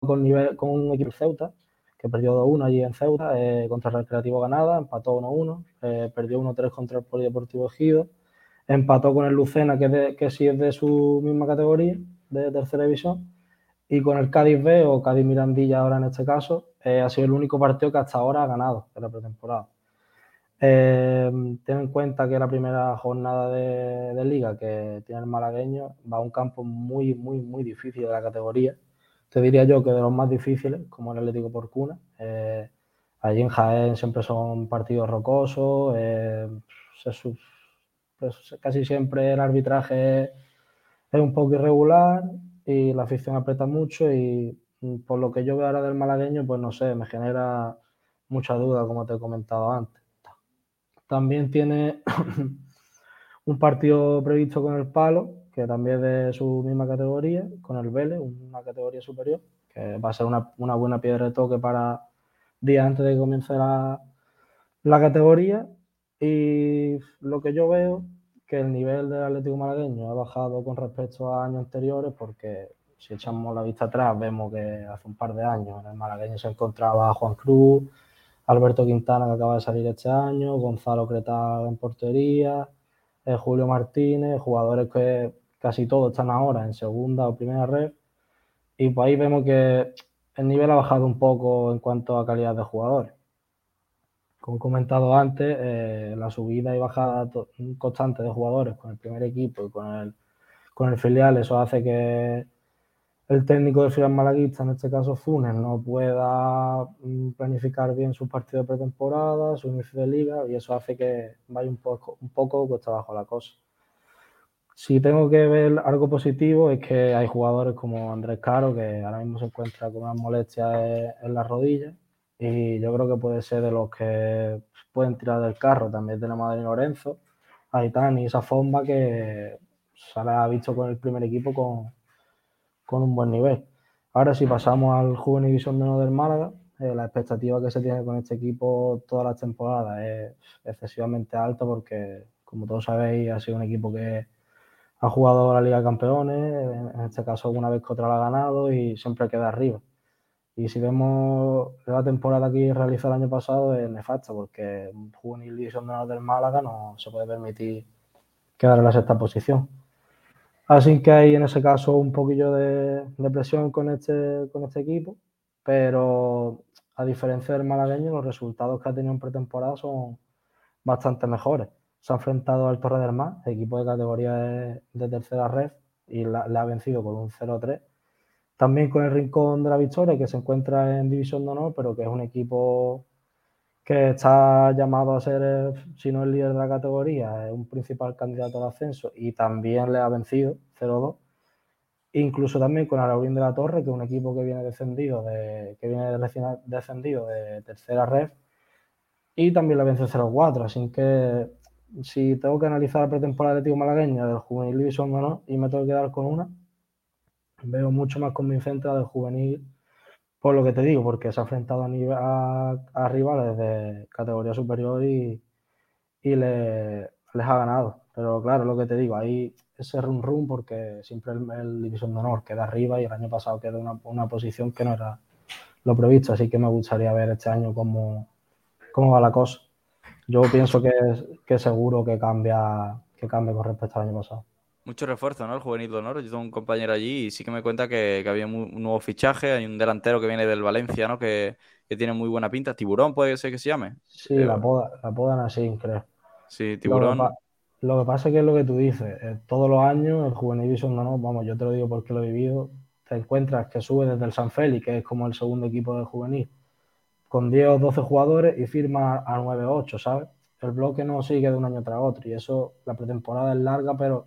con, nivel, con un equipo Ceuta, que perdió 2-1 allí en Ceuta, eh, contra el Recreativo Ganada, empató 1-1, eh, perdió 1-3 contra el Polideportivo Ejido, empató con el Lucena, que, sí es de su misma categoría, de tercera división, y con el Cádiz B o Cádiz Mirandilla ahora en este caso, eh, ha sido el único partido que hasta ahora ha ganado en la pretemporada. Eh, ten en cuenta que la primera jornada de, liga que tiene el malagueño va a un campo muy, muy, muy difícil de la categoría. Te diría yo que de los más difíciles, como el Atlético Porcuna. Eh, allí en Jaén siempre son partidos rocosos, eh, pues casi siempre el arbitraje es un poco irregular y la afición aprieta mucho y mm, por lo que yo veo ahora del malagueño, pues no sé, me genera mucha duda, como te he comentado antes. También tiene *clears throat* un partido previsto con el Palo, que también es de su misma categoría, con el Vélez, una categoría superior, que va a ser una, buena piedra de toque para días antes de que comience la, la categoría. Y lo que yo veo que el nivel del Atlético Malagueño ha bajado con respecto a años anteriores porque si echamos la vista atrás vemos que hace un par de años en el malagueño se encontraba Juan Cruz, Alberto Quintana que acaba de salir este año, Gonzalo Creta en portería, eh, Julio Martínez, jugadores que casi todos están ahora en segunda o primera red. Y pues ahí vemos que el nivel ha bajado un poco en cuanto a calidad de jugadores. Como he comentado antes, eh, la subida y bajada constante de jugadores con el primer equipo y con el, con el filial, eso hace que el técnico del filial malaguista, en este caso Funes, no pueda mm, planificar bien sus partidos de pretemporada, su inicio de liga, y eso hace que vaya un poco, un poco cuesta abajo la cosa. Si tengo que ver algo positivo es que hay jugadores como Andrés Caro, que ahora mismo se encuentra con unas molestias en las rodillas, y yo creo que puede ser de los que pueden tirar del carro. También tenemos a Lorenzo, a Itán y esa forma que se ha visto con el primer equipo con, con un buen nivel. Ahora si pasamos al Juvenil División de No del Málaga, eh, la expectativa que se tiene con este equipo todas las temporadas es excesivamente alta porque, como todos sabéis, ha sido un equipo que ha jugado la Liga de Campeones, en este caso alguna vez que otra la ha ganado y siempre queda arriba. Y si vemos la temporada que realizó el año pasado, es nefasta, porque un juvenil división de honor del Málaga no se puede permitir quedar en la sexta posición. Así que hay en ese caso un poquillo de, presión con este, con este equipo, pero a diferencia del malagueño, los resultados que ha tenido en pretemporada son bastante mejores. Se ha enfrentado al Torre del Mar, equipo de categoría de, tercera red, y la, ha vencido con un 0-3 también con el Rincón de la Victoria, que se encuentra en División de Honor, pero que es un equipo que está llamado a ser, si no el líder de la categoría, es un principal candidato al ascenso y también le ha vencido 0-2. Incluso también con Araurín de la Torre, que es un equipo que viene descendido de, que viene descendido de tercera red y también le vence 0-4. Así que si tengo que analizar la pretemporada de Tío Malagueña del Juvenil División Honor y me tengo que quedar con una, veo mucho más convincente la del juvenil, por lo que te digo, porque se ha enfrentado a, a, rivales de categoría superior y, y le, les ha ganado. Pero claro, lo que te digo, ahí ese run run porque siempre el, el, división de honor queda arriba y el año pasado quedó una, una posición que no era lo previsto, así que me gustaría ver este año cómo, cómo va la cosa. Yo pienso que, que seguro que cambia, que cambia con respecto al año pasado.
Mucho refuerzo, ¿no? El juvenil de honor. Yo tengo un compañero allí y sí que me cuenta que, que había un nuevo fichaje. Hay un delantero que viene del Valencia, ¿no? Que, que tiene muy buena pinta. Tiburón puede ser que se llame.
Sí, la, poda, la podan así, creo.
Sí, Tiburón.
Lo que, lo que, pasa es que es lo que tú dices. Eh, todos los años el juvenil de honor, vamos, yo te lo digo porque lo he vivido, te encuentras que sube desde el San Félix, que es como el segundo equipo del juvenil, con 10 o 12 jugadores y firma a 9 o 8, ¿sabes? El bloque no sigue de un año tras otro y eso, la pretemporada es larga, pero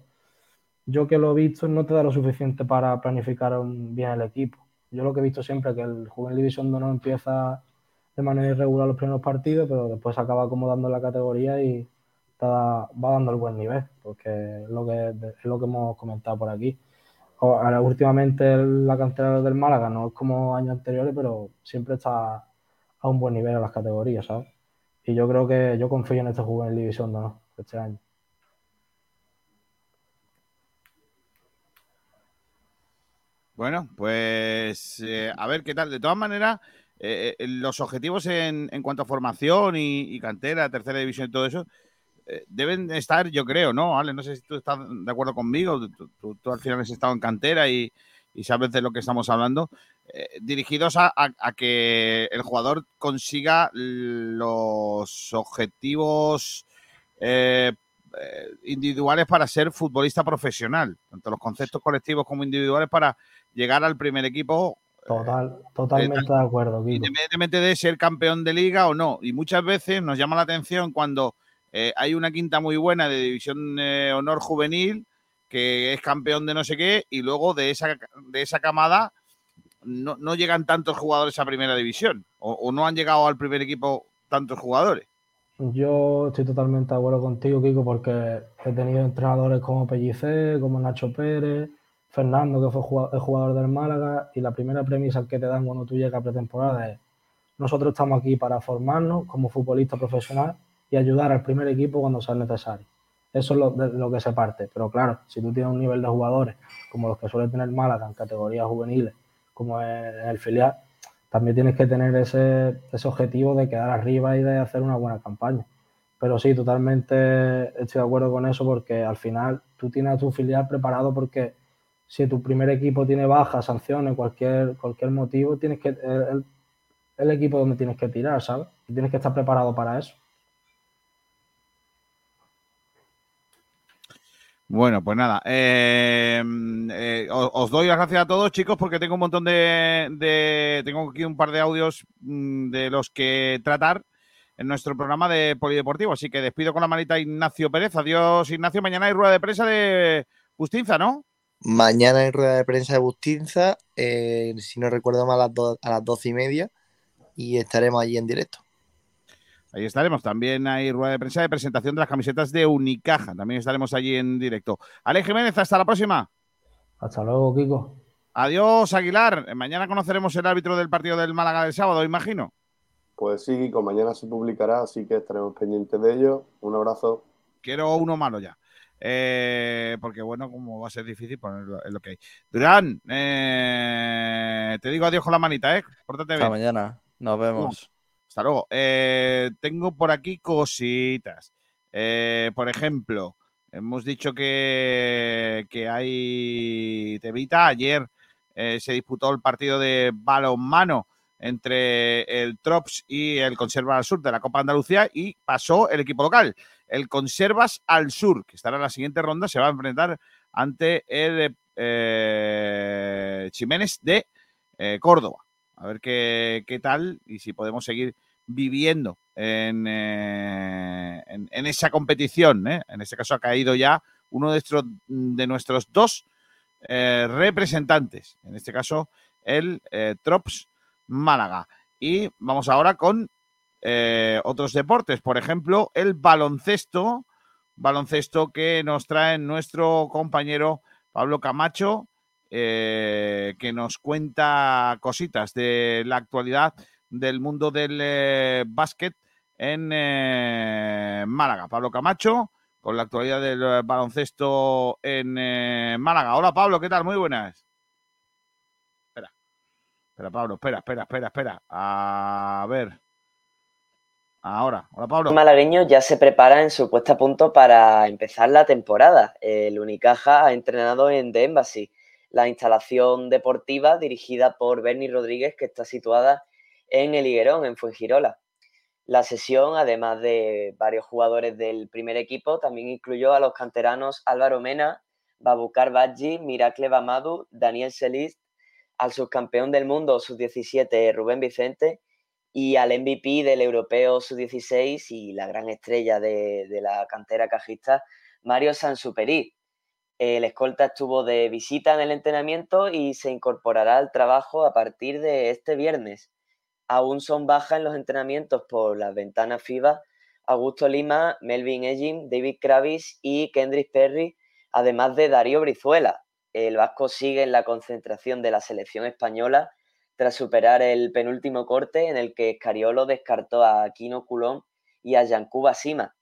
yo que lo he visto no te da lo suficiente para planificar bien el equipo. Yo lo que he visto siempre es que el Juvenil División no empieza de manera irregular los primeros partidos, pero después acaba acomodando la categoría y, está- va dando el buen nivel, porque es lo que, es lo que hemos comentado por aquí. Ahora, últimamente la cantera del Málaga no es como años anteriores, pero siempre está a un buen nivel en las categorías, ¿sabes? Y yo creo que yo confío en este juvenil División de Honor este año.
Bueno, pues eh, a ver qué tal. De todas maneras, eh, eh, los objetivos en, en cuanto a formación y, cantera, tercera división y todo eso, eh, deben estar, yo creo, ¿no? Ale, no sé si tú estás de acuerdo conmigo. Tú, al final has estado en cantera y, sabes de lo que estamos hablando. eh, dirigidos a, a- a que el jugador consiga los objetivos eh, eh, individuales para ser futbolista profesional, tanto los conceptos colectivos como individuales para llegar al primer equipo
Total, totalmente de acuerdo,
independientemente de ser campeón de liga o no. Y muchas veces nos llama la atención cuando eh, hay una quinta muy buena de división eh, honor juvenil que es campeón de no sé qué y luego de esa, de esa camada no, no llegan tantos jugadores a primera división o, o no han llegado al primer equipo tantos jugadores.
Yo estoy totalmente de acuerdo contigo, Kiko, porque he tenido entrenadores como Pellicer, como Nacho Pérez, Fernando, que fue jugado- el jugador del Málaga, y la primera premisa que te dan cuando tú llegas a pretemporada es, nosotros estamos aquí para formarnos como futbolista profesional y ayudar al primer equipo cuando sea necesario. Eso es lo, de lo que se parte. Pero claro, si tú tienes un nivel de jugadores como los que suele tener Málaga en categorías juveniles, como en el filial, también tienes que tener ese, ese objetivo de quedar arriba y de hacer una buena campaña. Pero sí, totalmente estoy de acuerdo con eso porque al final tú tienes a tu filial preparado porque si tu primer equipo tiene bajas, sanciones, cualquier, cualquier motivo, tienes que el, el- equipo donde tienes que tirar, ¿sabes? Y tienes que estar preparado para eso.
Bueno, pues nada, eh, eh, os, doy las gracias a todos, chicos, porque tengo un montón de, de- tengo aquí un par de audios mm, de los que tratar en nuestro programa de Polideportivo, así que despido con la manita a Ignacio Pérez. Adiós, Ignacio. Mañana hay rueda de prensa de Justinza, ¿no?
Mañana hay rueda de prensa de Bustinza, eh, si no recuerdo mal, a las, do- a las doce y media, y estaremos allí en directo.
Ahí estaremos. También hay rueda de prensa de presentación de las camisetas de Unicaja. También estaremos allí en directo. Ale Jiménez, hasta la próxima.
Hasta luego, Kiko.
Adiós, Aguilar. Mañana conoceremos el árbitro del partido del Málaga del sábado, imagino.
Pues sí, Kiko, mañana se publicará, así que estaremos pendientes de ello. Un abrazo.
Quiero uno malo ya. Eh, porque bueno, como va a ser difícil ponerlo en lo que hay. Durán, eh, te digo adiós con la manita, ¿eh? Pórtate
Hasta
bien.
mañana. Nos vemos.
Luego. Eh, tengo por aquí cositas. Eh, por ejemplo, hemos dicho que, que hay Tevita. Ayer eh, se disputó el partido de balonmano entre el Trops y el Conserva al Sur de la Copa Andalucía y pasó el equipo local. El Conservas al Sur, que estará en la siguiente ronda, se va a enfrentar ante el eh, de Córdoba. A ver qué, qué tal y si podemos seguir viviendo en, eh, en, en esa competición. ¿eh? En este caso ha caído ya uno de, nuestros- de nuestros dos eh, representantes. En este caso, el Trops Málaga. Y vamos ahora con otros deportes. Por ejemplo, el baloncesto. Baloncesto que nos trae nuestro compañero Pablo Camacho, que nos cuenta cositas de la actualidad del mundo del eh, básquet en eh, Málaga. Pablo Camacho, con la actualidad del eh, baloncesto en eh, Málaga. Hola Pablo, ¿qué tal? Muy buenas. Espera, espera Pablo, espera, espera, espera, espera. A ver. Ahora, hola Pablo.
Los malagueños ya se prepara en su puesta a punto para empezar la temporada. El Unicaja ha entrenado en The Embassy, la instalación deportiva dirigida por Bernie Rodríguez que está situada en el Higuerón, en Fuengirola. La sesión, además de varios jugadores del primer equipo, también incluyó a los canteranos Álvaro Mena, Babukar Badji, Miracle Bamadu, Daniel Selist, al subcampeón del mundo sub-17 Rubén Vicente y al MVP del Europeo Sub-16 y la gran estrella de, de la cantera cajista, Mario Sansuperi. El escolta estuvo de visita en el entrenamiento y se incorporará al trabajo a partir de este viernes. Aún son bajas en los entrenamientos por las ventanas FIBA Augusto Lima, Melvin Egin, David Kravis y Kendrick Perry, además de Darío Brizuela. El vasco sigue en la concentración de la selección española tras superar el penúltimo corte en el que Escariolo descartó a Aquino Culón y a Yancuba Sima.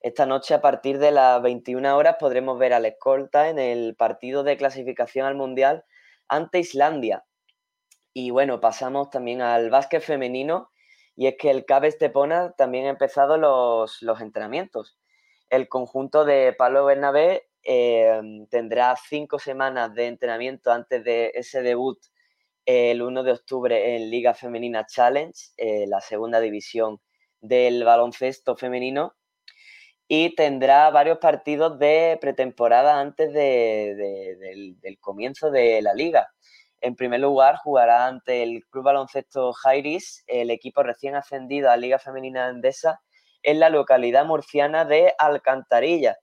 Esta noche, a partir de las 21 horas, podremos ver al escolta en el partido de clasificación al Mundial ante Islandia. Y bueno, pasamos también al básquet femenino, y es que el CAB Estepona también ha empezado los, los entrenamientos. El conjunto de Pablo Bernabé eh, tendrá cinco semanas de entrenamiento antes de ese debut el 1 de octubre en Liga Femenina Challenge, eh, la segunda división del baloncesto femenino, y tendrá varios partidos de pretemporada antes de- de- del, del comienzo de la liga. En primer lugar, jugará ante el Club Baloncesto Jairis, el equipo recién ascendido a Liga Femenina Endesa, en la localidad murciana de Alcantarilla.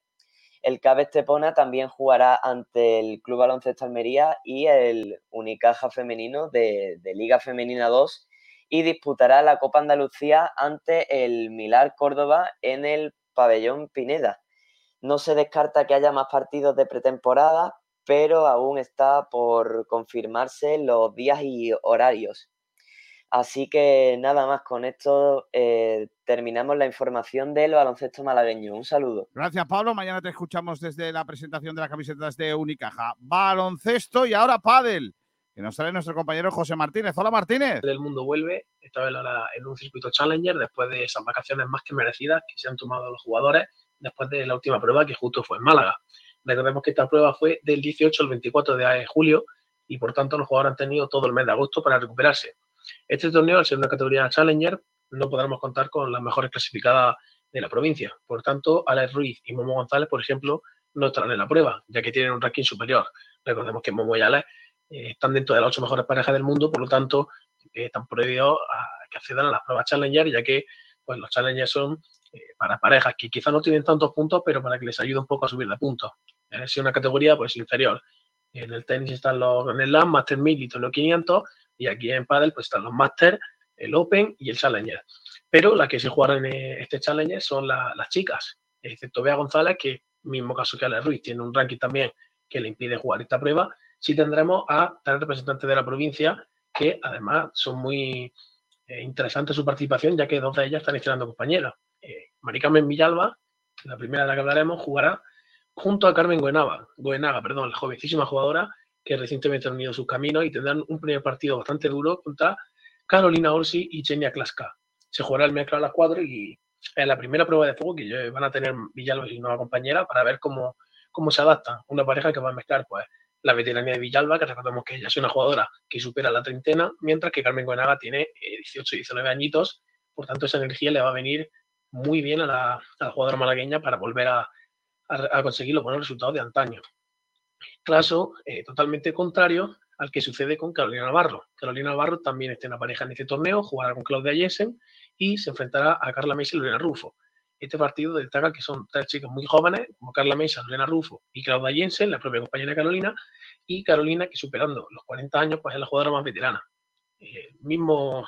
El CAB Estepona también jugará ante el Club Baloncesto Almería y el Unicaja Femenino de, de Liga Femenina 2 y disputará la Copa Andalucía ante el Milar Córdoba en el Pabellón Pineda. No se descarta que haya más partidos de pretemporada, pero aún está por confirmarse los días y horarios. Así que nada más, con esto eh, terminamos la información del baloncesto malagueño. Un saludo.
Gracias, Pablo. Mañana te escuchamos desde la presentación de las camisetas de Unicaja. Baloncesto y ahora pádel, que nos trae nuestro compañero José Martínez. Hola, Martínez.
del mundo vuelve, esta vez ahora en un circuito Challenger, después de esas vacaciones más que merecidas que se han tomado los jugadores después de la última prueba que justo fue en Málaga. Recordemos que esta prueba fue del 18 al 24 de julio y por tanto los jugadores han tenido todo el mes de agosto para recuperarse. Este torneo, al ser una categoría Challenger, no podremos contar con las mejores clasificadas de la provincia. Por tanto, Alex Ruiz y Momo González, por ejemplo, no estarán en la prueba, ya que tienen un ranking superior. Recordemos que Momo y Alex eh, están dentro de las ocho mejores parejas del mundo, por lo tanto, eh, están prohibidos a que accedan a las pruebas Challenger, ya que pues, los Challenger son eh, para parejas que quizás no tienen tantos puntos, pero para que les ayude un poco a subir de puntos. Es una categoría pues inferior. En el tenis están los Grand Slam, Master 1000 y Torneo 500, y aquí en Padel pues están los Master, el Open y el Challenger. Pero las que se jugaron en este Challenger son la- las chicas, excepto Bea González, que mismo caso que Alex Ruiz, tiene un ranking también que le impide jugar esta prueba. Sí tendremos a tres representantes de la provincia que además son muy eh, interesantes su participación, ya que dos de ellas están estrenando compañeras. Eh, Mari Carmen Villalba, la primera de la que hablaremos, jugará junto a Carmen Goenaga, Goenaga, perdón, la jovencísima jugadora que recientemente han unido sus caminos y tendrán un primer partido bastante duro contra Carolina Orsi y Chenia Klaska. Se jugará el miércoles a las 4 y es la primera prueba de fuego que yo- van a tener Villalba y su nueva compañera para ver cómo, cómo se adaptan. Una pareja que va a mezclar pues la veteranía de Villalba, que recordemos que ella es una jugadora que supera la treintena, mientras que Carmen Goenaga tiene eh, 18 y 19 añitos, por tanto esa energía le va a venir muy bien a la, a la jugadora malagueña para volver a, a- a conseguir los buenos resultados de antaño. Caso eh, totalmente contrario al que sucede con Carolina Navarro. Carolina Navarro también está en la pareja en este torneo, jugará con Claudia Jensen y se enfrentará a Carla Mesa y Lorena Rufo. Este partido destaca que son tres chicas muy jóvenes, como Carla Mesa, Lorena Rufo y Claudia Jensen, la propia compañera de Carolina, y Carolina, que superando los 40 años, pues es la jugadora más veterana. Eh, mismo,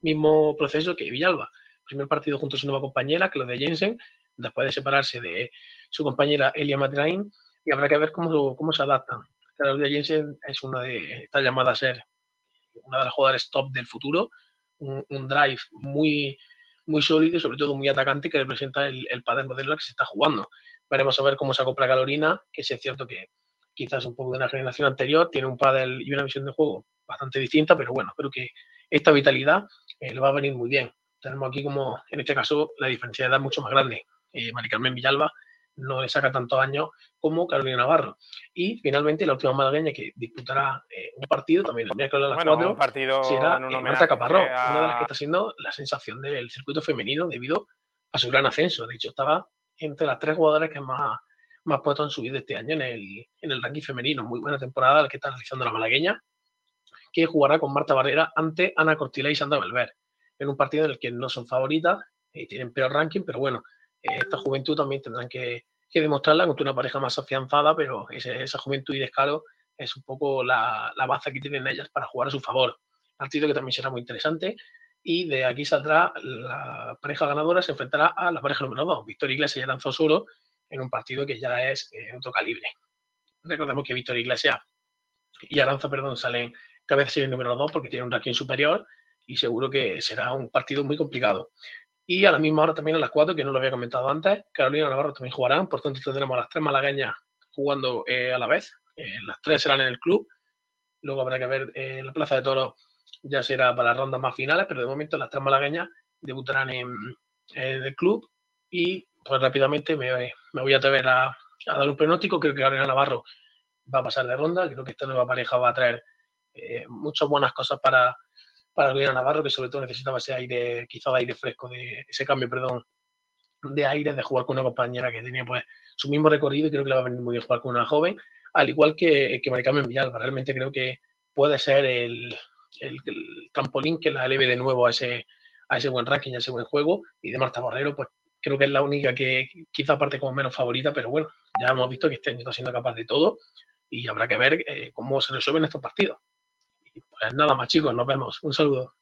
mismo proceso que Villalba. Primer partido junto a su nueva compañera, Claudia Jensen, después de separarse de su compañera Elia Matrain, y habrá que ver cómo, cómo se adaptan. Claudia Jensen es una de, está llamada a ser una de las jugadoras top del futuro, un, un drive muy, muy sólido y sobre todo muy atacante que representa el, el padre modelo al que se está jugando. Veremos a ver cómo se acopla Carolina, que es cierto que quizás un poco de una generación anterior, tiene un pádel y una visión de juego bastante distinta, pero bueno, creo que esta vitalidad eh, le va a venir muy bien. Tenemos aquí como, en este caso, la diferencia de edad mucho más grande. Eh, Villalba no le saca tantos años como Carolina Navarro. Y finalmente la última malagueña que disputará eh, un partido también el miércoles a las
Bueno,
4
un partido
será
en un
eh,
homenaje
Marta Caparró,
a-
una de las que está siendo la sensación del circuito femenino debido a su gran ascenso. De hecho, estaba entre las tres jugadoras que más, más puestos han subido este año en el, en el ranking femenino. Muy buena temporada la que está realizando la malagueña, que jugará con Marta Barrera ante Ana Cortila y Sandra Belver, en un partido en el que no son favoritas, eh, tienen peor ranking, pero bueno, esta juventud también tendrán que, que demostrarla contra una pareja más afianzada, pero ese- esa juventud y descaro es un poco la, la baza que tienen ellas para jugar a su favor. Partido que también será muy interesante. Y de aquí saldrá la pareja ganadora, se enfrentará a la pareja número 2. Víctor Iglesias ya lanzó solo en un partido que ya es eh, otro calibre. Recordemos que Víctor Iglesias y Aranza, perdón, salen cabeza y número 2 porque tienen un ranking superior y seguro que será un partido muy complicado. Y a la misma hora también a las 4, que no lo había comentado antes, Carolina Navarro también jugarán, por tanto tendremos a las tres malagueñas jugando eh, a la vez. Eh, las tres serán en el club. Luego habrá que ver eh, la Plaza de Toros, ya será para las rondas más finales, pero de momento las tres malagueñas debutarán en, en el club. Y pues rápidamente me, me voy a atrever a, a, dar un pronóstico. Creo que Carolina Navarro va a pasar de ronda. Creo que esta nueva pareja va a traer muchas buenas cosas para, para Carolina Navarro, que sobre todo necesitaba ese aire, quizá de aire fresco, de ese cambio, perdón, de aire, de jugar con una compañera que tenía pues su mismo recorrido y creo que le va a venir muy bien jugar con una joven, al igual que, que Maricarmen Villalba. Realmente creo que puede ser el, el, el, trampolín que la eleve de nuevo a ese, a ese buen ranking, a ese buen juego. Y de Marta Borrero, pues creo que es la única que quizá parte como menos favorita, pero bueno, ya hemos visto que este año está siendo capaz de todo y habrá que ver eh, cómo se resuelven estos partidos. Pues nada más, chicos, nos vemos. Un saludo.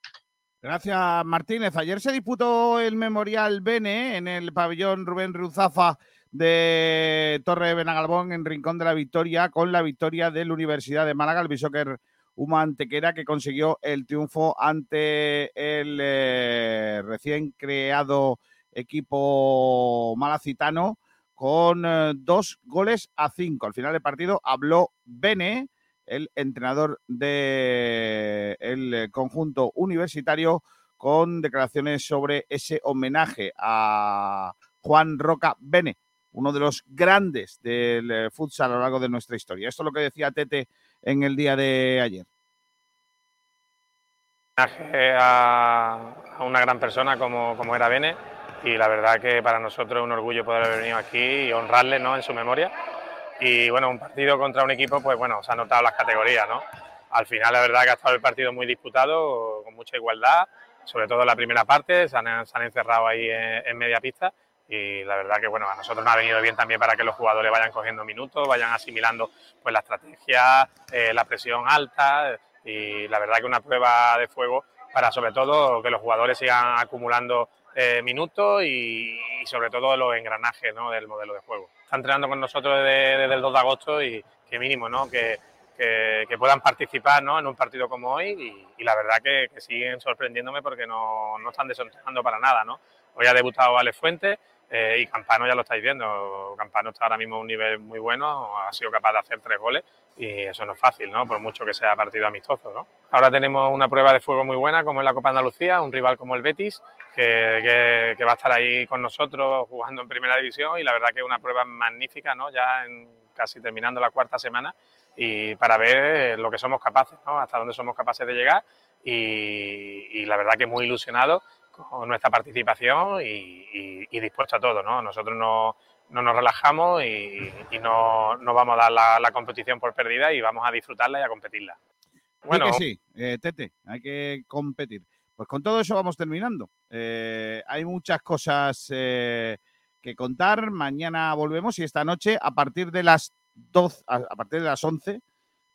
Gracias, Martínez. Ayer se disputó el Memorial Bene en el pabellón Rubén Ruzafa de Torre Benagalbón en Rincón de la Victoria con la victoria de la Universidad de Málaga, el Bishoker Uma Antequera, que consiguió el triunfo ante el eh, recién creado equipo malacitano con eh, dos goles a cinco. Al final del partido habló Bene, el entrenador del el conjunto universitario, con declaraciones sobre ese homenaje a Juan Roca Bene, uno de los grandes del eh, futsal a lo largo de nuestra historia. Esto es lo que decía Tete en el día de ayer.
Homenaje a, una gran persona como, como, era Bene y la verdad que para nosotros es un orgullo poder haber venido aquí y honrarle ¿no? en su memoria. Y bueno, un partido contra un equipo, pues bueno, se han notado las categorías, ¿no? Al final la verdad que ha estado el partido muy disputado, con mucha igualdad, sobre todo en la primera parte, se han, encerrado ahí en, en media pista y la verdad que bueno, a nosotros nos ha venido bien también para que los jugadores vayan cogiendo minutos, vayan asimilando pues la estrategia, eh, la presión alta y la verdad que una prueba de fuego para sobre todo que los jugadores sigan acumulando eh, minutos y, sobre todo los engranajes del modelo de juego. Está entrenando con nosotros desde, el 2 de agosto y que mínimo ¿no? que, puedan participar en un partido como hoy y, la verdad que, siguen sorprendiéndome porque no, no están desentrenando para nada. ¿no? Hoy ha debutado Alex Fuentes, eh, y Campano ya lo estáis viendo, Campano está ahora mismo a un nivel muy bueno, ha sido capaz de hacer tres goles y eso no es fácil, ¿no? Por mucho que sea partido amistoso, ¿no? Ahora tenemos una prueba de fuego muy buena como es la Copa Andalucía, un rival como el Betis, que, va a estar ahí con nosotros jugando en Primera División y la verdad que es una prueba magnífica, ¿no? Ya en, casi terminando la cuarta semana y para ver lo que somos capaces, ¿no? Hasta dónde somos capaces de llegar y, y la verdad que muy ilusionado con nuestra participación y, y, y, dispuesto a todo, ¿no? Nosotros no, no nos relajamos y, y no, no, vamos a dar la, la, competición por perdida y vamos a disfrutarla y a competirla.
Bueno, que sí, eh, Tete, hay que competir. Pues con todo eso vamos terminando. Eh, hay muchas cosas eh, que contar. Mañana volvemos y esta noche a partir de las 12, a, a partir de las 11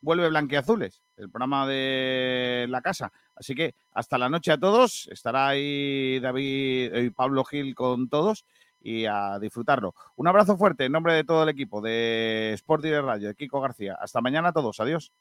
vuelve Blanqueazules, el programa de la casa. Así que hasta la noche a todos. Estará ahí David y Pablo Gil con todos y a disfrutarlo. Un abrazo fuerte en nombre de todo el equipo de Sport Direct Radio, de Kiko García. Hasta mañana a todos. Adiós.